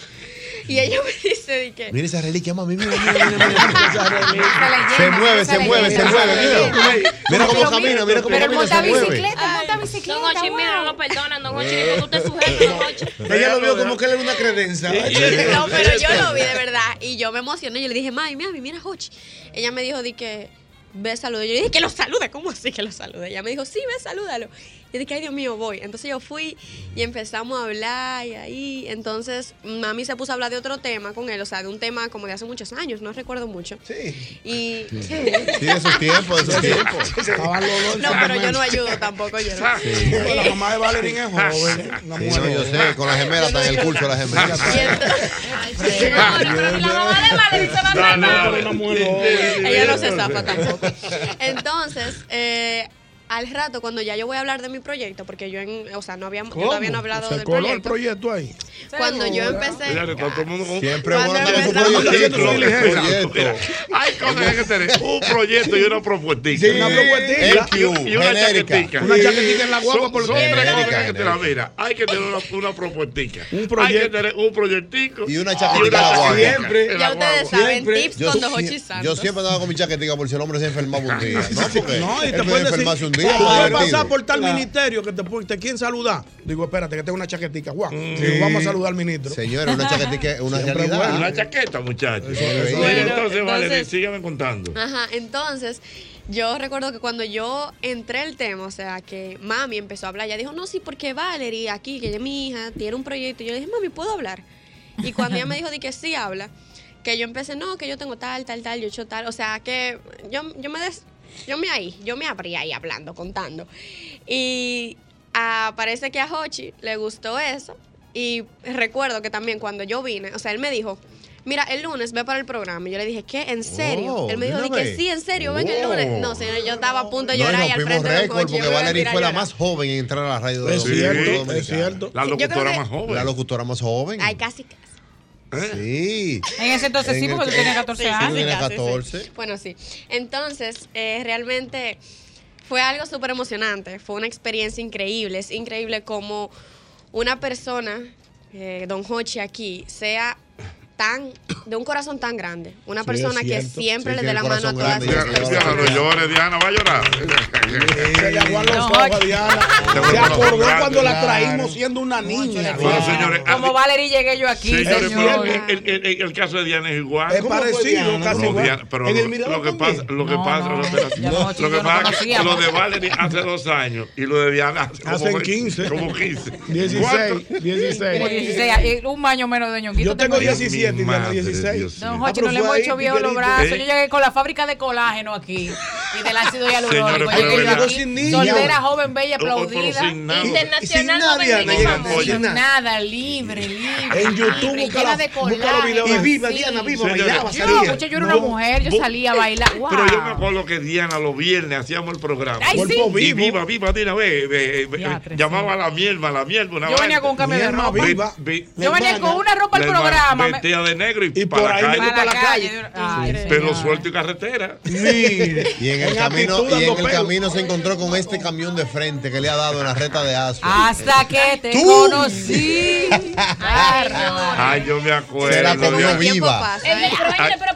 Y ella me dice, de que. Mira esa reliquia, mami, mira, mira, mira, mira esa reliquia. Se mueve, se mueve, se mueve, mira. Mira cómo camina, mira cómo camina, se mueve. monta bicicleta. Don Hochi, mira, no lo perdonan. Don Hochi, ni cuando usted sujeto, Don Hochi. Ella lo vio como que él era una credencia. No, pero yo lo vi de verdad. Y yo me emocioné. Yo le dije, mami, mami, mira, Hochi. Ella me dijo, di que. Ve, salude. Yo dije que lo salude. ¿Cómo así que lo salude? Ella me dijo, sí, ve, salúdalo. Yo dije, ay, Dios mío, voy. Entonces yo fui y empezamos a hablar y ahí. Entonces mami se puso a hablar de otro tema con él, o sea, de un tema como de hace muchos años, no recuerdo mucho. Sí. Y. Sí, de esos tiempos, de esos tiempos. No, pero yo no ayudo tampoco, yo no. Sí. La mamá de Valerín es joven. Una Sí, mujer no, yo joven. sé, con la gemela está en el curso, la gemela. Ella no se zafa tampoco. Entonces, eh, al rato, cuando ya yo voy a hablar de mi proyecto, porque yo, en, o sea, no había, yo todavía no he hablado del coló el proyecto. proyecto ahí. Cuando yo empecé. Mira, está todo el mundo con- Siempre Cuando bueno que proyecto. Mira, Hay cosas que hay que tener. Un proyecto y una propuestica. Sí, una propuestica. Y, y una chaquetica. Una chaquetica en la guagua Son, porque- son tres cosas que hay que tener. Mira, hay que tener una, una propuestica. Un Hay que proyecto. tener un proyectico. Y una chaquetica en la chaquetica guagua. Siempre. Ya ustedes saben, tips Yo, con dos yo siempre andaba con mi chaquetica por si el hombre se enfermaba un día. No, porque No, y te pueden decir, puedes pasar por tal ministerio que te, te quieren saludar. Digo, espérate, que tengo una chaquetica. Digo, vamos a saludar al ministro. Señores, una chaquetica es una realidad. Una chaqueta, muchachos. Entonces, Valerie, entonces- síganme contando. Ajá, entonces yo recuerdo que cuando yo entré el tema, o sea, que mami empezó a hablar, ella dijo, no, sí, porque Valerie aquí, que ella es mi hija, tiene un proyecto. Y yo le dije, mami, ¿puedo hablar? Y cuando ella me dijo di que sí habla, que yo empecé, no, que yo tengo tal, tal, tal, yo he hecho tal. O sea, que yo, yo me des, yo me ahí, yo me abrí ahí hablando, contando. Y ah, parece que a Hochi le gustó eso. Y recuerdo que también cuando yo vine, o sea, él me dijo, mira, el lunes ve para el programa. Y yo le dije, ¿qué? ¿En serio? Oh, él me dijo, que sí, en serio, ven el Oh. lunes. No, señor, yo estaba a punto de No, y llorar nos y al frente de récord Hochi, yo porque a Valerie fue a la más joven en entrar a la radio de Es cierto, es cierto. La locutora más joven. La locutora más joven. Ay, casi, casi. Sí. En ese entonces sí, En porque el- tú tenías 14 Sí, Tú años. sí. 14. Bueno, sí. Entonces, eh, realmente fue algo súper emocionante. Fue una experiencia increíble. Es increíble como una persona, eh, Don Hochi aquí, sea tan de un corazón tan grande. Una Sí, persona que siempre Sí, le dé la mano a todas las personas. Diana, no llores, Diana, va a llorar. Se le aguan los No, ojos. Diana. Se acordó cuando la traímos siendo una niña. Bueno, señores, Como Valerie llegué yo aquí, Señores, el, el- el- el caso de Diana es igual. Es parecido, casi No, igual. Diana, pero En el lo, lo que pasa, lo que No, pasa, no, lo que- pasa es que lo de Valerie hace dos años y lo de Diana hace como, Hacen 15. como 15. 16, ¿Cuánto? 16. Como 16, y un año menos de ñonguito. Yo tengo yo. 17 y Diana Madre 16. Dios Don mío. Hochi, Ah, no le hemos hecho viejos los brazos. ¿Eh? Yo llegué con la fábrica de colágeno aquí y del ácido hialurónico. Soltera, joven, bella, Oh, aplaudida. Internacional joven Diana, sin nada. Libre, libre. En YouTube busca, de. Y viva. Diana, viva, bailaba, Yo, salía. yo era una mujer, yo salía a bailar. Pero yo me acuerdo que Diana los viernes hacíamos el programa. Y viva, viva, Dina, ve, ve, ve, Diatre, llamaba a la mierda, la mierda. Una Yo venía con un cambio de ropa. Yo venía con una ropa al programa. Vestida de negro y, Y para por la ahí calle. me- Para la la calle. calle. Ay, Pero señor. suelto y carretera. Mire. Y en el camino, y en el camino se encontró con este camión de frente que le ha dado en la reta de Aso. Hasta que te ¡Tú! conocí. Ay, Ay, yo me acuerdo. Se la comió viva. Ay,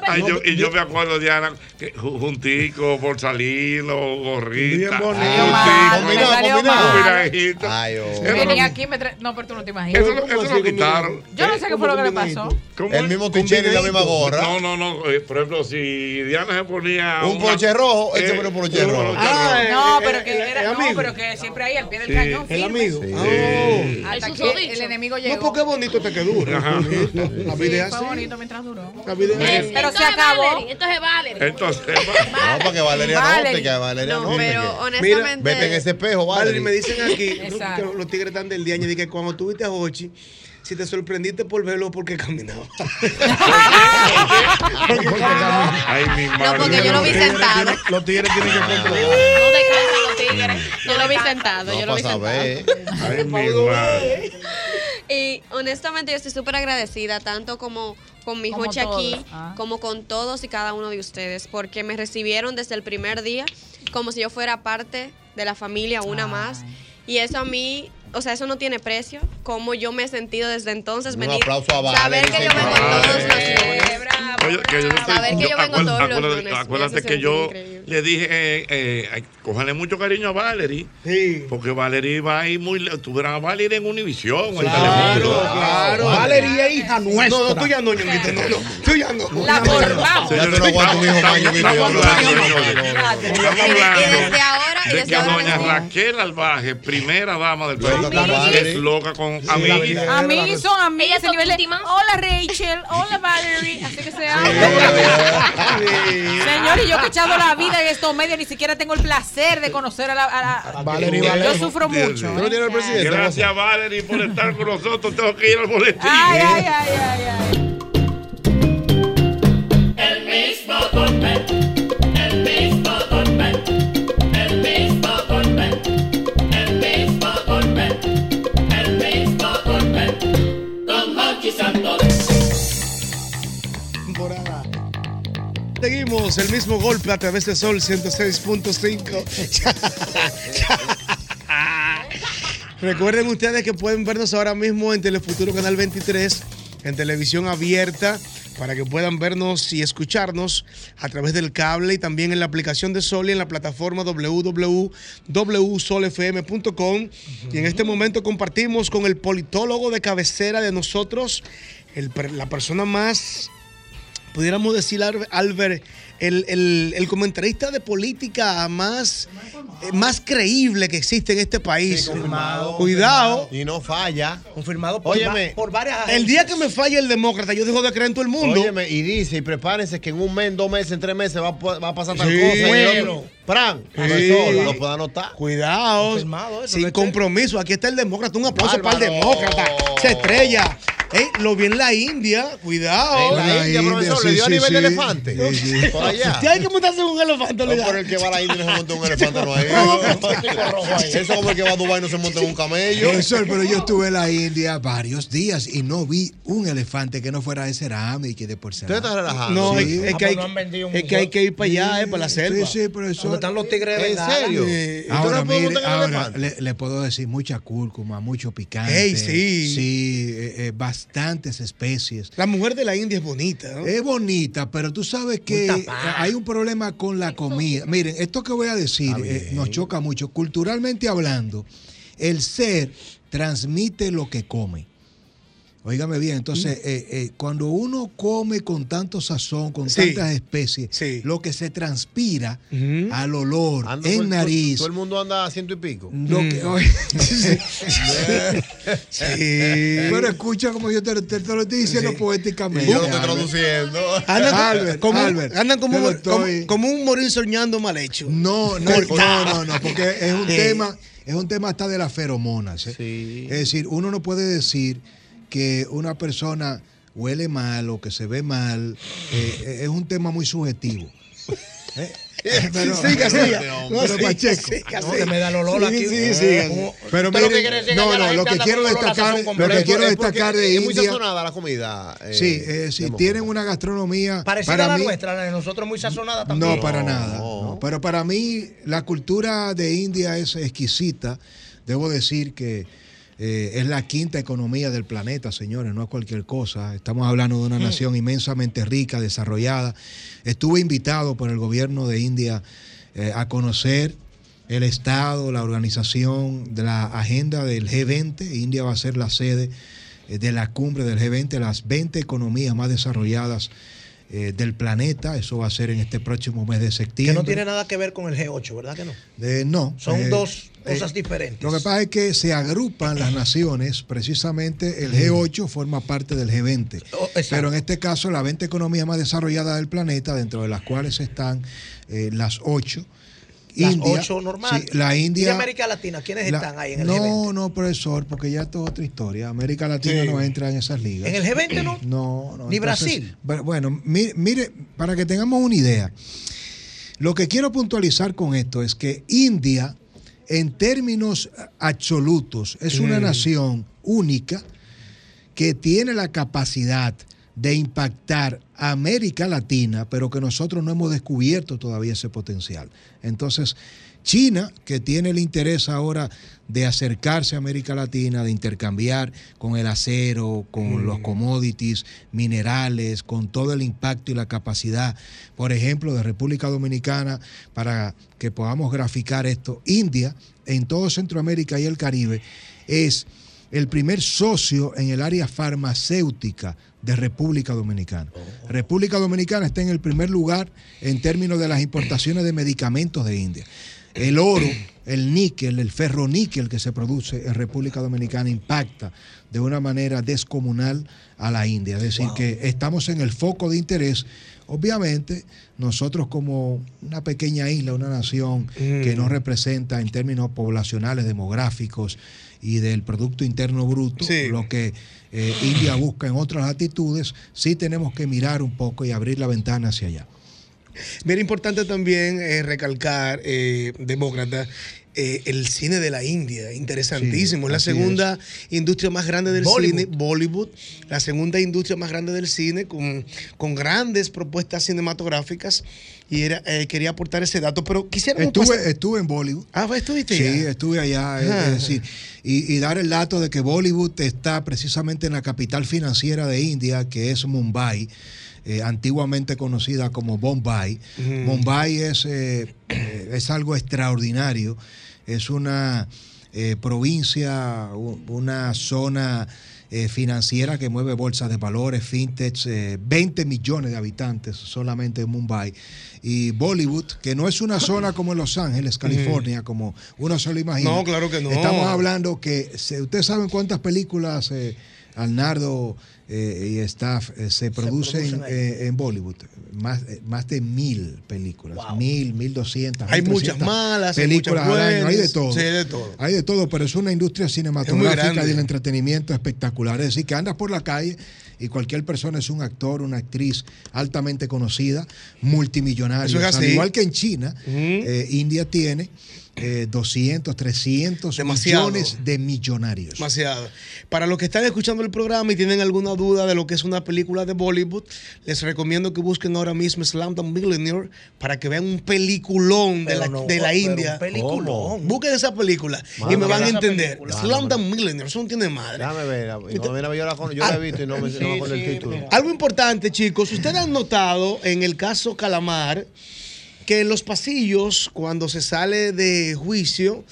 ay, yo- y yo me acuerdo, Diana, que ju- juntico los gorritas. Bien bonito. combinadito. Ay, oh. Eso Vení lo- aquí me tra- No, pero tú no te imaginas. Eso, lo- eso lo quitaron. Yo no sé qué fue lo que le pasó. ¿Cómo El mismo tichero y la misma gorra. No, no, no. eh, por ejemplo, si Diana se ponía. Un poloche rojo, él se pone un un rojo. Ah, rojo. No, eh, pero eh, que eh, era. No, amigo. pero que siempre ahí al pie del Sí. cañón. El amigo. Sí. Oh. Hasta El que susodicho. el enemigo No, llegó. porque es bonito este que dura. Ajá. bonito. La vida es Fue bonito mientras duró. La vida es así. Pero Esto se es acabó. Valerie, Esto es Valerie. Entonces, No, para que Valeria note, que Valeria No, pero honestamente- Vete en ese espejo, Valerie, Valerie. me dicen aquí ¿no? Los tigres están del día y que cuando tuviste a Hochi, si te sorprendiste por verlo porque caminaba. Ay, mi madre. No, porque yo lo vi sentado. Los tigres tienen que controlar. No descansan los tigres. Yo lo vi sentado, yo lo vi sentado. Ay, mi madre. Y honestamente yo estoy súper agradecida, tanto como con mi Jochi aquí, ah. como con todos y cada uno de ustedes, porque me recibieron desde el primer día como si yo fuera parte de la familia, una más. Y eso a mí, o sea, eso no tiene precio, como yo me he sentido desde entonces. Un venir, aplauso a Saber Valerie, que yo vengo señores. todos los lunes. Oye, que yo le estoy- Saber que yo vengo todos los lunes, Acuérdate que yo increíble. le dije, eh, eh, cójale mucho cariño a Valerie. Porque Valerie va a ir muy. Tuvieran a Valerie en Univisión. en Claro, claro. Valeria es hija nuestra. No, no, tú ya no, ñonguito, no, no. Tú ya no. La formamos. Tú no aguantas un hijo más, Ñonguito, Estamos yo hablando, señores. Estamos Y hablando desde ahora, y de desde que ahora doña Raquel Albaje, primera dama del país, Valerie. es loca con Sí, amiguis. la A mí son íntimas. Hola Rachel, hola Valerie. Así que se habla. Señor, y yo que he echado la vida en estos medios, ni siquiera tengo el placer de conocer a la. a la- Valerie yo sufro mucho. ¿Tú no tienes el presidente? Gracias, Valerie, por estar con nosotros. Tengo que ir al boletín. Ay, ay, ay, ay, ay. El mismo golpe, El mismo golpe a través de Sol 106.5. Recuerden ustedes que pueden vernos ahora mismo en Telefuturo Canal 23, en televisión abierta, para que puedan vernos y escucharnos a través del cable y también en la aplicación de Sol y en la plataforma www.solfm.com. Y en este momento compartimos con el politólogo de cabecera de nosotros, la persona más pudiéramos decir, Al- Albert, el, el- el comentarista de política más, eh, más creíble que existe en este país. confirmado, Cuidado. Y no falla. Confirmado por, Óyeme. va- por varias El día que me falle el demócrata, yo dejo de creer en todo el mundo. Óyeme, y dice, y prepárense que en un mes, en dos meses, en tres meses va, va a pasar tal Sí. cosa. Bueno. Pran, Sí. lo puede anotar. Cuidado. Eso, sin compromiso. Aquí está el demócrata. Un aplauso para el demócrata. Se estrella. Ey, lo vi en la India. Cuidado. En la India, profesor, le dio a nivel de elefante. Por allá. Si hay que montarse en un elefante, No, por el que va a la India no se monta un elefante, no hay. Eso como el que va a Dubái no se monta en un camello. Profesor, pero yo estuve en la India varios días y no vi un elefante que no fuera de cerámica y de porcelana. Usted está relajado. No, Sí. es, es Ah, que hay, pues no han vendido un es que hay que ir para allá, Sí, eh, para la selva. Sí, sí, profesor. ¿Dónde están los tigres de ¿En bengala? serio? Eh, ¿Usted Ahora, mire, en ahora le, le puedo decir mucha cúrcuma, mucho picante. Ey, sí. Sí, eh, eh, bastantes especies. La mujer de la India es bonita, ¿no? Es bonita, pero tú sabes que hay un problema con la comida. Miren, esto que voy a decir eh, nos choca mucho. Culturalmente hablando, el ser transmite lo que come. Óigame bien, entonces, eh, eh, cuando uno come con tanto sazón, con Sí. tantas especies, Sí. lo que se transpira al olor, en nariz, Todo el mundo anda a ciento y pico. lo que-. Sí. Pero escucha como yo te, te- te lo estoy diciendo poéticamente. yo lo estoy traduciendo. Andan, Albert, como, Albert, andan como, un- como, estoy- como un morir soñando mal hecho. No, no, no, no, no, porque es un tema, es un tema hasta de las feromonas. ¿eh? Es decir, uno no puede decir que una persona huele mal o que se ve mal. eh, eh, es un tema muy subjetivo. ¿eh? Pero- siga, siga. No, No, pero Pacheco. siga, No, que me da el olor Sí, aquí. sí, Pero lo que miren, no, no, lo quiero destacar, lo que quiero destacar de es muy India. sazonada la comida. eh, Sí, eh, sí, tienen una gastronomía. Parecida para a la mí- nuestra, la de nosotros muy sazonada también. No, para nada. no. Pero para mí, la cultura de India es exquisita. Debo decir que eh, es la quinta economía del planeta, señores, no es cualquier cosa. Estamos hablando de una Mm. nación inmensamente rica, desarrollada. Estuve invitado por el gobierno de India eh, a conocer el Estado, la organización de la agenda del G20. India va a ser la sede eh, de la cumbre del G20, las 20 economías más desarrolladas del planeta. Eso va a ser en este próximo mes de Que septiembre. no tiene nada que ver con el G8, ¿verdad que no? No. Son dos cosas diferentes. Lo que pasa es que se agrupan las naciones, precisamente el G8 forma parte del G20. Oh, exacto. Pero en este caso, las 20 economías más desarrolladas del planeta, dentro de las cuales están eh, las 8. Las India, ocho normales. sí, la ¿Y de India. América Latina? ¿Quiénes la- están ahí en el no, G20? no, profesor, porque ya esto es otra historia. América Latina Sí. no entra en esas ligas. ¿En el G20 no? No, no. ¿Ni entonces, Brasil? bu- Bueno, mi- mire, para que tengamos una idea, lo que quiero puntualizar con esto es que India, en términos absolutos, es una Mm. nación única que tiene la capacidad de impactar a América Latina, pero que nosotros no hemos descubierto todavía ese potencial. Entonces, China, que tiene el interés ahora de acercarse a América Latina, de intercambiar con el acero, con los commodities, minerales, con todo el impacto y la capacidad, por ejemplo, de República Dominicana, para que podamos graficar esto. India, en todo Centroamérica y el Caribe, es el primer socio en el área farmacéutica de República Dominicana. República Dominicana está en el primer lugar en términos de las importaciones de medicamentos de India. El oro, el níquel, el ferroníquel que se produce en República Dominicana impacta de una manera descomunal a la India. Es decir, que estamos en el foco de interés. Obviamente, nosotros como una pequeña isla, una nación que no representa en términos poblacionales, demográficos y del Producto Interno Bruto, Sí. lo que eh, India busca en otras latitudes, sí tenemos que mirar un poco y abrir la ventana hacia allá. Mira, importante también eh, recalcar, eh, demócrata, eh, el cine de la India, interesantísimo. Sí, es la segunda industria más grande del Bollywood. cine, Bollywood, la segunda industria más grande del cine, con, con grandes propuestas cinematográficas. Y era, eh, quería aportar ese dato, pero quisiera Estuve, estuve en Bollywood. Ah, estuviste Sí, estuve allá. es- Ah. Es decir, y, y dar el dato de que Bollywood está precisamente en la capital financiera de India, que es Mumbai, eh, antiguamente conocida como Bombay. Mumbai es, eh, eh, es algo extraordinario. Es una eh, provincia, una zona financiera que mueve bolsas de valores, fintechs, eh, 20 millones de habitantes solamente en Mumbai. Y Bollywood, que no es una zona como en Los Ángeles, California, como uno se lo imagina. No, claro que no. Estamos hablando que, ¿ustedes saben cuántas películas Arnardo eh, y staff eh, se, producen, producen ahí. eh, en Bollywood? Más, eh, más de mil películas, mil, mil doscientas. Hay muchas malas, hay películas muchas al año, hay de buenas. todo. Sí, hay de todo. Hay de todo, pero es una industria cinematográfica del entretenimiento espectacular. Es decir, que andas por la calle y cualquier persona es un actor, una actriz altamente conocida, multimillonaria. Eso es Al así. igual que en China, eh, India tiene eh, 200, 300 Demasiado. millones de millonarios. Demasiado. Para los que están escuchando el programa y tienen alguna duda de lo que es una película de Bollywood, les recomiendo que busquen ahora mismo Slamdam Millionaire para que vean un peliculón de Pero la, no, de la pero India. un peliculón. Busquen esa película Mano, y me van a entender. Slamdam Millionaire, eso no tiene madre. Déjame ver. No, mira, yo la, con- yo la he visto y no me, no me acuerdo el título. Algo importante, chicos, ustedes han notado en el caso Calamar que en los pasillos, cuando se sale de juicio,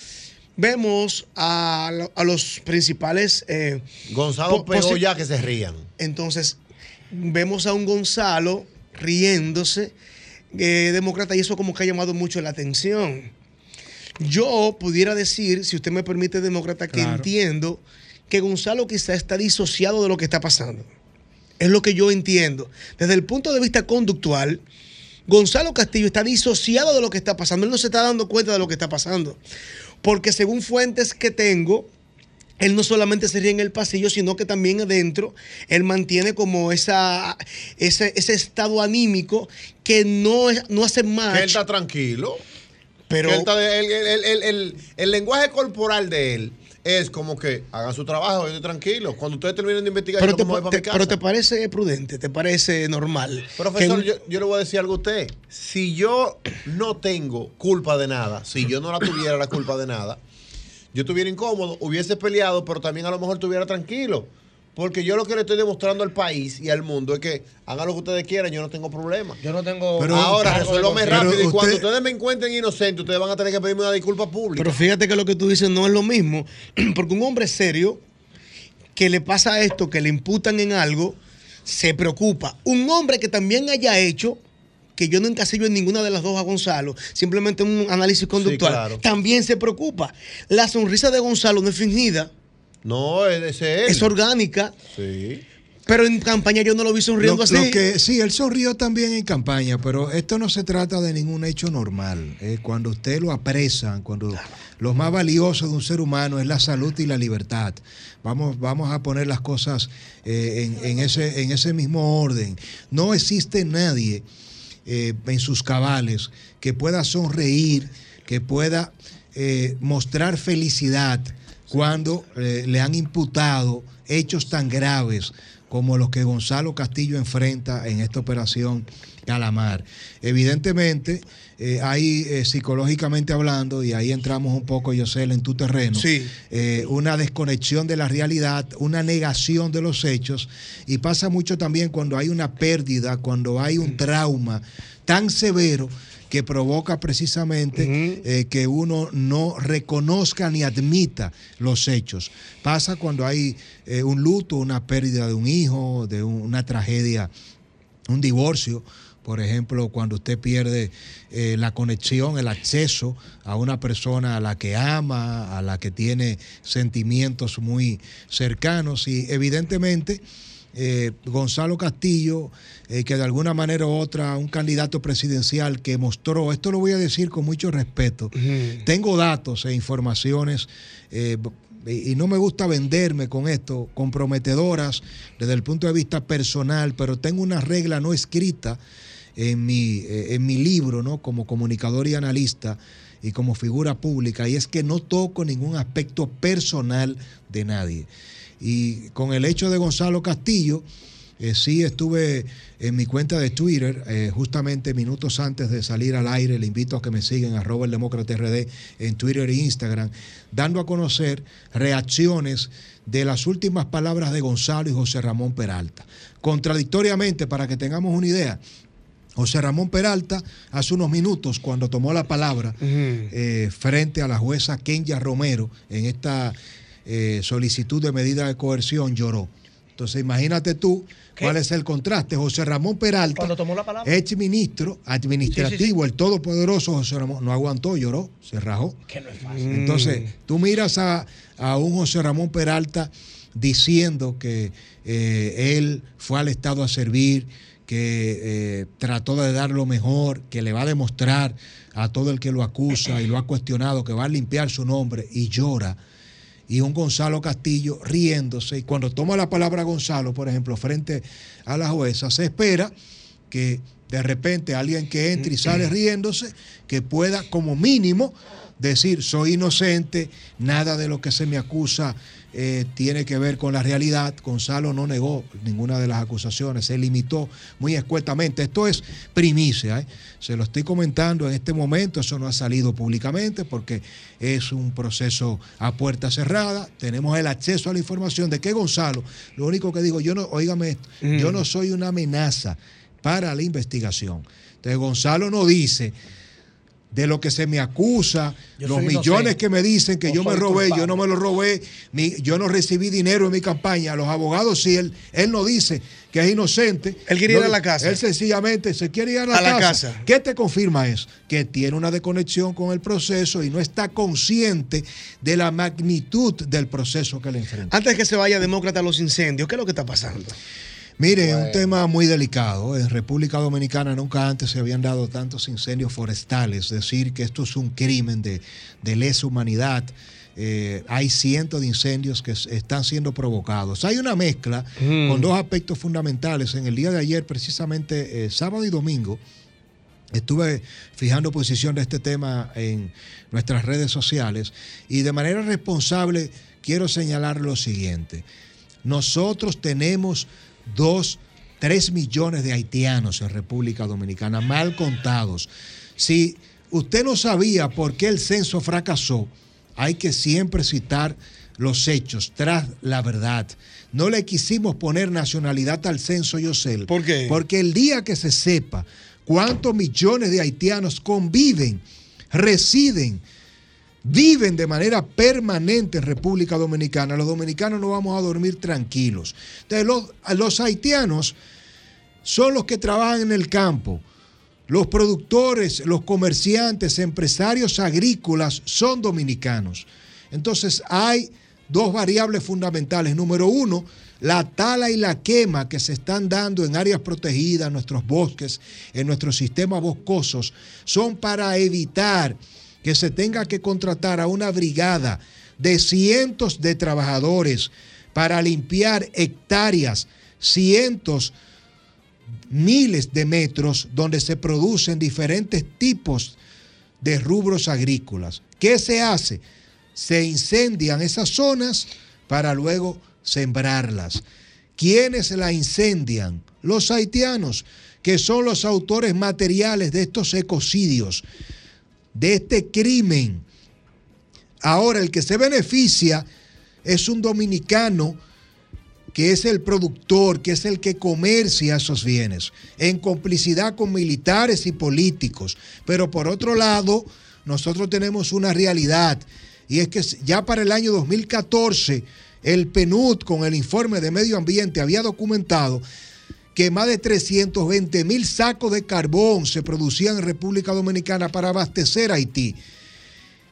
vemos a, a los principales... eh, Gonzalo pegó ya que se rían. Entonces, vemos a un Gonzalo riéndose, eh, demócrata, y eso como que ha llamado mucho la atención. Yo pudiera decir, si usted me permite, demócrata, que Claro. entiendo que Gonzalo quizá está disociado de lo que está pasando. Es lo que yo entiendo. Desde el punto de vista conductual, Gonzalo Castillo está disociado de lo que está pasando. Él no se está dando cuenta de lo que está pasando. Porque según fuentes que tengo, él no solamente se ríe en el pasillo, sino que también adentro él mantiene como esa, ese, ese estado anímico que no, es- no hace más. Él está tranquilo. Pero- él está de- el, el- el- el- el lenguaje corporal de él es como que hagan su trabajo, yo estoy tranquilo. Cuando ustedes terminen de investigar, Pero yo te, me voy para te- mi casa. pero te parece prudente, te parece normal. Profesor, que- yo, yo le voy a decir algo a usted. Si yo no tengo culpa de nada, si yo no la tuviera la culpa de nada, yo estuviera incómodo, hubiese peleado, pero también a lo mejor estuviera tranquilo. Porque yo lo que le estoy demostrando al país y al mundo es que hagan lo que ustedes quieran, yo no tengo problema. Yo no tengo. Pero ahora resuélvame pero rápido y usted- cuando ustedes me encuentren inocente, ustedes van a tener que pedirme una disculpa pública. Pero fíjate que lo que tú dices no es lo mismo, porque un hombre serio que le pasa esto, que le imputan en algo, se preocupa. Un hombre que también haya hecho, que yo no encasillo en ninguna de las dos a Gonzalo, simplemente un análisis conductual, claro. también se preocupa. La sonrisa de Gonzalo no es fingida, No, ese es él. es orgánica, Sí. pero en campaña yo no lo vi sonriendo Lo- así. lo que, sí, él sonrió también en campaña, pero esto no se trata de ningún hecho normal. Eh, cuando usted lo apresan, cuando lo más valioso de un ser humano es la salud y la libertad. Vamos, vamos a poner las cosas eh, en, en ese, en ese mismo orden. No existe nadie eh, en sus cabales que pueda sonreír, que pueda eh, mostrar felicidad cuando eh, le han imputado hechos tan graves como los que Gonzalo Castillo enfrenta en esta operación Calamar. Evidentemente, eh, hay eh, psicológicamente hablando, y ahí entramos un poco, Yosel, en tu terreno, Sí. eh, una desconexión de la realidad, una negación de los hechos, y pasa mucho también cuando hay una pérdida, cuando hay un trauma tan severo que provoca precisamente eh, que uno no reconozca ni admita los hechos. Pasa cuando hay eh, un luto, una pérdida de un hijo, de un- una tragedia, un divorcio. Por ejemplo, cuando usted pierde eh, la conexión, el acceso a una persona a la que ama, a la que tiene sentimientos muy cercanos y evidentemente eh, Gonzalo Castillo, eh, que de alguna manera u otra, un candidato presidencial que mostró, esto lo voy a decir con mucho respeto, tengo datos e informaciones, eh, y no me gusta venderme con esto, comprometedoras desde el punto de vista personal, pero tengo una regla no escrita en mi, en mi libro, ¿no? Como comunicador y analista y como figura pública, y es que no toco ningún aspecto personal de nadie. Y con el hecho de Gonzalo Castillo, eh, sí estuve en mi cuenta de Twitter, eh, justamente minutos antes de salir al aire, le invito a que me sigan, arroba el demócrata RD en Twitter e Instagram, dando a conocer reacciones de las últimas palabras de Gonzalo y José Ramón Peralta. Contradictoriamente, para que tengamos una idea, José Ramón Peralta, hace unos minutos, cuando tomó la palabra eh, frente a la jueza Kenya Romero en esta eh, solicitud de medida de coerción, lloró. Entonces, imagínate tú cuál es el contraste. José Ramón Peralta, Cuando tomó la palabra. ex ministro administrativo, el todopoderoso José Ramón, no aguantó, lloró, se rajó. Que no es fácil. Entonces, tú miras a, a un José Ramón Peralta diciendo que eh, él fue al Estado a servir, que eh, trató de dar lo mejor, que le va a demostrar a todo el que lo acusa y lo ha cuestionado que va a limpiar su nombre y llora. Y un Gonzalo Castillo riéndose. Y cuando toma la palabra Gonzalo, por ejemplo, frente a la jueza, se espera que de repente alguien que entre y sale riéndose, que pueda como mínimo decir, soy inocente, nada de lo que se me acusa eh, tiene que ver con la realidad. Gonzalo no negó ninguna de las acusaciones, se limitó muy escuetamente. Esto es primicia, ¿eh? se lo estoy comentando en este momento, eso no ha salido públicamente porque es un proceso a puerta cerrada, tenemos el acceso a la información de que Gonzalo, lo único que digo, yo no, óigame esto, yo no soy una amenaza para la investigación. Entonces Gonzalo no dice de lo que se me acusa, Yo los millones inocente. que me dicen que O yo me robé, culpable. yo no me lo robé, mi- yo no recibí dinero en mi campaña. Los abogados sí, él, él no dice que es inocente. Él quiere ir a la casa. Él sencillamente se quiere ir a la, A la casa. casa. ¿Qué te confirma eso? Que tiene una desconexión con el proceso y no está consciente de la magnitud del proceso que le enfrenta. Antes que se vaya demócrata a los incendios, ¿qué es lo que está pasando? Mire, es un tema muy delicado. En República Dominicana nunca antes se habían dado tantos incendios forestales. Decir que esto es un crimen de, de lesa humanidad eh, hay cientos de incendios que están siendo provocados. Hay una mezcla Mm. con dos aspectos fundamentales. En el día de ayer, precisamente eh, sábado y domingo, estuve fijando posición de este tema en nuestras redes sociales y de manera responsable quiero señalar lo siguiente. Nosotros tenemos dos, tres millones de haitianos en República Dominicana, mal contados. Si usted no sabía por qué el censo fracasó, hay que siempre citar los hechos tras la verdad. No le quisimos poner nacionalidad al censo, Yosel. ¿Por qué? Porque el día que se sepa cuántos millones de haitianos conviven, residen, viven de manera permanente en República Dominicana, los dominicanos no vamos a dormir tranquilos. Entonces, los, los haitianos son los que trabajan en el campo. Los productores, los comerciantes, empresarios agrícolas son dominicanos. Entonces hay dos variables fundamentales. Número uno, la tala y la quema que se están dando en áreas protegidas, en nuestros bosques, en nuestros sistemas boscosos, son para evitar que se tenga que contratar a una brigada de cientos de trabajadores para limpiar hectáreas, cientos miles de metros donde se producen diferentes tipos de rubros agrícolas. ¿Qué se hace? Se incendian esas zonas para luego sembrarlas. ¿Quiénes la incendian? Los haitianos, que son los autores materiales de estos ecocidios, de este crimen. Ahora, el que se beneficia es un dominicano que es el productor, que es el que comercia esos bienes, en complicidad con militares y políticos. Pero por otro lado, nosotros tenemos una realidad, y es que ya para el año 2014, el PNUD con el informe de medio ambiente había documentado que más de 320 mil sacos de carbón se producían en República Dominicana para abastecer a Haití.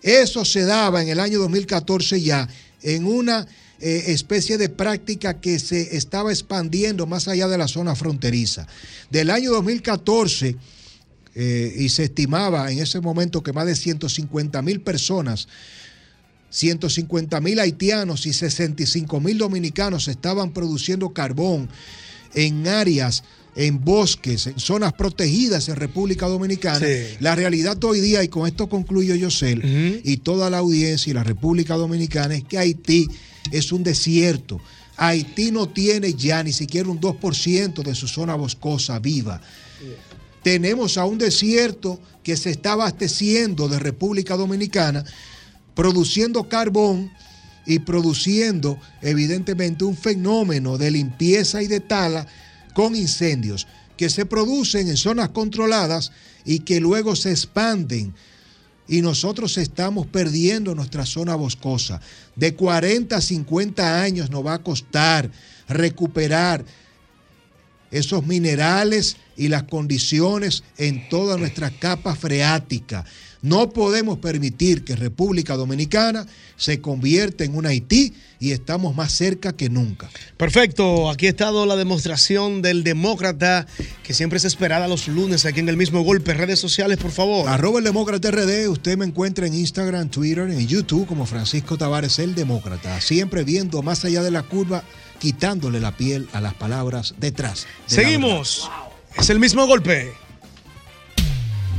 Eso se daba en el año 2014 ya en una eh, especie de práctica que se estaba expandiendo más allá de la zona fronteriza. Del año 2014, eh, y se estimaba en ese momento que más de 150 mil personas, 150 mil haitianos y 65 mil dominicanos estaban produciendo carbón en áreas, en bosques, en zonas protegidas en República Dominicana. La realidad hoy día, y con esto concluyo yo, y toda la audiencia y la República Dominicana, es que Haití es un desierto. Haití no tiene ya ni siquiera un 2% de su zona boscosa viva. Tenemos a un desierto que se está abasteciendo de República Dominicana, produciendo carbón y produciendo evidentemente un fenómeno de limpieza y de tala con incendios que se producen en zonas controladas y que luego se expanden y nosotros estamos perdiendo nuestra zona boscosa. De 40 a 50 años nos va a costar recuperar esos minerales y las condiciones en toda nuestra capa freática. No podemos permitir que República Dominicana se convierta en un Haití y estamos más cerca que nunca. Perfecto, aquí ha estado la demostración del demócrata que siempre es esperada los lunes aquí en el mismo golpe. Redes sociales, por favor. Arroba el Demócrata RD, usted me encuentra en Instagram, Twitter, en YouTube como Francisco Tavares el Demócrata, siempre viendo más allá de la curva, quitándole la piel a las palabras detrás. de Seguimos. Es el mismo golpe.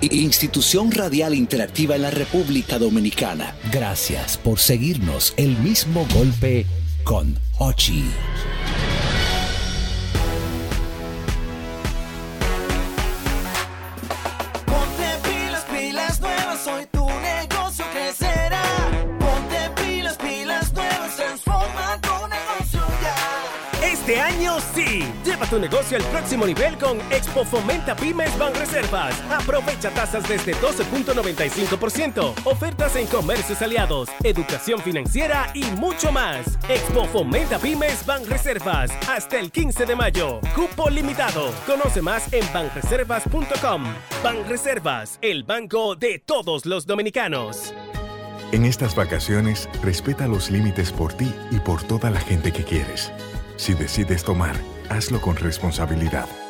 Institución Radial Interactiva en la República Dominicana. Gracias por seguirnos. El Mismo Golpe con Hochi. Llévate tu negocio al próximo nivel con Expo Fomenta Pymes Banreservas. Aprovecha tasas desde 12.95%, ofertas en comercios aliados, educación financiera y mucho más. Expo Fomenta Pymes Banreservas hasta el 15 de mayo. Cupo limitado. Conoce más en banreservas.com. Banreservas, el banco de todos los dominicanos. En estas vacaciones, respeta los límites por ti y por toda la gente que quieres. Si decides tomar, hazlo con responsabilidad.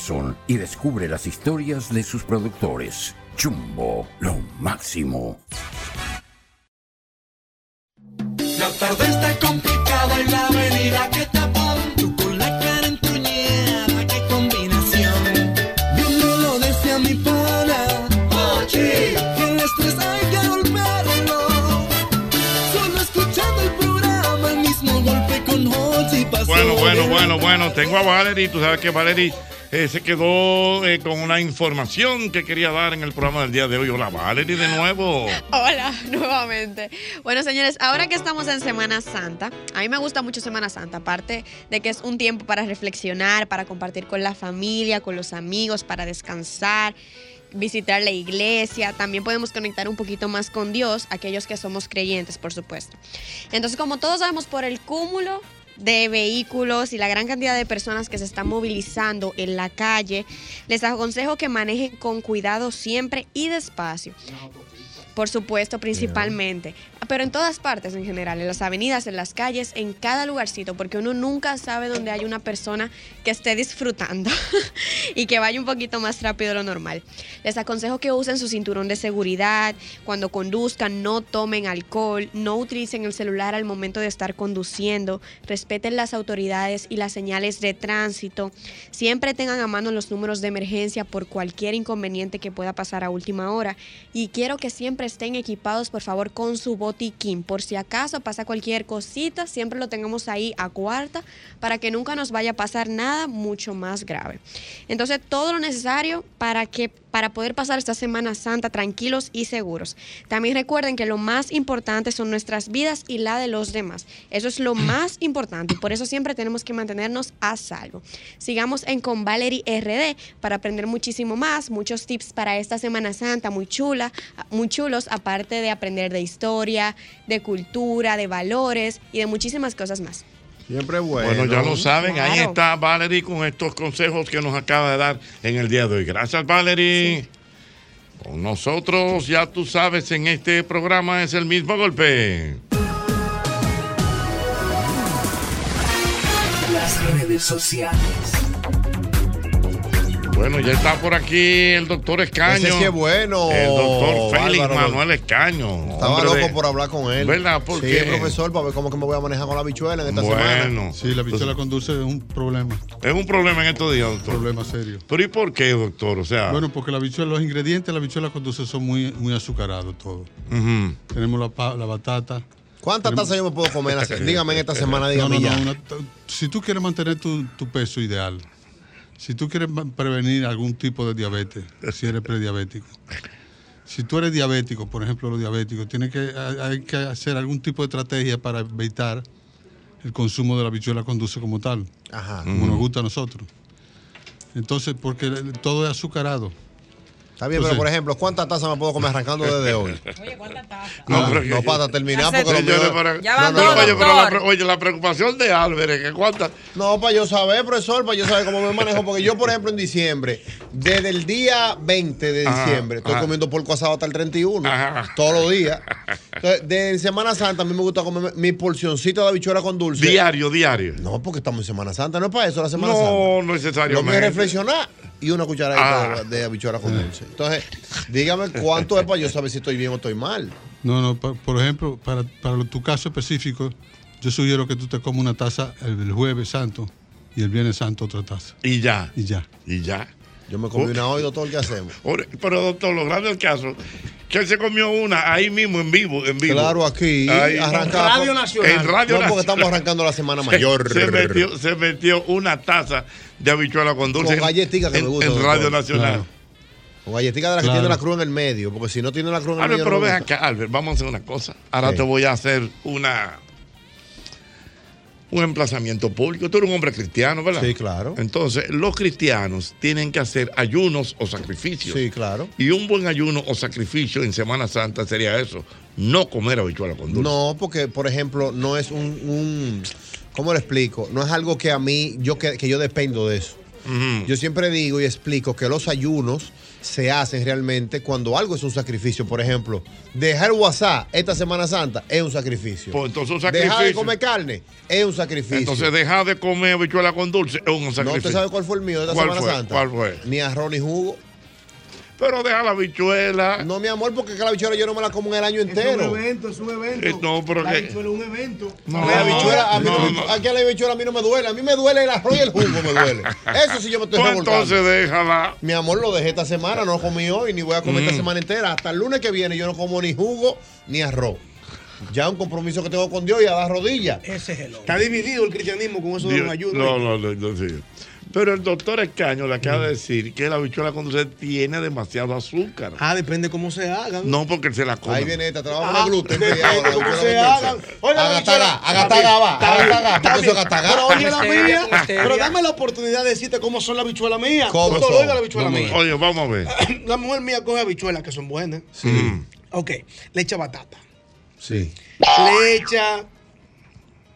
y descubre las historias de sus productores. Jumbo, lo máximo. La tarde está complicada en la avenida que tapón. Bueno, bueno, bueno, bueno. Tengo a Valerie. Tú sabes que Valerie eh, se quedó eh, con una información que quería dar en el programa del día de hoy. Hola, Valerie, de nuevo. Hola, nuevamente. Bueno, señores, ahora que estamos en Semana Santa, a mí me gusta mucho Semana Santa, aparte de que es un tiempo para reflexionar, para compartir con la familia, con los amigos, para descansar visitar la iglesia, también podemos conectar un poquito más con Dios, aquellos que somos creyentes, por supuesto. Entonces, como todos sabemos, por el cúmulo de vehículos y la gran cantidad de personas que se están movilizando en la calle, les aconsejo que manejen con cuidado siempre y despacio. Por supuesto, principalmente. Pero en todas partes en general, en las avenidas, en las calles, en cada lugarcito, porque uno nunca sabe dónde hay una persona que esté disfrutando y que vaya un poquito más rápido de lo normal. Les aconsejo que usen su cinturón de seguridad, cuando conduzcan, no tomen alcohol, no utilicen el celular al momento de estar conduciendo, respeten las autoridades y las señales de tránsito, siempre tengan a mano los números de emergencia por cualquier inconveniente que pueda pasar a última hora y quiero que siempre estén equipados por favor con su botiquín, por si acaso pasa cualquier cosita, siempre lo tengamos ahí a cuarta para que nunca nos vaya a pasar nada mucho más grave. Entonces, todo lo necesario para que para poder pasar esta Semana Santa tranquilos y seguros. También recuerden que lo más importante son nuestras vidas y la de los demás. Eso es lo más importante y por eso siempre tenemos que mantenernos a salvo. Sigamos en con Valerie RD para aprender muchísimo más, muchos tips para esta Semana Santa muy chula, muy chulos, aparte de aprender de historia, de cultura, de valores y de muchísimas cosas más. Siempre bueno. Bueno, ya lo saben, ahí está Valerie con estos consejos que nos acaba de dar en el día de hoy. Gracias, Valerie. Con nosotros, ya tú sabes, en este programa es el mismo golpe. Las redes sociales. Bueno, ya está por aquí el doctor Escaño. Ese sí es bueno, El doctor Félix. Manuel Escaño. Estaba loco de- por hablar con él. ¿Verdad? ¿Por sí, qué? profesor, para ver cómo que me voy a manejar con la bichuela en esta Bueno. semana. Sí, la bichuela conduce es un problema. Es un problema en estos días, doctor. Problema serio. Pero ¿y por qué, doctor? O sea, Bueno, porque la bichuela, los ingredientes de la bichuela con dulce son muy, muy azucarados todos. Tenemos la, la batata. ¿Cuántas tazas yo me puedo comer? Dígame en esta semana, dígame No, no, ya. no, una si tú quieres mantener tu, tu peso ideal, si tú quieres prevenir algún tipo de diabetes, si eres prediabético, si tú eres diabético, por ejemplo, los diabéticos, tienes que, hay que hacer algún tipo de estrategia para evitar el consumo de la bichuela con dulce como tal, Ajá. como nos gusta a nosotros. Entonces, porque todo es azucarado. Está bien, pero por ejemplo, ¿cuántas tazas me puedo comer arrancando desde hoy? No, pero no, que- para terminar, porque lo Señores, mío- para- Ya no, dos, oye, pero la, oye, la preocupación de Álvarez, que cuántas. No, para yo saber, profesor, para yo saber cómo me manejo. Porque yo, por ejemplo, en diciembre, desde el día 20 de Ajá, diciembre, estoy ajá. comiendo porco asado hasta el 31, todos los días. Entonces, de Semana Santa, a mí me gusta comer mi porcioncita de habichuela con dulce. Diario, diario. No, porque estamos en Semana Santa, no es para eso la Semana No, Santa. no Lo necesariamente. es reflexionar y una cucharadita Ah. de, de habichuela con dulce. Entonces, dígame cuánto es para yo saber si estoy bien o estoy mal. No, no, por ejemplo, para, para tu caso específico, yo sugiero que tú te comas una taza el, el jueves santo y el Viernes Santo otra taza. Y ya. Y ya. Y ya. Yo me comí una hoy, doctor, ¿qué hacemos? Pero doctor, lo grande del caso, que él se comió una ahí mismo en vivo, en vivo. Claro, aquí, Ahí. arrancamos. En Radio No, Nacional. porque estamos arrancando la semana mayor. Se, metió, se metió una taza de habichuela con dulce. Con en- galletica que en, me gusta. En doctor. Radio Nacional. Claro. Con galletica de la que Claro. tiene la cruz en el medio, porque si no tiene la cruz en el Albert, medio. pero no ven acá, Albert, vamos a hacer una cosa. Ahora te voy a hacer una un emplazamiento público. Tú eres un hombre cristiano, ¿verdad? Sí, claro. Entonces, los cristianos tienen que hacer ayunos o sacrificios. Sí, claro. Y un buen ayuno o sacrificio en Semana Santa sería eso, no comer habichuela con dulce. No, porque, por ejemplo, no es un, un- ¿Cómo le explico? No es algo que a mí, yo que, que yo dependo de eso. Yo siempre digo y explico que los ayunos se hacen realmente cuando algo es un sacrificio. Por ejemplo, dejar WhatsApp esta Semana Santa es un sacrificio. Pues entonces un Dejar de sacrificio. comer carne es un sacrificio. Entonces, dejar de comer habichuela con dulce es un ¿No sacrificio. usted sabe cuál fue el mío de esta ¿Cuál Semana fue? Santa? ¿Cuál fue? Ni arroz ni jugo. Pero deja la habichuela. No, mi amor, porque que la habichuela yo no me la como en el año entero. Es un evento, es un evento. Eh, no, pero La que- habichuela es un evento. No, La habichuela, a mí, no, no, no. aquí a la habichuela a mí no me duele. A mí me duele el arroz y el jugo me duele. Eso sí yo me estoy Pues revolcando. entonces déjala. Mi amor, lo dejé esta semana, no comí hoy, ni voy a comer esta Mm. semana entera. Hasta el lunes que viene yo no como ni jugo ni arroz. Ya un compromiso que tengo con Dios y a dar rodillas. Ese es el Está dividido el cristianismo con eso de Dios- los ayunos. No, no, no, no, sí. Pero el doctor Escaño le acaba de decir que la habichuela con dulce tiene demasiado azúcar. Ah, depende cómo se hagan. No porque él se la come. Ahí viene esta, trabajo Ah, de gluten. depende cómo se hagan. Oiga, habichuela- agataga va, agataga. Pero oye la mía, pero dame la oportunidad de decirte cómo son las habichuelas mías. ¿Cómo Doctor, son? oiga la habichuela mía. Oye, vamos a ver. La mujer mía coge habichuelas que son buenas. Mm. Ok, le echa batata. Sí. Le echa,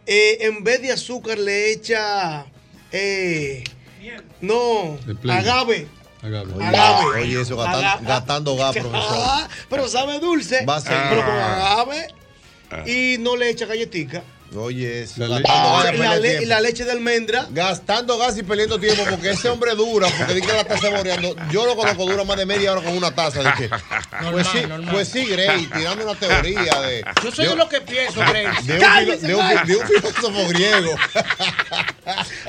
eh, en vez de azúcar, le echa, eh, no, agave. Agave. Oye, Agave. oye, eso, gatan- gastando gas, profesor. Ah, pero sabe dulce. Va a ser- Pero con Ah. agave. Y no le echa galletica. Oye, La Ah, y la, le- leche de almendra. Gastando gas y perdiendo tiempo porque ese hombre dura, porque dice que la está saboreando. Yo lo conozco, dura más de media hora con una taza. De que, pues, sí, pues sí, Grey, tirando una teoría de. Yo soy de lo que pienso, Grace. De filo- de un, cállese. de un filósofo griego.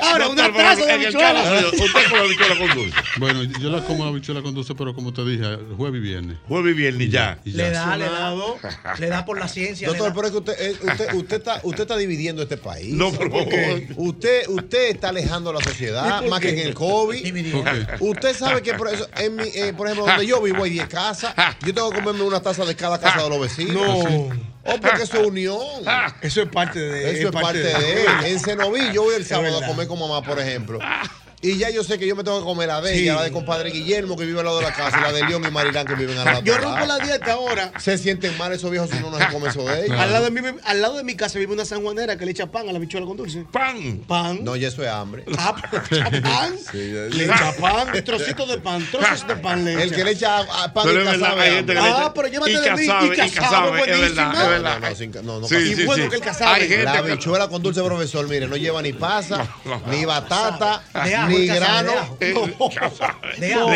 Ahora, una taza de habichuela. Usted come habichuela con dulce. Bueno, yo la como la habichuela con dulce, pero como te dije, jueves y viernes. Jueves y viernes y ya. Y ya. Le da, le da. Le da por la ciencia. Doctor, pero es que usted, eh, usted, usted, está, usted está dividiendo este país. No, por favor. Usted, usted está alejando a la sociedad, ¿Y por más que en el COVID. Usted sabe que por, eso, en mi, eh, por ejemplo, donde yo vivo hay 10 casas. Yo tengo que comerme una taza de cada casa de los vecinos. No. Oh, porque eso es unión. Eso es parte de Eso es parte de él. En Cenoví, yo voy el sábado a comer con mamá, por ejemplo. Y ya yo sé que yo me tengo que comer la de ella, la de compadre Guillermo, que vive al lado de la casa, y la de León y Marilán, que viven al lado de Yo la rompo casa. la dieta ahora. Se sienten mal esos viejos si no nos se come eso de ellos. Al lado, de mi, al lado de mi casa vive una sanjuanera que le echa pan a la bichuela con dulce. ¡Pan! Pan. No, ya eso es hambre. Ah, echa pan. Le echa pan, trocitos de pan, trozos de pan le echa. El que le echa a pan Pero y le Ah, pero llévate de mí, y casabe, es verdad, buenísimo. es verdad. No, no, sin no, no Sí, sí, Y bueno sí. que el gente La habichuela con dulce, profesor, mire, no lleva ni pasa, No, no. ni batata, ni el casabe, grano. de ajo.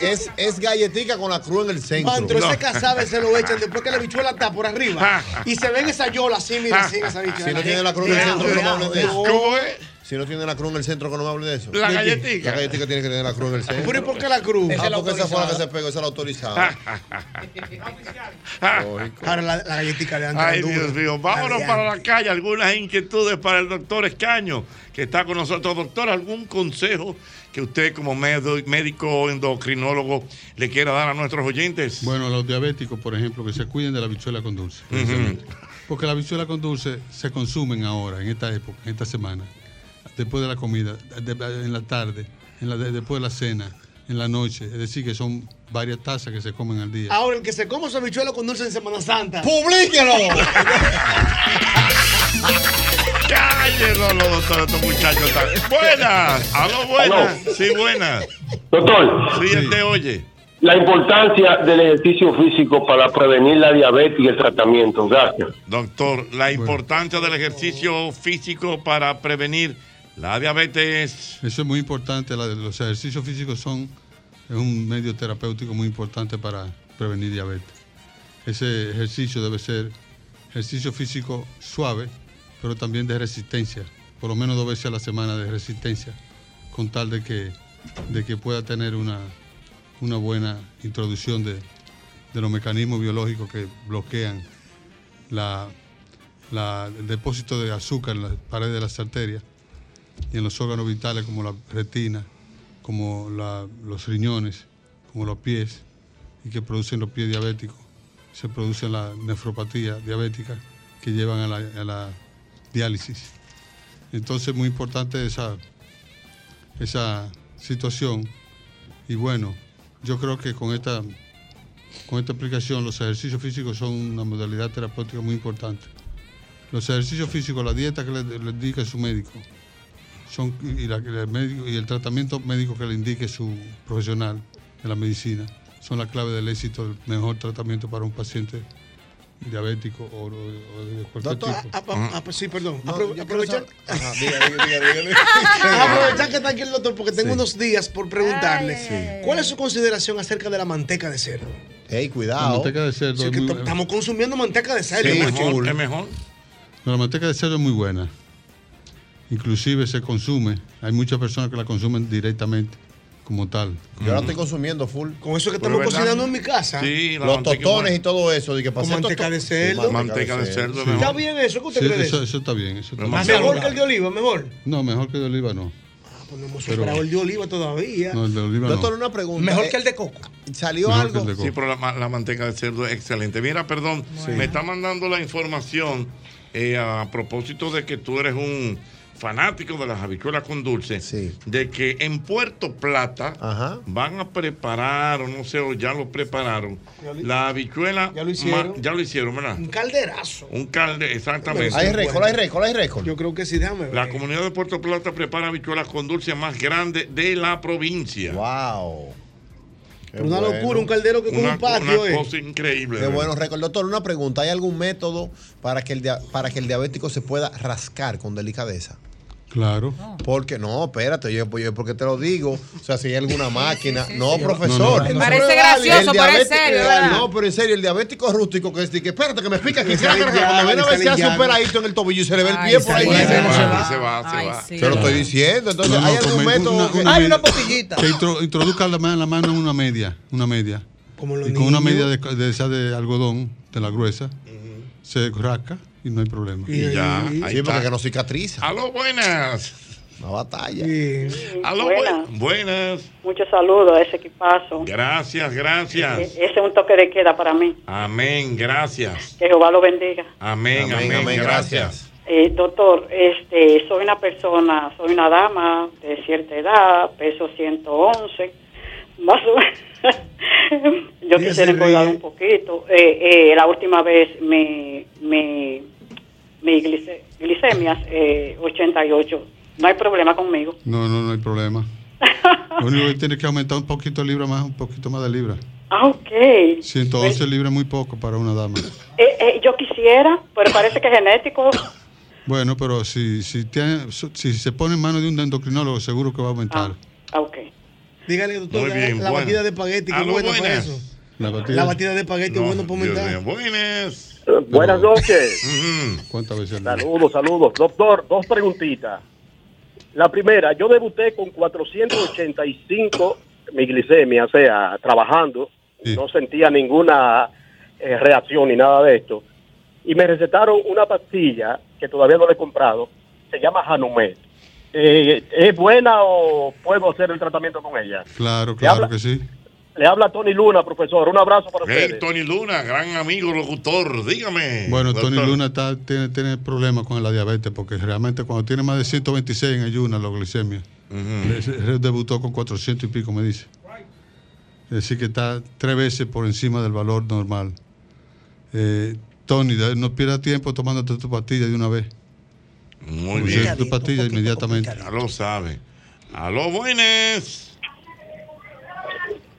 Eh, Es, galletica con la cruz en el centro. Mantro, No. ese casabe se lo echan después que la bichuela está por arriba. y se ven esa yola así, mira, así en esa bichuela. Si no tiene la cruz en el centro, no. ¿Cómo es? Si no tiene la cruz en el centro, que no me hablen de eso. La ¿De qué? galletica. La galletica tiene que tener la cruz en el centro. Pero ¿y por qué la cruz? Ah, Esa es la porque esa fue la que autorizada. se pegó, esa es la autorizada. Ahora la, la galletica le dan Ay. Dios mío. Vámonos La para la calle. Algunas inquietudes para el doctor Escaño, que está con nosotros. Doctor, ¿algún consejo que usted como médico endocrinólogo le quiera dar a nuestros oyentes? Bueno, los diabéticos, por ejemplo, que se cuiden de la bichuela con dulce. Porque la bichuela con dulce se consumen ahora, en esta época, en esta semana, después de la comida, de- en la tarde, en la de- después de la cena, en la noche. Es decir, que son varias tazas que se comen al día. Ahora, el que se come su bichuela con dulce en Semana Santa. ¡Publíquelo! Cállelo, los doctores, estos muchachos. están- Buenas. Aló, buenas. Sí, buenas. Doctor, Sí, él te oye. la importancia del ejercicio físico para prevenir la diabetes y el tratamiento. Gracias. Doctor, la importancia del ejercicio físico para prevenir la diabetes. Eso es muy importante. los ejercicios físicos son un medio terapéutico muy importante para prevenir diabetes. Ese ejercicio debe ser ejercicio físico suave, pero también de resistencia, por lo menos dos veces a la semana de resistencia, con tal de que, de que pueda tener una, una buena introducción de, de los mecanismos biológicos que bloquean la- el depósito de azúcar en las paredes de las arterias y en los órganos vitales como la retina, como los riñones, como los pies, y que producen los pies diabéticos. Se produce la nefropatía diabética que llevan a la, diálisis. Entonces es muy importante esa, esa situación. Y bueno, yo creo que con esta, con esta aplicación los ejercicios físicos son una modalidad terapéutica muy importante. Los ejercicios físicos, la dieta que le, le indica su médico, son, y, la- el médico- y el tratamiento médico que le indique su profesional de la medicina, son la clave del éxito, del mejor tratamiento para un paciente diabético o, o- o de cualquier Doctor, tipo. ah, ah, ah, pues sí, perdón. No, Apro- aprovechar, quiero saber- Ajá, diga, diga, diga, diga. aprovechar que está aquí el doctor porque tengo Sí. unos días por preguntarle. Ay. ¿Cuál es su consideración acerca de la manteca de cerdo? Ey, La cuidado. manteca de cerdo Sí, es que muy to- buena. estamos consumiendo manteca de cerdo. Sí, es mejor, es mejor. No, la manteca de cerdo es muy buena. Inclusive se consume. Hay muchas personas que la consumen directamente como tal. Yo la estoy consumiendo full. Con eso que Pero estamos ¿verdad? cocinando en mi casa. Sí, la Los manteca tostones y todo eso. de que Con manteca de Sí, cerdo. Manteca de cerdo es ¿Está bien eso? ¿Qué usted Sí, cree eso, está bien. Eso está Más bien. Mejor que el de oliva, mejor. No, mejor que el de oliva no. Pues no hemos Pero- superado el de oliva todavía. No, el de oliva Doctor, no. una pregunta. Mejor Eh, que el de coco. ¿Salió Mejor algo? coco. Sí, pero la manteca de cerdo es excelente. Mira, perdón, me está mandando la información eh, a propósito de que tú eres un fanático de las habichuelas con dulce, de que en Puerto Plata van a preparar, o no sé, o ya lo prepararon, Ya lo- la habichuela. ya lo hicieron. ma- ya lo hicieron, ¿verdad? Un calderazo. Un calde, exactamente. Hay récord, hay récord, hay récord. Yo creo que sí, déjame ver. La comunidad de Puerto Plata prepara habichuelas con dulce más grande de la provincia. ¡Wow! Pero una locura, un caldero que con Una, un patio. una eh. cosa increíble. Qué bueno récord. Doctor, una pregunta. ¿Hay algún método para que, el para que el diabético se pueda rascar con delicadeza? Claro. Porque no, espérate, yo, yo porque te lo digo. O sea, si hay alguna máquina. no, sí. profesor. No, no, no. Eso Parece gracioso, diabético- serio, eh, ¿verdad? No, pero en serio, el diabético rústico que es de que espérate que me pica aquí. Cuando viene a ver si hace un peladito en el tobillo y se le ve el pie por ahí. Se va, se va, se lo estoy diciendo. Entonces, ¿hay algún método? Hay una pastillita. Que intro- introduzca la mano, la mano en una media, una media. Como y con una media de, de esa de algodón, de la gruesa, se rasca y no hay problema. Y ya, ahí Sí, porque está. que no cicatriza. Aló, buenas. Una batalla. Aló, Buenas. bu- buenas. Muchos saludos a ese equipazo. Gracias, gracias. E- Ese es un toque de queda para mí. Amén, gracias. Que Jehová lo bendiga. Amén, Amén, amén, amén, gracias. Eh, doctor, este, soy una persona, soy una dama de cierta edad, peso 111, más o menos. Yo quisiera ríe. un poquito. Eh, eh, la última vez mi, mi, mi glice- glicemias, eh, 88. No hay problema conmigo. No, no, no hay problema. Lo único que tiene que aumentar un poquito de libra más, un poquito más de libra. Ah, ok. 111 libras es muy poco para una dama. Eh, eh, yo quisiera, pero parece que es genético. Bueno, pero si, si, tiene, si se pone en manos de un endocrinólogo, seguro que va a aumentar. Ah, ok. Dígale, doctor, la- bien, la, bueno. batida de espagueti, que bueno para eso. La batida. La batida de espagueti, No, bueno para Dios aumentar. mío, Buenas. Buenas noches. Día? Saludos, saludos. Doctor, dos preguntitas. La primera, yo debuté con 485 mi glicemia, o sea, trabajando. Sí. No sentía ninguna eh, reacción ni nada de esto. Y me recetaron una pastilla que todavía no la he comprado. Se llama Hanumet. Eh, ¿Es buena o puedo hacer el tratamiento con ella? Claro, claro que sí. Le habla Tony Luna, profesor. Un abrazo para Hey, ustedes. Tony Luna, gran amigo locutor, dígame. Bueno, Tony. Luna está, tiene, tiene problemas con la diabetes porque realmente cuando tiene más de 126 en ayunas, la glicemia, él debutó con 400 y pico, me dice. Es decir, que está tres veces por encima del valor normal. Eh, Tony, no pierda tiempo tomándote tu pastilla de una vez. Muy bien. Tu pastilla inmediatamente. Ya lo sabe. Aló, buenas.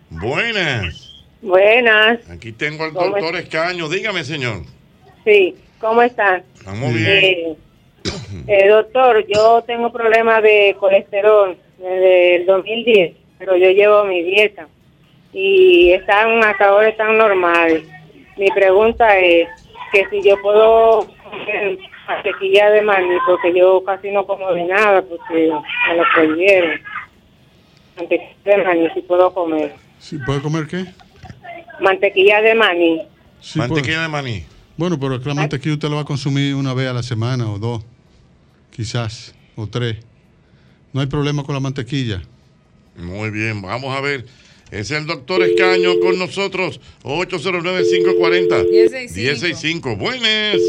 Buenas. Buenas, Aquí tengo al ¿Cómo doctor Escaño. Dígame, señor. sí, ¿cómo están? Estamos bien. Eh, eh, doctor, yo tengo problemas de colesterol desde el 2010, pero yo llevo mi dieta y están hasta ahora están normales. Mi pregunta es que si yo puedo comer mantequilla de maní, porque yo casi no como de nada, porque me lo prohibieron. Mantequilla de maní, si puedo comer. ¿Sí, ¿Puede comer qué? Mantequilla de maní. Sí, Mantequilla puede. de maní. Bueno, pero es que la mantequilla usted la va a consumir una vez a la semana o dos, quizás, o tres. No hay problema con la mantequilla. Muy bien, vamos a ver. Es el doctor Escaño con nosotros. 809-540-1065. Buenas.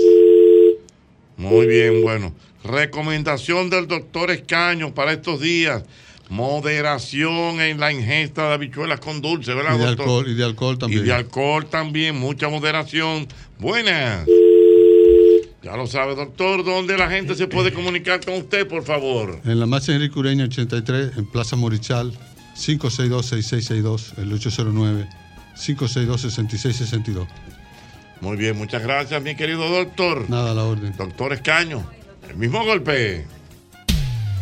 Muy bien, bueno. Recomendación del doctor Escaño para estos días. Moderación en la ingesta de habichuelas con dulce, ¿verdad, Y de doctor? alcohol, y de alcohol también. Y de alcohol también, mucha moderación. Buenas. Ya lo sabe, doctor, ¿dónde la gente se puede comunicar con usted, por favor? En la marcha Enrique Ureña 83, en Plaza Morichal, 562-6662, el 809-562-6662. Muy bien, muchas gracias, mi querido doctor. Nada a la orden. Doctor Escaño, el mismo golpe.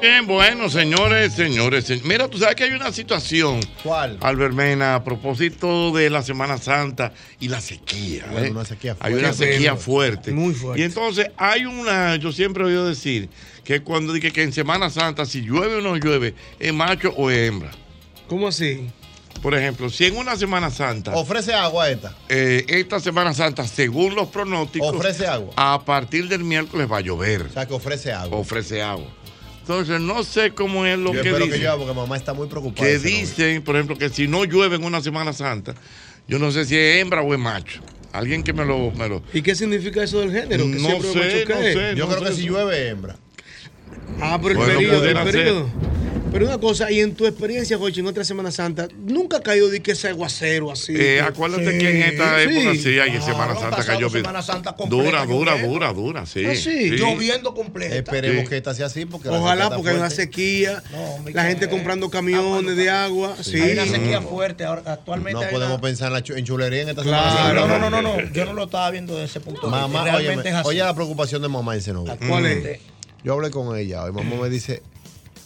Bien, bueno, señores, señores. se- Mira, tú sabes que hay una situación. ¿Cuál? Albermena, a propósito de la Semana Santa y la sequía. Bueno, ¿eh? una sequía Hay fuerte. una sequía fuerte. Muy fuerte. Y entonces hay una, yo siempre he oído decir que cuando dije que en Semana Santa, si llueve o no llueve, es macho o es hembra. ¿Cómo así? Por ejemplo, si en una Semana Santa. Ofrece agua esta. eh, esta Semana Santa, según los pronósticos, Ofrece agua. a partir del miércoles va a llover. O sea, que ofrece agua. Ofrece agua. Entonces, no sé cómo es lo Yo que espero dicen. que llueva porque mamá está muy preocupada. que novio. dicen, por ejemplo, que si no llueve en una Semana Santa, yo no sé si es hembra o es macho. Alguien que me lo... Me lo ¿Y qué significa eso del género? Que No sé, macho no qué? sé, Yo no creo que si llueve, hembra. Ah, pero el Bueno, periodo, el pudiera ser. Pero una cosa, y en tu experiencia, Jochi, en otra Semana Santa, nunca ha caído de que ese aguacero así. Eh, acuérdate que en esta época sí, hay en Ah, Semana no, Santa cayó bien. Semana Santa completa Dura, dura, dura, dura, sí. Ah, sí, Lloviendo completo. Esperemos Sí. que esta sea así porque Ojalá, porque hay una sequía, No, la gente comprando camiones de agua. Sí. Hay una sequía fuerte ahora, actualmente. No podemos una- pensar en, la chulería en esta Claro. Semana Santa. No, no, no, no, no, yo no lo estaba viendo desde ese punto de vista. Mamá, oye la preocupación de mamá en Senoví. ¿Cuál es? Yo hablé con ella hoy. Mamá me dice,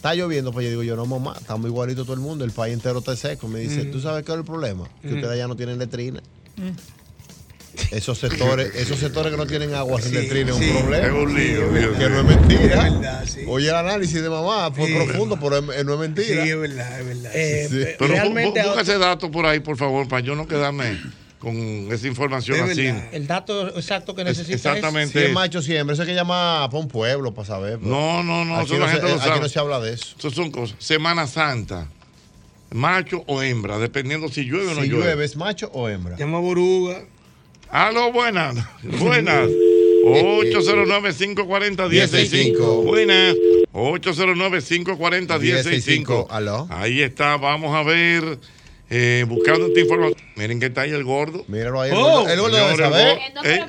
está lloviendo. Pues yo digo, yo no, mamá, estamos igualito todo el mundo. El país entero está seco. Me dice, Mm. ¿tú sabes qué es el problema? Que Mm. ustedes ya no tienen letrina. Esos sectores, esos sectores que no tienen agua sin Sí, letrina es sí. un problema. Es un lío, Dios que mío. no es mentira. Es verdad, sí. Oye el análisis de mamá, fue Sí. profundo, pero es- no es Sí, mentira. es verdad, es verdad. Eh, Sí. Pero realmente ese dato por ahí, por favor, para yo no quedarme con esa información Es así. el dato exacto que Es- necesita exactamente. Si es macho siempre, eso hay que llamar para un pueblo para saber. pero No, no, no, Aquí no la se- gente lo aquí sabe. no se habla de eso. Eso son cosas. Semana Santa, macho o hembra, dependiendo si llueve o no Si llueve. llueve, ¿es macho o hembra? Llama Boruga. Aló, buenas. Buenas. 809-540-1065. Buenas. 809-540-1065. Aló. Ahí está, vamos a ver. Eh, buscando esta información. Miren que está ahí el gordo. Míralo ahí. El Oh. gordo, el gordo debe saber. ¿eh?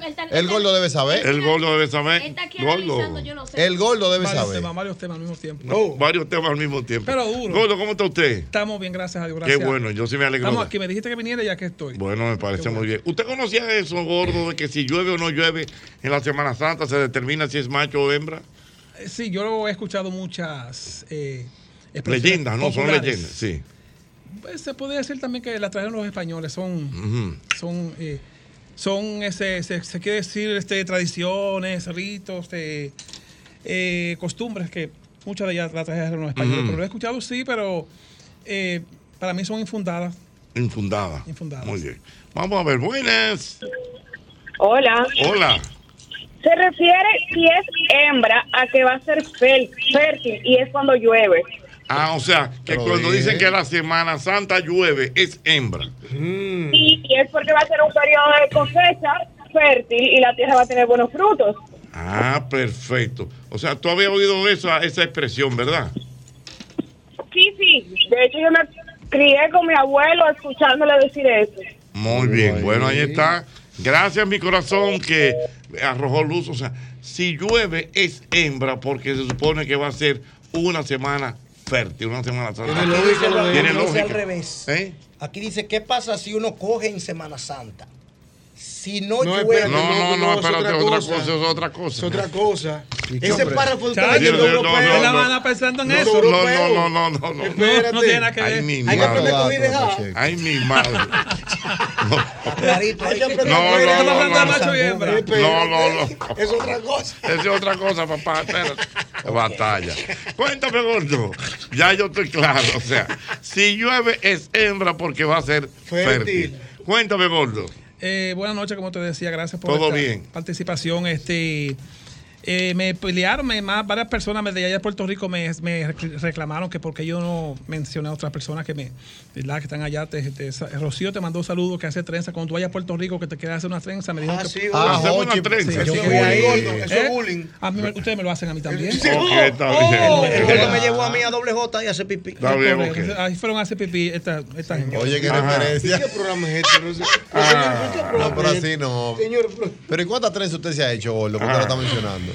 está- El gordo debe saber. El gordo debe saber. Él está aquí Gordo. analizando, yo no sé. El gordo debe varios saber. temas, varios temas al mismo tiempo. No, varios temas al mismo tiempo. Pero duro. Gordo, ¿cómo está usted? Estamos bien, gracias a Dios. Qué Gracias. bueno, yo sí me alegro. Estamos aquí, me dijiste que viniera ya que estoy. Bueno, me parece muy bien. ¿Usted conocía eso, gordo, de que si llueve o no llueve en la Semana Santa se determina si es macho o hembra? Sí, yo he escuchado muchas eh, expresiones Leyendas, no, son leyendas, sí. Pues, se podría decir también que las trajeron los españoles, son, son, eh, son ese, se, se quiere decir este, tradiciones, ritos, eh, eh, costumbres que muchas de ellas las trajeron los españoles. Pero lo he escuchado sí, pero eh, para mí son infundadas. Infundada. Infundadas. Muy bien. Vamos a ver, buenas. Hola. Hola. Se refiere si es hembra a que va a ser fértil y es cuando llueve. Ah, o sea, que Pero cuando dije. dicen que la Semana Santa llueve, es hembra. Y, y es porque va a ser un periodo de cosecha fértil y la tierra va a tener buenos frutos. Ah, perfecto. O sea, tú habías oído esa, esa expresión, ¿verdad? Sí, sí. De hecho, yo me crié con mi abuelo escuchándole decir eso. Muy bien, bueno, ahí está. Gracias, mi corazón, que arrojó luz. O sea, si llueve es hembra porque se supone que va a ser una semana fértil, una Semana Santa. Tiene lógica Tiene Dice lógica. al revés. ¿Eh? Aquí dice, ¿qué pasa si uno coge en Semana Santa? Si no, No, llueve. espérate, no, no, no, es espérate, otra cosa, es otra cosa. Es otra cosa. ¿Y qué, Ese párrafo está no, europeo. no, la no. van pensando en No, eso. no, no, no, no, no, no. No, tiene nada que ver. Ay, mi Hay que aprender a coger y dejar. Ay, mi madre. Clarito, hay que aprender No, a coger y no, no, no, Macho y hembra. no, no, no. Es otra cosa. Esa es otra cosa, papá. Espérate. Batalla. Cuéntame, gordo. Ya yo estoy claro. O sea, si llueve es hembra porque va a ser fértil. Cuéntame, gordo. Eh, buenas noches, como te decía, gracias por bien. participación. Este, eh, me pelearon, me- más, varias personas de allá de Puerto Rico me, me reclamaron que porque yo no mencioné a otras personas que me, ¿verdad? que están allá. Te, te- Rocío te mandó saludos que hace trenza. Cuando tú vayas a Puerto Rico que te quieras hacer una trenza, me dijo Ah, que sí, Ah, hacemos una trenza. Sí, Eso yo bullying, ahí. gordo, eso es ¿Eh? bullying. A mí me- ustedes me lo hacen a mí también. Sí, está bien. El gordo me llevó a mí a doble J y a hacer pipí. Está bien. Ahí fueron a hacer pipí esta, esta Oye, qué Ajá. referencia. ¿Qué programa es este? No sé. Ah, ¿Qué no, pero así no. Señor, pero- ¿y cuántas trenzas usted se ha hecho, Gordo? ¿Por qué Ah. lo está mencionando?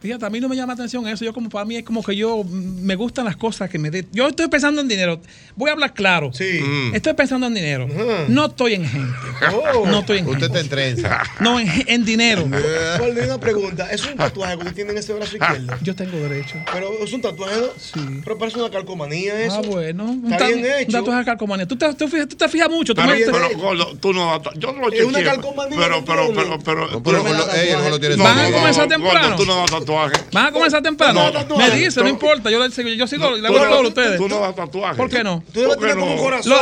Fíjate, a mí no me llama atención eso. Yo como para mí es como que yo mm, me gustan las cosas que me de. Yo estoy pensando en dinero. Voy a hablar claro. Sí. Mm. Estoy pensando en dinero. No estoy en gente. Oh. No estoy en Usted gente. está en trenza. No, en, en dinero. Y una pregunta. ¿Es un tatuaje que usted tiene en ese brazo izquierdo? Yo tengo derecho. Pero es un tatuaje, ¿no? Sí. Pero parece una calcomanía eso. Ah, bueno. Un, Está bien un hecho. tatuaje de calcomanía. Tú te, tú fijas, tú te fijas mucho. Tú Pero, pero, tú no yo no lo Es una calcomanía pero, pero, tiene. pero, pero, No, pero no lo- ella no lo tiene No tatuaje. Van a comenzar temprano. No, me dice, no importa. Yo, yo sigo, le hago no- todo a ustedes. Tú no das tatuaje. ¿Por qué no? Tú debes ¿Por qué tener como un no? corazón.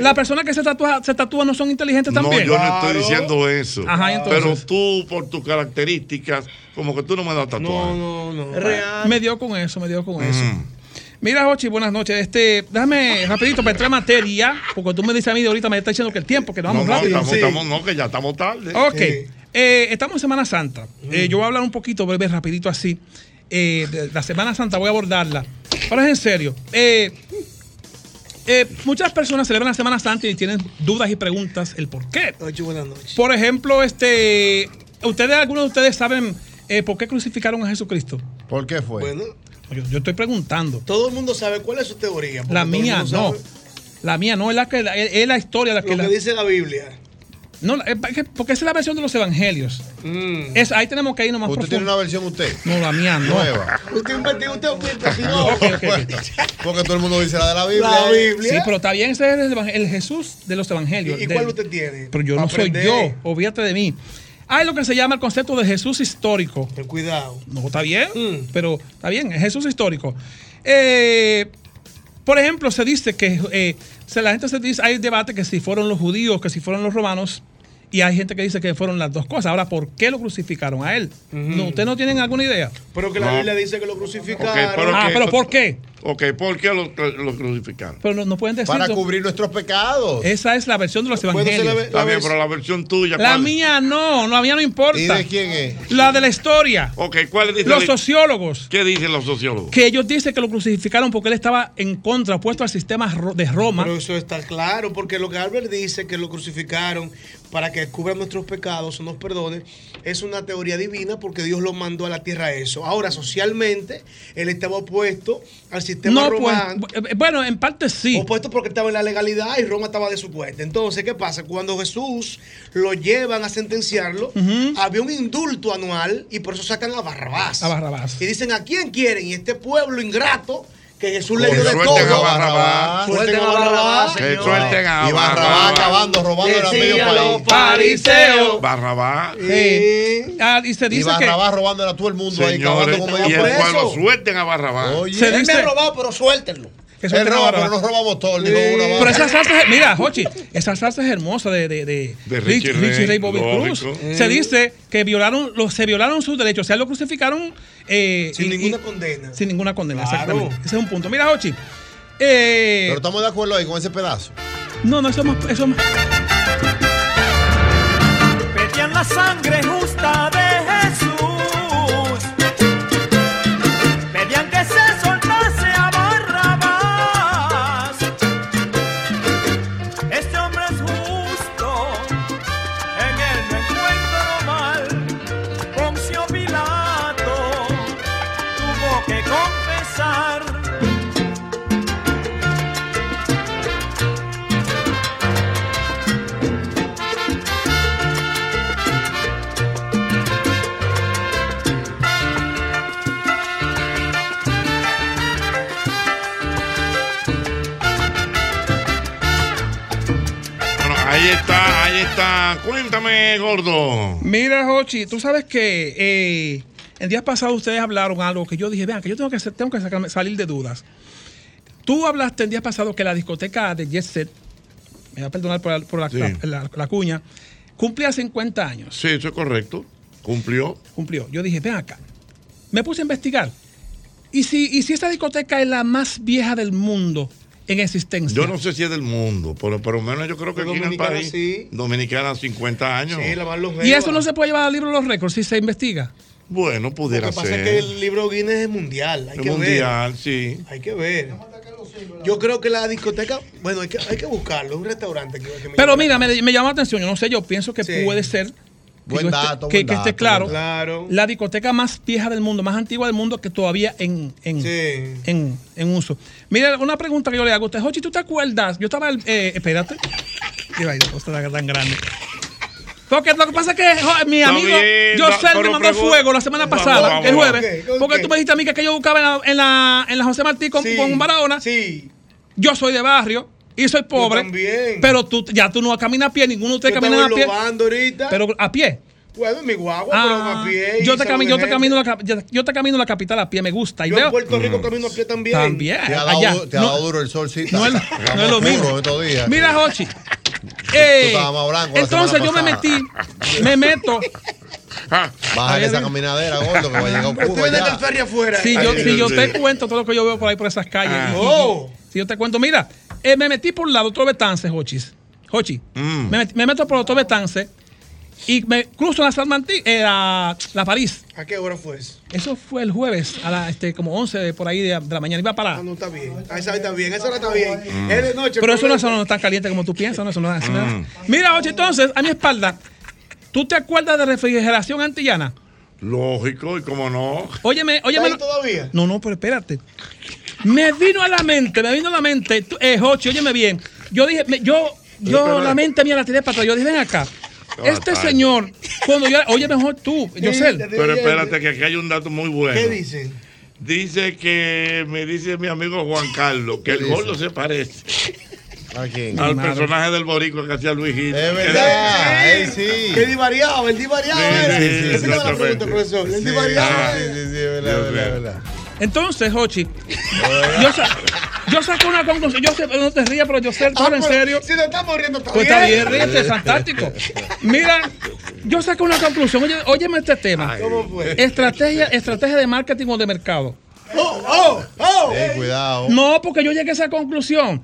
Las personas que se tatúan, se tatúan no son inteligentes No, también. yo no estoy diciendo eso. Ajá, ¿y entonces? pero tú, por tus características, como que tú no me das tatuaje. No, no, no. Real. Me dio con eso, me dio con eso. Mm. Mira, Ochi, buenas noches. Este, déjame rapidito para entrar en materia, porque tú me dices a mí de ahorita, me está diciendo que el tiempo, que nos No, vamos no, rápido. estamos, estamos- no, que ya estamos tarde. Ok. Eh, estamos en Semana Santa. Eh, yo voy a hablar un poquito, breve, rapidito así. Eh, de la Semana Santa voy a abordarla. Pero es en serio. Eh, eh, muchas personas celebran la Semana Santa y tienen dudas y preguntas el por qué. Ocho, buenas noches. Por ejemplo, este, ustedes, algunos de ustedes saben eh, por qué crucificaron a Jesucristo. ¿Por qué fue? Bueno, Yo, yo estoy preguntando. todo el mundo sabe cuál es su teoría. La mía no. sabe La mía no, es la que es, la historia la que Lo la- que dice la Biblia. No, que- porque esa es la versión de los evangelios. Es, ahí tenemos que irnos más ¿Usted tiene profundo. una versión usted? No, la mía no. Nueva. Usted investigó, usted fue investigó. Ok, ok, ok. Porque todo el mundo dice la de la Biblia. La Biblia. Sí, pero está bien, ese es el, el Jesús de los evangelios. ¿Y, y De- cuál usted tiene? Pero yo no soy yo, olvídate de mí. Hay lo que se llama el concepto de Jesús histórico. Ten cuidado. No, está bien, pero está bien, es Jesús histórico. Eh, por ejemplo, se dice que eh, se- la gente se dice, hay debate que si fueron los judíos, que si fueron los romanos, y hay gente que dice que fueron las dos cosas. Ahora, ¿por qué lo crucificaron a él? no, ¿Ustedes no tienen alguna idea? Pero que la No. Biblia dice que lo crucificaron. Pero ah, que- pero ¿por qué? Ok, ¿por qué lo, lo crucificaron? Pero no, no pueden decir. Para cubrir nuestros pecados. Esa es la versión de los evangelios. Está bien, pero la versión tuya. La ¿cuál? mía no, la mía no importa. ¿Y de quién es? La de la historia. Ok, ¿cuál dice Los la- sociólogos. ¿Qué dicen los sociólogos? Que ellos dicen que lo crucificaron porque él estaba en contra, opuesto al sistema ro- de Roma. Pero eso está claro, porque lo que Albert dice que lo crucificaron para que cubra nuestros pecados o nos perdone, es una teoría divina porque Dios lo mandó a la tierra a eso. Ahora, socialmente, él estaba opuesto al sistema no, pues, romano. eh, bueno, en parte sí. Opuesto porque estaba en la legalidad y Roma estaba de su cuenta. Entonces, ¿qué pasa? Cuando Jesús lo llevan a sentenciarlo, había un indulto anual y por eso sacan a Barrabás. A Barrabás. Y dicen, ¿a quién quieren? Y este pueblo ingrato que Jesús le Que dio de todo. a Barrabás. Suelten a Barrabás. Que suelten a Y Barrabás acabando, robando el medio país. fariseos. Barrabás. Sí. Ah, y se Y dice que. Barrabás robando a todo el mundo ahí, Señores, acabando con y medio el país. pueblo suelten a Barrabás. Oye, Se Él me dice- ha robado, pero suéltenlo. Que él roba, pero no robamos todo, dijo una Pero esa salsa, mira, Jochi, esa salsa es hermosa de, de, de, De Richie Ray, Ray Bobby lógico. Cruz. Se dice que violaron, los, se violaron sus derechos, o sea, lo crucificaron eh, Sin y- ninguna y- condena. sin ninguna condena. Claro. Exactamente. Ese es un punto. Mira, Jochi. eh, Pero estamos de acuerdo ahí con ese pedazo. no, no, eso es más. Eso es más- pedían la sangre justa Cuéntame, gordo. Mira, Jochi, tú sabes que eh, el día pasado ustedes hablaron algo que yo dije, vean, que yo tengo que, tengo que sacarme- salir de dudas. Tú hablaste el día pasado que la discoteca de Jet Set, me va a perdonar por la, por la- Sí. la- la- la cuña, cumplía 50 años. Sí, eso es correcto. Cumplió. Cumplió. Yo dije, ven acá. Me puse a investigar. ¿Y si, y si esta discoteca es la más vieja del mundo en existencia? Yo no sé si es del mundo, pero por lo menos yo creo que aquí en el Dominicana país, sí. Dominicana 50 años. Y eso no se puede llevar al libro de los récords si se investiga. Bueno, Lo pudiera que pasa ser. es que el libro Guinness es mundial. Hay Es que mundial, ver. sí. Hay que ver. Yo creo que la discoteca, bueno, hay que, hay que buscarlo. Es un restaurante que, que me Pero mira, me, me llama la atención. Yo no sé, yo pienso que Sí. puede ser. Buen dato, que, buen que esté claro, claro. La discoteca más vieja del mundo, más antigua del mundo que todavía en, en, en, en uso. Mira, una pregunta que yo le hago a usted. Jochi, ¿tú te acuerdas? Yo estaba. Eh, espérate. La cosa está tan grande. Porque lo que pasa es que jo, mi amigo José me mandó fuego la semana pasada, vamos, el jueves. Porque tú me dijiste a mí que, que yo buscaba en la, en la, en la José Martí con, con Barahona. Sí. Yo soy de barrio y soy pobre. también. Pero tú ya tú no caminas a pie, ninguno de ustedes Yo camina a pie. ahorita. Pero a pie. Bueno, mi guagua, Ah, pero a pie. yo, te cami- yo te camino la, yo, yo te camino la capital a pie, me gusta. Y Yo veo, en Puerto Rico camino a pie también. También. Te ha allá. dado, te ha No- dado duro el sol, sí. no es, no es lo mismo. estos días. Mira, Hochi. Eh, entonces yo me metí, me meto. Ahí esa caminadera, gordo, que va a llegar oscuro ya. afuera. Si yo, si yo te cuento todo lo que yo veo por ahí por esas calles. Ah. y- y- Oh. Si yo te cuento, mira, eh, me metí por el lado otro Betance, Hochis. Hochi. Mm. Me, met- me meto por otro Betance y me cruzo la San Martín, eh, la, la París. ¿A qué hora fue eso? Eso fue el jueves a las este, como 11 de, por ahí de, de la mañana. Iba para Ah, no está bien. A esa está bien. A esa hora está bien. Es de noche. Pero eso no, es eso no es tan caliente como tú piensas. No, eso no es- eso no es- Mm. Mira, Ocho, entonces, a mi espalda, ¿tú te acuerdas de refrigeración antillana? Lógico, y cómo no. Óyeme, óyeme. ¿Está ahí todavía? No, no, pero espérate. Me vino a la mente, me vino a la mente, tú- eh, Jochi, óyeme bien. Yo dije, me- yo, yo Pero- la mente mía la tiré para atrás. Yo dije, ven acá. Este señor, cuando yo, oye mejor tú, yo sé. Pero espérate que aquí hay un dato muy bueno. ¿Qué dicen? Dice que me dice mi amigo Juan Carlos que el gordo se parece ¿A quién? al madre. personaje del boricua que hacía Luis Gil. Es verdad, él sí. El divariado, el divariado. Sí, era. sí, sí, Esa es la exactamente. pregunta, profesor. El Sí, divariado. Ah. sí, sí, sí, es verdad, verdad, verdad. Entonces, Jochi, yo, sa- yo saco una conclusión. Yo sé, no te rías, pero yo sé, todo en pero serio. Si nos estamos riendo, está Pues bien. está bien, ríete, es fantástico. Mira, yo saco una conclusión. Oye, óyeme este tema. ¿Cómo fue? Estrategia, estrategia de marketing o de mercado. Oh, oh, oh. Ey, cuidado. No, porque yo llegué a esa conclusión.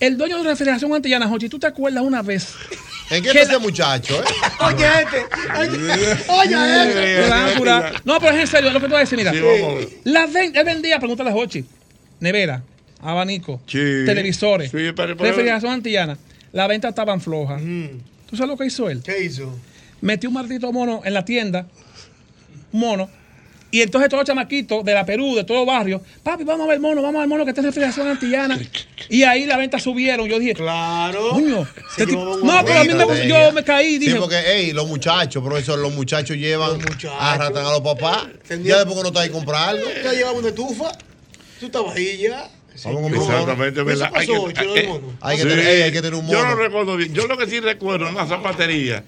El dueño de refrigeración antillana, Jochi, ¿tú te acuerdas una vez? ¿En qué ¿Qué está la- ese muchacho, eh? Oye, este. Oye, oye, este. No, pero es en serio, es lo que te voy a decir, mira. Sí, vamos. La ven- él vendía, pregúntale a Jochi, nevera, abanico, Sí. televisores, Sí, pero- pero- refrigeración antillana. La venta estaban flojas. ¿Tú sabes lo que hizo él? ¿Qué hizo? Metió un maldito mono en la tienda, un mono, y entonces todos los chamaquitos de la Perú, de todos los barrios, papi, vamos a ver mono, vamos a ver el mono que está en refrigeración antillana. Y ahí la venta subieron. Yo dije, Claro. coño, no, pero a mí me, yo me caí dije, Sí, porque, hey, los muchachos, profesor, los muchachos llevan, Los muchachos. arrastran a los papás. Ya después que uno está ahí a comprar algo. Ya llevaba una estufa. Tú estabas ahí ya. Vamos mono. Exactamente, ¿Qué ¿verdad? Hay que- mono? Hay tener- ey, hay que tener un Yo no mono. recuerdo bien. Yo lo que sí recuerdo en una zapatería,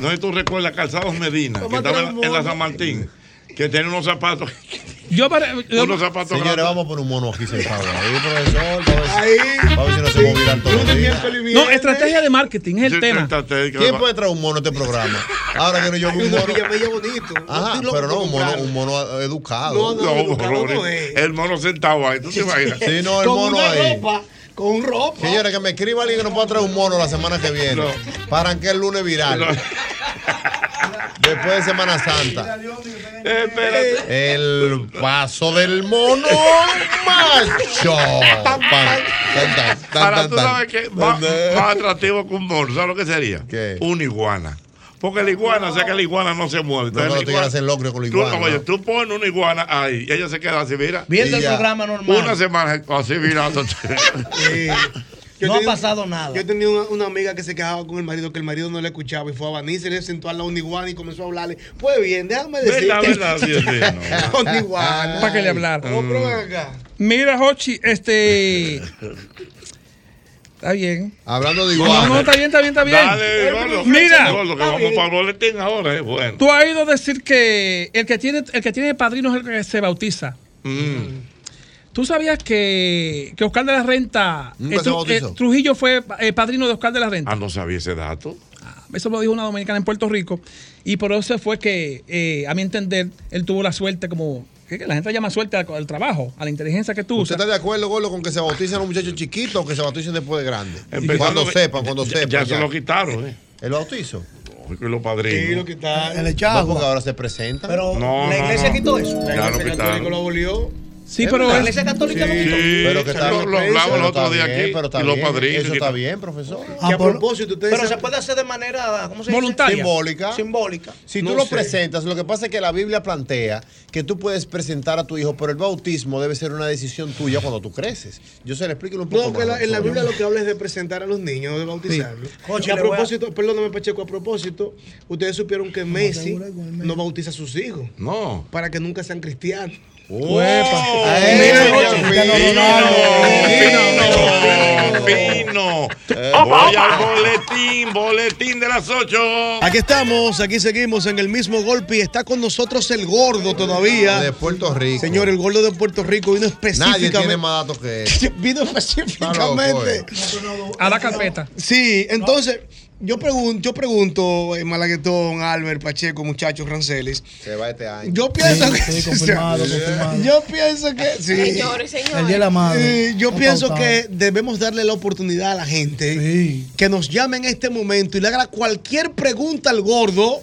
no sé si tú recuerdas Calzados Medina, que estaba en, la mono. San Martín, que tenía unos zapatos, yo, para- yo- unos zapatos Señores, grandes. vamos a poner un mono aquí sentado. Ahí, profesor, para ver si- Ahí. para ver si no se movirán todos los días. no, estrategia de marketing es el Sí, tema. ¿Quién puede traer un mono a este programa? Ahora que no yo un mono. bonito. Ajá, pero no, por un mono, un mono educado. No, no. No, educado no es. el mono sentado ahí, ¿tú te imaginas? Sí, no, el Con mono una ahí. ropa. Con ropa. Señores, que me escriba alguien que nos pueda traer un mono la semana que viene. No. Para que el lunes viral. No. Después de Semana Santa. El paso del mono macho. Ahora tú sabes que más, más atractivo que un mono, ¿sabes lo que sería? ¿Qué? Una iguana. Porque la iguana, sé que la iguana no se mueve. No, Entonces, no, la tú quieres hacer locrio con la tú- iguana, oye, ¿no? tú pones una iguana ahí y ella se queda así, mira. Viendo el programa normal. Una semana así mirándote. Sí. Yo no ha pasado nada. Yo tenía una, una amiga que se quejaba con el marido, que el marido no le escuchaba y fue a Baní, se le sentó al lado de una iguana y comenzó a hablarle. Pues bien, déjame decir. ¿Verdad, verdad? Sí, sí, no. Para que le hablara. Acá. Mira, Jochi, este. Está bien. Hablando de No, igual. no, está bien, está bien, está bien. Dale, Gordo. Mira, Gordo, que vamos para el boletín ahora, es bueno. tú has oído decir que el que tiene, el que tiene padrino es el que se bautiza. Mm. ¿Tú sabías que, que Oscar de la Renta, eh, se Tru- bautizó. eh, Trujillo fue eh, padrino de Oscar de la Renta? Ah, no sabía ese dato. Eso lo dijo una dominicana en Puerto Rico. Y por eso fue que, eh, a mi entender, él tuvo la suerte como... que La gente llama suerte al, al trabajo, a la inteligencia que tú ¿Usted usas. está de acuerdo, Gordo, con que se bauticen los muchachos chiquitos o que se bauticen después de grandes? Cuando sepan, cuando ya- sepan. ya se lo quitaron, ¿eh? ¿El bautizo? Porque los padrinos. Sí, lo quitaron. El echado. porque ahora se presentan. Pero No, la iglesia no. quitó eso. Ya La lo iglesia católica lo abolió. Sí, Es pero la iglesia católica lo Sí, quitó. pero que está lo- lo hablamos el otro día aquí, Pero está y los bien, padrinos Eso está bien, profesor. Que a propósito, usted Pero dice- se puede hacer de manera, ¿cómo se dice? Voluntaria. Simbólica. Simbólica. Si No tú lo sé. presentas, lo que pasa es que la Biblia plantea que tú puedes presentar a tu hijo, pero el bautismo debe ser una decisión tuya cuando tú creces. Yo se le explico un poco No, que la- en la. Biblia lo que habla es de presentar a los niños, no de bautizarlos. Y a voy a- propósito, perdóname Pacheco, a propósito, ustedes supieron que Messi no bautiza a sus hijos. No. Para que nunca sean cristianos. Fino, fino. Voy al boletín, boletín de las 8. Aquí estamos, aquí seguimos en el mismo golpe y está con nosotros el gordo todavía. De Puerto Rico. Señor, el gordo de Puerto Rico vino específicamente. Nadie tiene más datos que él. Vino específicamente. A la carpeta. Sí, entonces, yo pregunto, yo pregunto, eh, Malaguetón, Albert, Pacheco, muchachos, Rancelis. Se va este año. Yo pienso Sí, que. sí, confirmado, confirmado. Yo pienso que. Sí. Señores, señores. El Día de la Madre. Yo pienso pautado. que debemos darle la oportunidad a la gente que nos llame en este momento y le haga cualquier pregunta al gordo.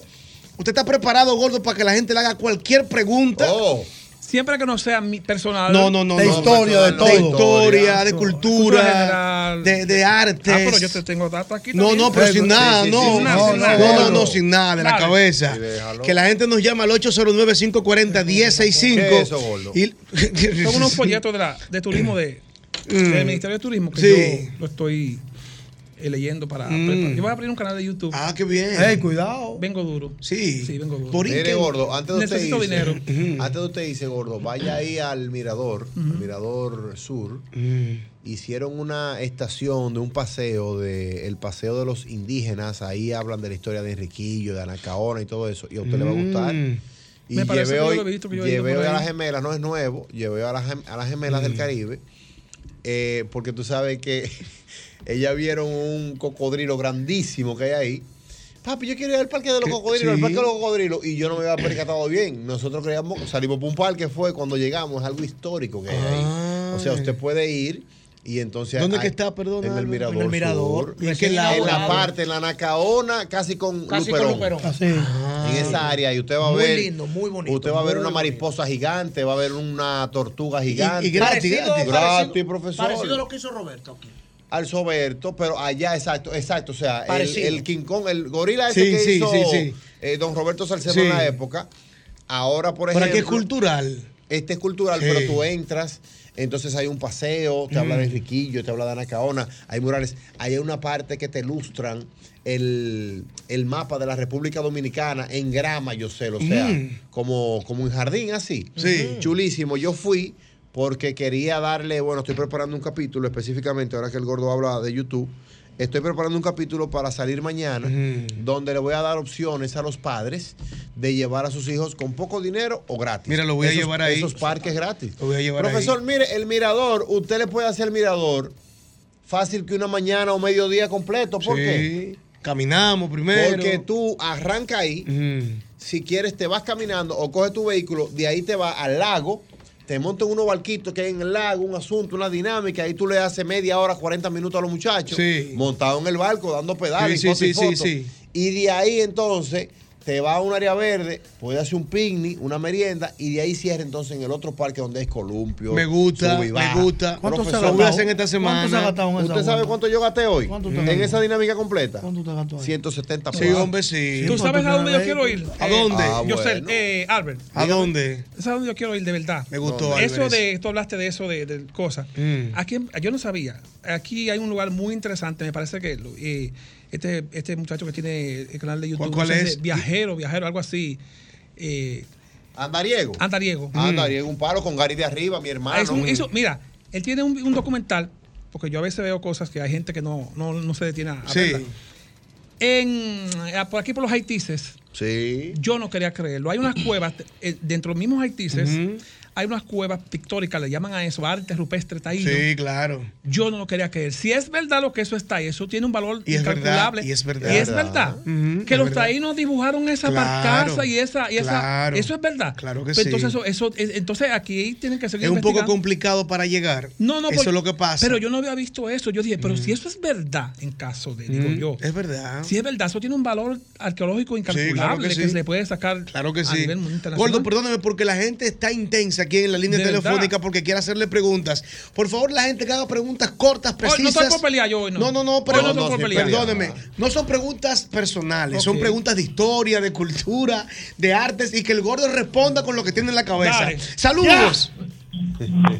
¿Usted está preparado, gordo, para que la gente le haga cualquier pregunta? Oh. Siempre que no sea mi personal. No, no, no. De no, historia, de no, todo. De historia, de Cultura cultura, general. de, de arte. Ah, pero yo te tengo datos aquí. No, también. no, pero sin nada, Sí, no. sin nada, No, sin no, nada. no, no, no, sin nada, de la Dale. cabeza. Que la gente nos llama al 809-540-1065. ¿Qué es eso, gordo? Y- Son unos folletos de, la, de turismo de, Mm. del Ministerio de Turismo que Sí. yo lo estoy eh, leyendo para, Mm. preparar. Yo voy a abrir un canal de YouTube. Ah, qué bien. Ey, cuidado. Vengo duro. Sí. Sí, vengo duro. Por Mire, gordo, antes de usted Necesito irse, dinero. antes de usted irse, gordo, vaya ahí al mirador, al mirador sur. Hicieron una estación de un paseo, de el paseo de los indígenas. Ahí hablan de la historia de Enriquillo, de Anacaona y todo eso. Y a usted le va a gustar. Mm. Y Me parece llevé que yo hoy, lo he visto, que yo llevé hoy a las gemelas, no es nuevo, llevé a las, a las gemelas Mm. del Caribe, eh, porque tú sabes que ellas vieron un cocodrilo grandísimo que hay ahí. Papi, yo quiero ir al parque de los cocodrilos, al sí. parque de los cocodrilos, y yo no me había percatado bien. Nosotros creíamos, salimos por un parque, fue cuando llegamos, es algo histórico que hay ahí. O sea, usted puede ir y entonces. ¿Dónde hay- que está, perdón? En el mirador. En el mirador. sur. ¿Y en qué lado? En la parte, en la Nacaona, casi con Casi con Luperón. Luperón. Así. En esa área, y usted va a Muy ver. lindo, muy bonito, Usted va a ver muy una bonito. mariposa gigante, va a ver una tortuga gigante. y gratis, Gratis, gratis. Gratis, profesor. Parecido a lo que hizo Roberto aquí. Al Soberto, pero allá, exacto, exacto. O sea, el, el King Kong, el gorila ese Sí, que sí, hizo sí, sí. eh, don Roberto Salcedo Sí. en la época. Ahora, por Pero ejemplo. aquí es cultural. Este es cultural, Sí. pero tú entras, entonces hay un paseo, te habla de Enriquillo, te habla de Anacaona, hay murales. Hay una parte que te ilustran el, el mapa de la República Dominicana en grama, yo sé, o sea, Mm. como, como en jardín así. Sí. Chulísimo. Yo fui porque quería darle, bueno, estoy preparando un capítulo específicamente, ahora que el gordo habla de YouTube. Estoy preparando un capítulo para salir mañana, donde le voy a dar opciones a los padres de llevar a sus hijos con poco dinero o gratis. Mira, lo voy a Esos- llevar ahí. Esos parques gratis. Lo voy a llevar Profesor, ahí. mire, el mirador, usted le puede hacer el mirador fácil que una mañana o mediodía completo. ¿Por Sí. qué? Caminamos primero. Porque tú arranca ahí, Mm. si quieres te vas caminando o coges tu vehículo, de ahí te vas al lago, te montas en unos barquitos que hay en el lago, un asunto, una dinámica, ahí tú le haces media hora, 40 minutos a los muchachos, Sí. montado en el barco, dando pedales, Sí, y sí, y fotos. sí. Y de ahí entonces te va a un área verde, puedes hacer un picnic, una merienda, y de ahí cierra entonces en el otro parque donde es columpio. Me gusta, me gusta. ¿Cuánto se hacer en esta ¿Cuánto se ha semana. gastado en esa ¿Usted sabe cuánto yo gasté hoy? ¿Cuánto te En gastó? esa dinámica completa. ¿Cuánto te gastó ahí? 170 Sí, pesos. hombre, sí. ¿Tú sabes a dónde yo quiero ir? ¿A dónde? Ah, yo sé, eh, Albert. ¿A dónde? ¿Sabes a dónde yo quiero ir de verdad? Me gustó, No, Eso de, tú hablaste de eso, de, de cosas. Mm. Aquí, yo no sabía. Aquí hay un lugar muy interesante. Me parece que lo- eh, este, este muchacho que tiene el canal de YouTube, ¿Cuál no sé es? viajero, viajero, algo así. Eh, Andariego. Andariego. Andariego, un palo con Gary de arriba, mi hermano. Ah, hizo- mira, él tiene un, un documental porque yo a veces veo cosas que hay gente que no, no, no se detiene a Sí. En, eh, por aquí por los haitises, Sí. yo no quería creerlo. Hay unas cuevas, eh, dentro de los mismos haitises, Ujú. Hay unas cuevas pictóricas, le llaman a eso, arte rupestre taíno. Sí, claro. Yo no lo quería creer. Si es verdad lo que eso está ahí, eso tiene un valor Y verdad, incalculable. y es verdad. Y es verdad. Que es los verdad. taínos dibujaron esa Claro, barcaza y esa, y esa claro. eso es verdad. Claro que Pero sí. Entonces, eso, eso, es- entonces aquí tienen que seguir Es un poco complicado para llegar. No, no, Eso es lo que pasa. Pero yo no había visto eso. Yo dije, pero si eso es verdad, en caso de, digo Mm, yo. Es verdad. Si es verdad, eso tiene un valor arqueológico incalculable claro que que, sí. se le puede sacar Claro que a sí. nivel internacional. Gordo, perdóname porque la gente está intensa aquí en la línea De telefónica verdad. porque quiere hacerle preguntas. Por favor, la gente que haga preguntas cortas, Hoy no precisas. estoy por pelear yo hoy, no. No, no, no, Hoy pero no pelear. perdóneme. No son preguntas personales, son preguntas de historia, de cultura, de artes y que el gordo responda con lo que tiene en la cabeza. Dale. Saludos.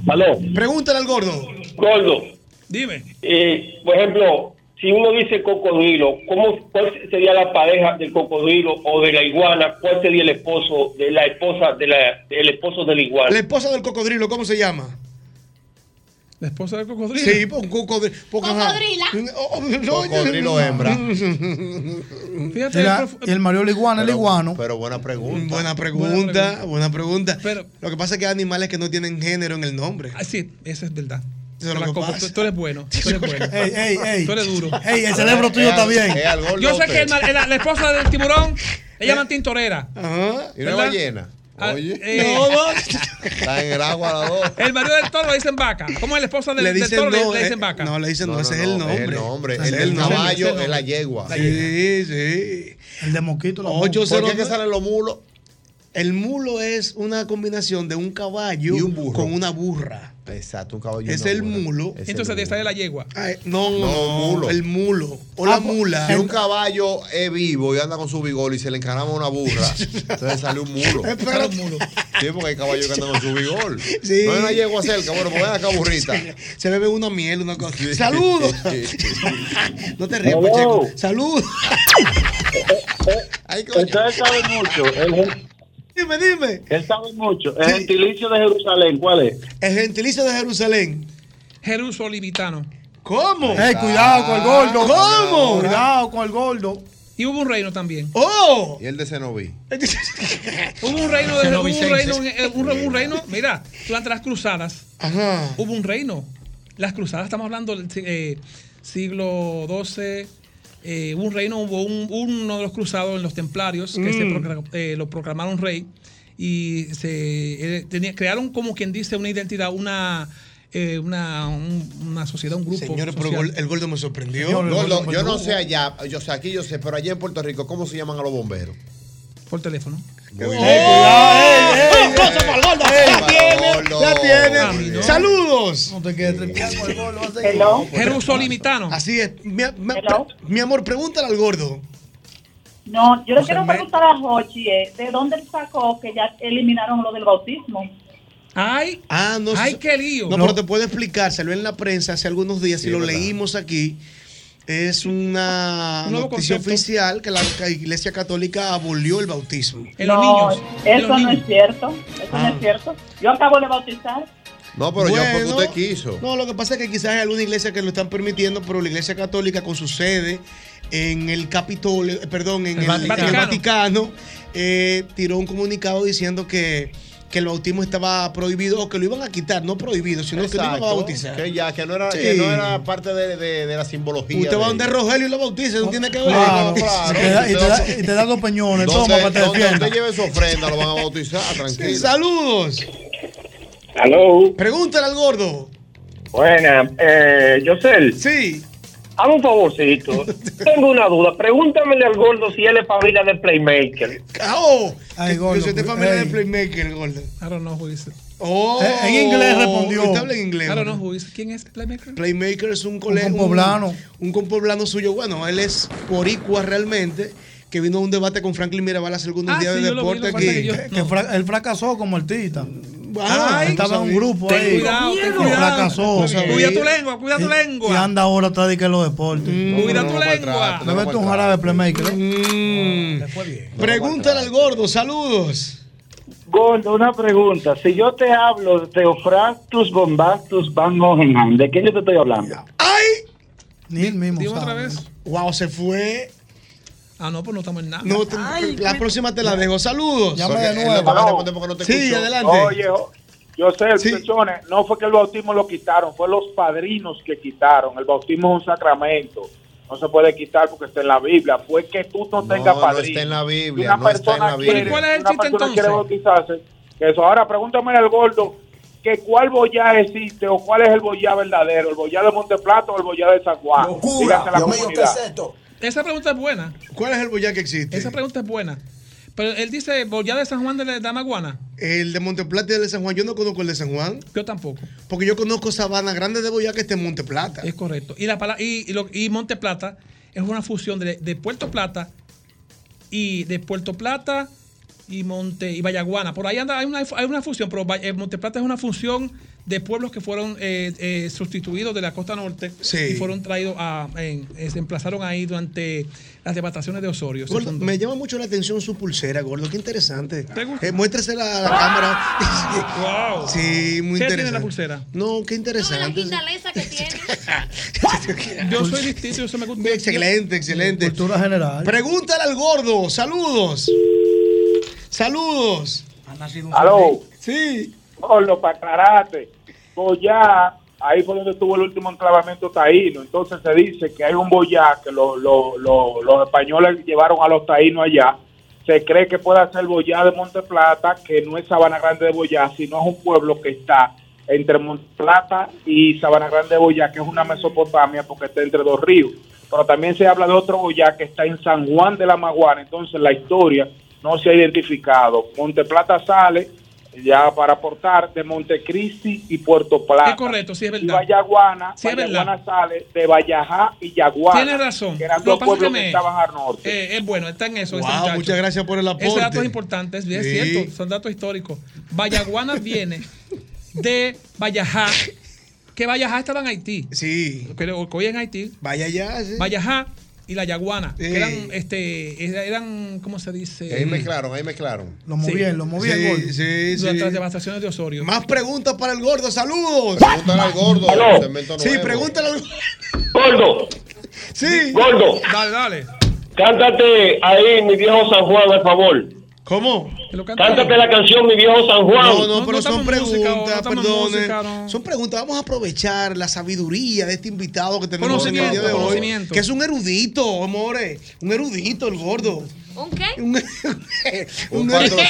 Aló. Pregúntale al gordo. Gordo, Dime. eh, por ejemplo, si uno dice cocodrilo, ¿cómo, ¿cuál sería la pareja del cocodrilo o de la iguana? ¿Cuál sería el esposo de la esposa de la, el esposo de la iguana? La esposa del cocodrilo, ¿cómo se llama? La esposa del cocodrilo. Sí, pues, un cocodrilo. porque, ajá. Oh, no, Cocodrilo hembra. Fíjate, la- el el Mario Liguana, el Pero- iguano. Pero buena pregunta. Buena pregunta, buena pregunta. lo que pasa es que hay animales que no tienen género en el nombre. Ah, sí, eso es verdad. Eso es Te lo la que compro. pasa. Tú, tú eres bueno. Tú eres bueno. Ey, ey, ey. Tú eres duro. Ey, el cerebro tuyo está bien. Yo sé que el la, la esposa del tiburón le llaman tintorera. Ajá. ¿Y una ballena? Ah, Oye. eh, No, no. Está en el agua las dos. El marido del toro le dicen vaca. ¿Cómo es la esposa del, Le del dicen toro le- no, le, dicen eh, vaca? no, le dicen no, No, ese no, es el no, nombre. el nombre. El del caballo es la yegua. Sí, sí. El de mosquito. la cero ¿Por qué que salen los mulos? El mulo es una combinación de un caballo Y un burro. con una burra. Exacto, un caballo. Es el mulo. Es el Entonces, de esta es la yegua. Ay, no, No, no, mulo. el mulo. O Ah, la pues, mula. Si un caballo es vivo y anda con su vigor y se le encarama una burra, entonces sale un mulo. Claro, un mulo. Sí, porque hay caballos que andan con su vigor. Sí. No hay una yegua cerca, bueno, pues ven acá, burrita. Se bebe una miel, una cosa. ¡Saludos! no te rías. Pacheco. ¡Saludos! Ay, coño. Usted sabe mucho, el, Dime, dime. él sabe mucho. El gentilicio de Jerusalén, ¿cuál es? El gentilicio de Jerusalén. Jeruso Libitano. ¿Cómo? Ey, cuidado con el gordo. ¿Cómo? Cuidado con el gordo. Y hubo un reino también. ¡Oh! Y el de Cenoví. Hubo un reino, de, hubo un reino, eh, un, un reino, mira, durante las cruzadas Ajá. hubo un reino. Las cruzadas, estamos hablando del eh, siglo XII, eh, hubo un reino, hubo un- uno de los cruzados en los templarios que se Mm. eh, lo proclamaron rey y se eh, tenía- crearon como quien dice una identidad, una, eh, una, un- una sociedad, un grupo. Señores, pero el gol- el gordo me sorprendió. Señor, Gordo, yo no sé allá, yo sé, aquí yo sé, pero allá en Puerto Rico, ¿cómo se llaman a los bomberos? por teléfono. Muy ¡Eh, bien. cuidado! ¡Ey, ey! ¡Cosa para el gordo! Ey, ¡La tiene! no. ¡Saludos! No te quedes trepeando con el gordo. vas a seguir. Hello. Jeruso Limitano. Así es. Mi, mi- Hello. mi amor, pregúntale al gordo. No, yo le quiero Me- preguntar a Jochi, eh, ¿de dónde sacó que ya eliminaron lo del bautismo? Ay, Ah, no ay, qué lío. No, pero te puedo explicar, salió en la prensa hace algunos días Sí, y lo verdad. leímos aquí. Es una Un noticia concepto. oficial que la Iglesia Católica abolió el bautismo. En los no, niños. en eso los no niños. es cierto. Eso Ah. no es cierto. Yo acabo de bautizar. No, pero ya porque Bueno, usted quiso. No, lo que pasa es que quizás hay alguna iglesia que lo están permitiendo, pero la Iglesia Católica con su sede en el Capitolio, eh, perdón, en El el, en el Vaticano. Vaticano, eh, tiró un comunicado diciendo que, que el bautismo estaba prohibido o que lo iban a quitar, no prohibido, sino que lo iban a Exacto, bautizar. Que ya, que no era, Sí. que no era parte de, de, de la simbología. Usted va de donde. Rogelio y lo bautiza, no tiene que ver. Claro. claro. Y te da- y te da- y te da dos peñones. Donde, Toma para que te defienda. usted lleve su ofrenda, lo van a bautizar, tranquilo. Saludos. Aló. Pregúntale al gordo. Buena, eh, Yosel, Sí. Hazme un favorcito. Tengo una duda. Pregúntamele al gordo si él es familia de Playmaker. ¡Oh! Ay, Yo gordo, soy de familia ey. de Playmaker, gordo. I don't know who is it. Oh, Eh, en inglés respondió. Usted habla en inglés. I don't know gordo. who is it. ¿Quién es Playmaker? Playmaker es un colega. compoblano. Un, un compoblano suyo. Bueno, él es boricua realmente. Que vino a un debate con Franklin Mirabal hace algunos Ah, días sí, de yo vi, deporte que que yo- Que, fra- él fracasó como artista. Ah, Ay, estaba en un grupo Ten ahí. cuidado, ten Y cuidado. fracasó. Cuida tu lengua, cuida tu Y lengua. anda ahora atrás de que los deportes. Cuida No, tu no, lengua. atrás, Me vete un jarabe playmaker. ¿eh? Mm. Pregúntale al gordo, saludos. Gordo, una pregunta. Si yo te hablo de Theophrastus bombastus van Hohenheim, ¿de qué yo te estoy hablando? ¡Ay! Ni él mismo Dime otra vez. Wow, se fue. Ah, no, pues no estamos en nada. No, te- la próxima te la dejo. Saludos. Llama de nuevo. No te Sí, adelante. Oye, yo sé, muchachones, no fue que el bautismo lo quitaron, fue los padrinos que quitaron. El bautismo es un sacramento. No se puede quitar porque está en la Biblia. Fue que tú no, tengas no padrino. está en la Biblia, una no está en persona la Biblia. quiere- ¿Y cuál es el chiste persona quiere entonces? bautizarse, que eso. Ahora pregúntame al gordo que cuál boyá existe o cuál es el boyá verdadero, el boyá de Monteplata o el boyá de San Juan. Dígase a la comunidad. Esa pregunta es buena. ¿Cuál es el boyá que existe? Esa pregunta es buena. Pero él dice boyá de San Juan de la de Maguana. El de Monteplata y el de San Juan. Yo no conozco el de San Juan. Yo tampoco. Porque yo conozco Sabana Grande de Boyá que está en Monteplata. Es correcto. Y, la, y, y, lo- y Monte Plata es una fusión de, de Puerto Plata y de Puerto Plata y Monte y Vallaguana. Por ahí anda, hay una, hay una fusión, pero eh, Monte Plata es una fusión de pueblos que fueron eh, eh, sustituidos de la costa norte y fueron traídos a, en- eh, se emplazaron ahí durante las devastaciones de Osorio. Gordo, me llama mucho la atención su pulsera, gordo. Qué interesante. Eh, muéstresela a la cámara. wow. Sí, muy ¿Qué interesante. tiene la pulsera? No, qué interesante. que tiene. Yo soy distinto, yo soy me gusta. Excelente, excelente. Cultura general. Pregúntale al gordo. Saludos. Saludos. Aló. Sí. Gordo, para aclararte. Boyá, ahí fue donde estuvo el último enclavamiento taíno. Entonces se dice que hay un boyá que lo- lo- lo- los españoles llevaron a los taínos allá. Se cree que puede ser Boyá de Monteplata, que no es Sabana Grande de Boyá, sino es un pueblo que está entre Monteplata y Sabana Grande de Boyá, que es una Mesopotamia porque está entre dos ríos. Pero también se habla de otro Boyá que está en San Juan de la Maguana. Entonces la historia no se ha identificado. Monteplata sale ya para aportar de Montecristi y Puerto Plata. Es correcto, sí es Y verdad. Vallaguana, Sí, es Vallaguana sale de Vallajá y Yaguana. Tienes razón. Que eran dos pueblos que estaban al norte. Eh, es bueno, está en eso. Wow, muchas gracias por el aporte. Ese dato es importante, es Sí. cierto, son datos históricos. Vallaguana viene de Vallajá, que Vallajá estaba en Haití. Sí. Que hoy en Haití. Vaya allá, sí. Vallajá y la Yaguana, Sí. que eran, este, era- eran, ¿cómo se dice? Ahí mezclaron, ahí mezclaron. Lo movían, lo movían. Sí, gordo. sí, Durante sí. las devastaciones de Osorio. Más preguntas para el gordo. Saludos. Pregúntale al gordo. Sí, pregúntale al Gordo, Sí. gordo, Dale, dale. cántate ahí mi viejo San Juan, al favor. ¿Cómo? Cántate la canción Mi viejo San Juan. No, no, No, pero no son preguntas, perdone. no. Son preguntas. Vamos a aprovechar la sabiduría de este invitado que tenemos en el día de hoy. Que es un erudito, amores. Un erudito, el gordo. ¿Un qué? Un, Un un pato- erudito.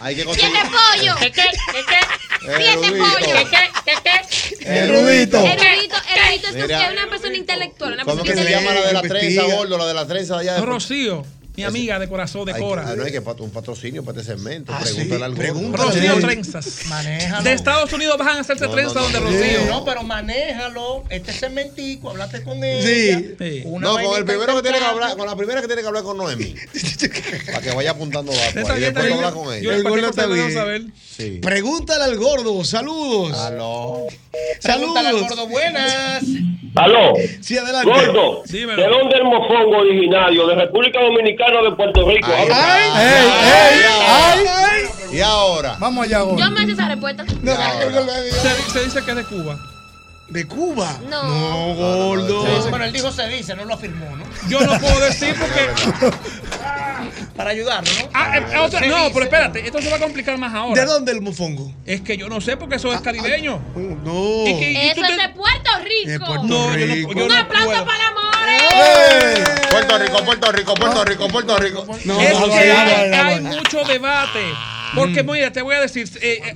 Hay que conseguir. Siete pollo. ¿Qué qué? ¿Qué qué? Siete Erudito. pollo. ¿Qué qué? ¿Qué qué? Erudito. Erudito, erudito es una persona intelectual, una ¿Cómo persona que se llama la de la trenza, gordo? La de la trenza allá. de- Rocío, mi amiga de corazón, de Cora. ah, no hay que pat- un patrocinio para este segmento. Ah, Pregúntale sí, al gordo. pregúntale. Rocío. Trenzas. Manéjalo. De Estados Unidos van a hacerse No, trenzas no, no, donde no, Rocío. No, pero manéjalo. Este cementico, hablaste con ella. Sí. Sí. Una No, con el primero que tiene que hablar, con la primera que tiene que hablar con Noemi. para que vaya apuntando datos. Está después con Yo ella. El cualquier gordo está bien. saber. Sí. Pregúntale al gordo. Saludos. Aló. Pregúntale al Saludos. gordo, buenas. Aló. Sí, adelante. Gordo, Dímelo. ¿de dónde el mofongo originario? ¿De República Dominicana o de Puerto Rico? Ay, ay, ay, ay. Y ahora. Vamos allá, gordo. Yo me hice esa respuesta. Ahora. Se, se dice que es de Cuba. ¿De Cuba? No. No, gordo. No, no, Bueno, él dijo se dice, no lo afirmó, ¿no? Yo no puedo decir porque. Para ayudarlo, ¿no? Ah, eh, otra- Se no, dice. pero espérate, esto se va a complicar más ahora. ¿De dónde el mofongo? Es que yo no sé porque eso es caribeño. No. Y que- y Eso te- es de Puerto De Rico. Puerto No, yo no, Rico. yo Un no aplauso puedo. para Amores. ¡Eh! Puerto Rico, Puerto Rico, Puerto Rico, Puerto Rico. No, es no, que no, hay, no, no, hay no. mucho debate. Porque, mira, te voy a decir. eh, eh,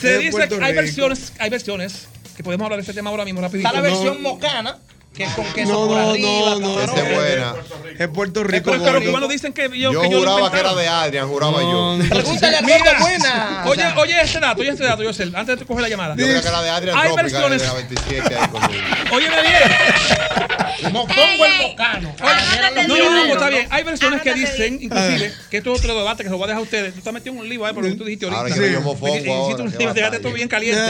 se dice Puerto que hay Rico. versiones, hay versiones, que podemos hablar de este tema ahora mismo rapidito. Está la No. versión mocana, que es con queso No, por no, arriba, no, no. Esa es buena. Es Puerto Rico, los gordo. cubanos dicen que yo, Yo que yo juraba que era de Adrian, juraba yo. Pregúntale gordo, buenas. Oye, oye este dato, oye este dato, yo sé, antes de coger la llamada. Yo creo que era de Adrian Hay Tropical, versiones- de la 27 ahí conmigo. Óyeme bien. El los no, no, no, está ¿no? bien. Hay versiones que dicen, inclusive, que esto es otro debate que se lo voy a dejar a ustedes. Tú estás metido en un lío ahí por lo que tú dijiste ahorita. Ahora que yo mofongo Hiciste ahora, un qué lío, dejaste batalla. todo bien caliente.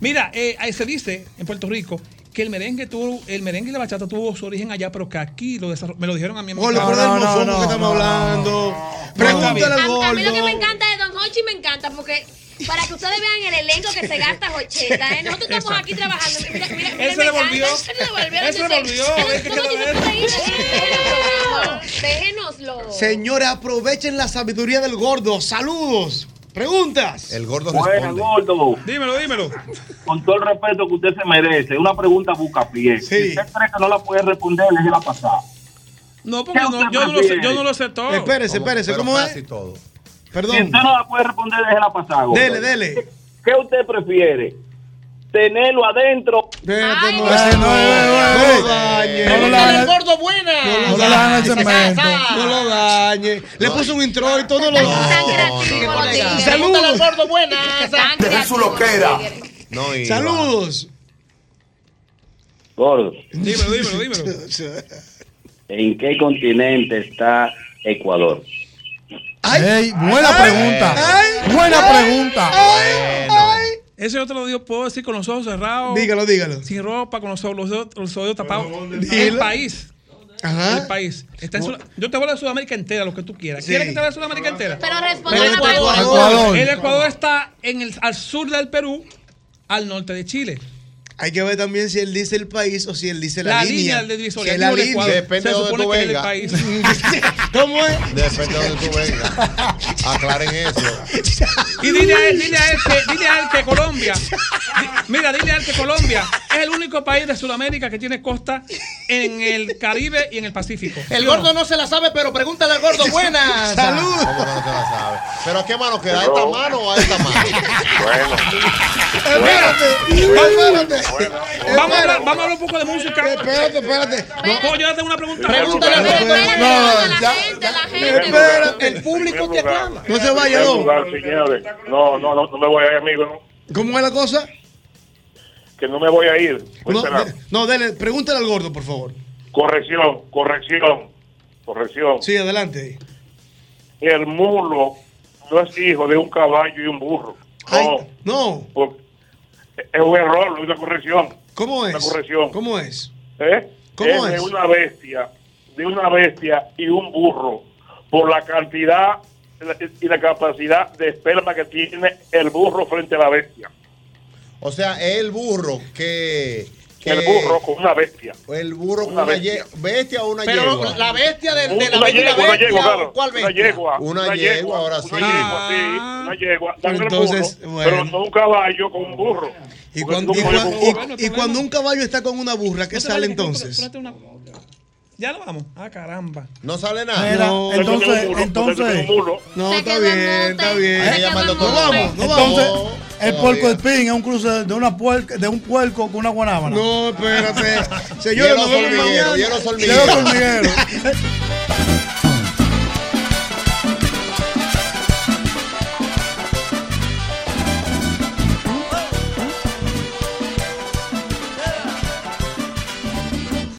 Mira, eh, se dice en Puerto Rico que el merengue tuvo, el merengue y la bachata tuvo su origen allá, pero que aquí lo desarrolló, me lo dijeron a mí. Gordo, no, mofongo no, que estamos no, no, hablando. Pregúntale al A, a mí lo que me gordo. encanta de Don Hochi me encanta porque para que ustedes vean el elenco que se gasta Jocheta, ¿eh? Nosotros estamos aquí trabajando. Mira, mira, mira, Él se me devolvió. encanta, Él se devolvió. Él se devolvió. Es que No, quiero Jochi, no ver. puede ir, déjenoslo. Déjenoslo. Señores, aprovechen la sabiduría del gordo. Saludos. Preguntas. El gordo Bueno, gordo. Dímelo, dímelo. Con todo el respeto que usted se merece, una pregunta busca pie. Si usted cree que no la puede responder, déjela pasar. No, porque no- yo, no lo sé, yo no lo sé todo. Espérese, espérese, ¿cómo es? todo. Perdón. Si usted no la puede responder, déjela pasar. gordo. Dele, dele. ¿Qué usted prefiere? ¿Tenerlo adentro? No, Ese no, no lo dañe. No gordo buena. cemento. Lo dañe. Le puso un introito, no lo dañe. Saludos. Saludos. gordo buena. Su loquera. Saludos. Gordo, Dímelo, dímelo, dímelo. ¿en qué continente está Ecuador? Ey, buena pregunta. buena pregunta. Ese yo te lo digo, puedo decir con los ojos cerrados. Dígalo, dígalo. Sin ropa, con los ojos, los ojos- los ojos tapados. El país. Ajá. El país. Está en yo te voy a hablar de Sudamérica entera, lo que tú quieras. Sí. ¿Quieres que te hable de Sudamérica entera? Pero responde la Ecuador. Ecuador. El Ecuador está en el, al sur del Perú, al norte de Chile. Hay que ver también si él dice el país o si él dice la, La línea. línea del divisoria, Si es la línea. Ecuador. Depende de donde tú vengas. país. ¿Cómo es? Depende de donde tú vengas. Aclaren eso. Y dile a él, dile a él que, dile a él que Colombia, di- mira, dile a él que Colombia es el único país de Sudamérica que tiene costa en el Caribe y en el Pacífico. El ¿Sí o no? gordo no se la sabe, pero pregúntale al gordo buena. Salud. ¿Cómo no te la sabes? ¿Pero a qué mano queda? ¿A esta mano o a esta mano? Bueno, Espérate. Espérate. Vamos a, hablar, vamos a hablar un poco de música. Espérate, espérate. ¿Puedo yo hacer una pregunta? Pregúntale al gordo buena. la ya, gente, la gente. Espérate. El público te aclama. No se vaya, no. lugar, señores. No, no, no, no me voy a ir, amigo. No. ¿Cómo es la cosa? Que no me voy a ir. No, de- no, dele, pregúntale al gordo, por favor. Corrección, corrección, corrección. Sí, adelante. El mulo no es hijo de un caballo y un burro. Ay, No, no. porque es un error, una corrección. ¿Cómo es? Una corrección. ¿Cómo es? ¿Eh? ¿Cómo es? es? de una bestia, de una bestia y un burro, por la cantidad y la capacidad de esperma que tiene el burro frente a la bestia. O sea, es el burro que. que- El burro con una bestia. El burro con Una una bestia. bestia o una Pero yegua. la bestia de, de Una la bestia, yegua, una yegua, claro. ¿Cuál Una bestia? yegua. Una yegua, ahora sí. Una yegua, sí. Una yegua. Entonces, burro, bueno. Pero no un caballo con un burro. Y cuando, y, y- cuando un caballo está con una burra, ¿qué sale entonces? Ya lo vamos. Ah, caramba. No sale nada. Mira, No, entonces, entonces. No, está bien, en está bien. Doctor. No vamos, no entonces, vamos. el puerco espín es un cruce de una puerca, de un puerco con una guanábana. No, espérate. Señores, nos vemos mañana. hormiguero.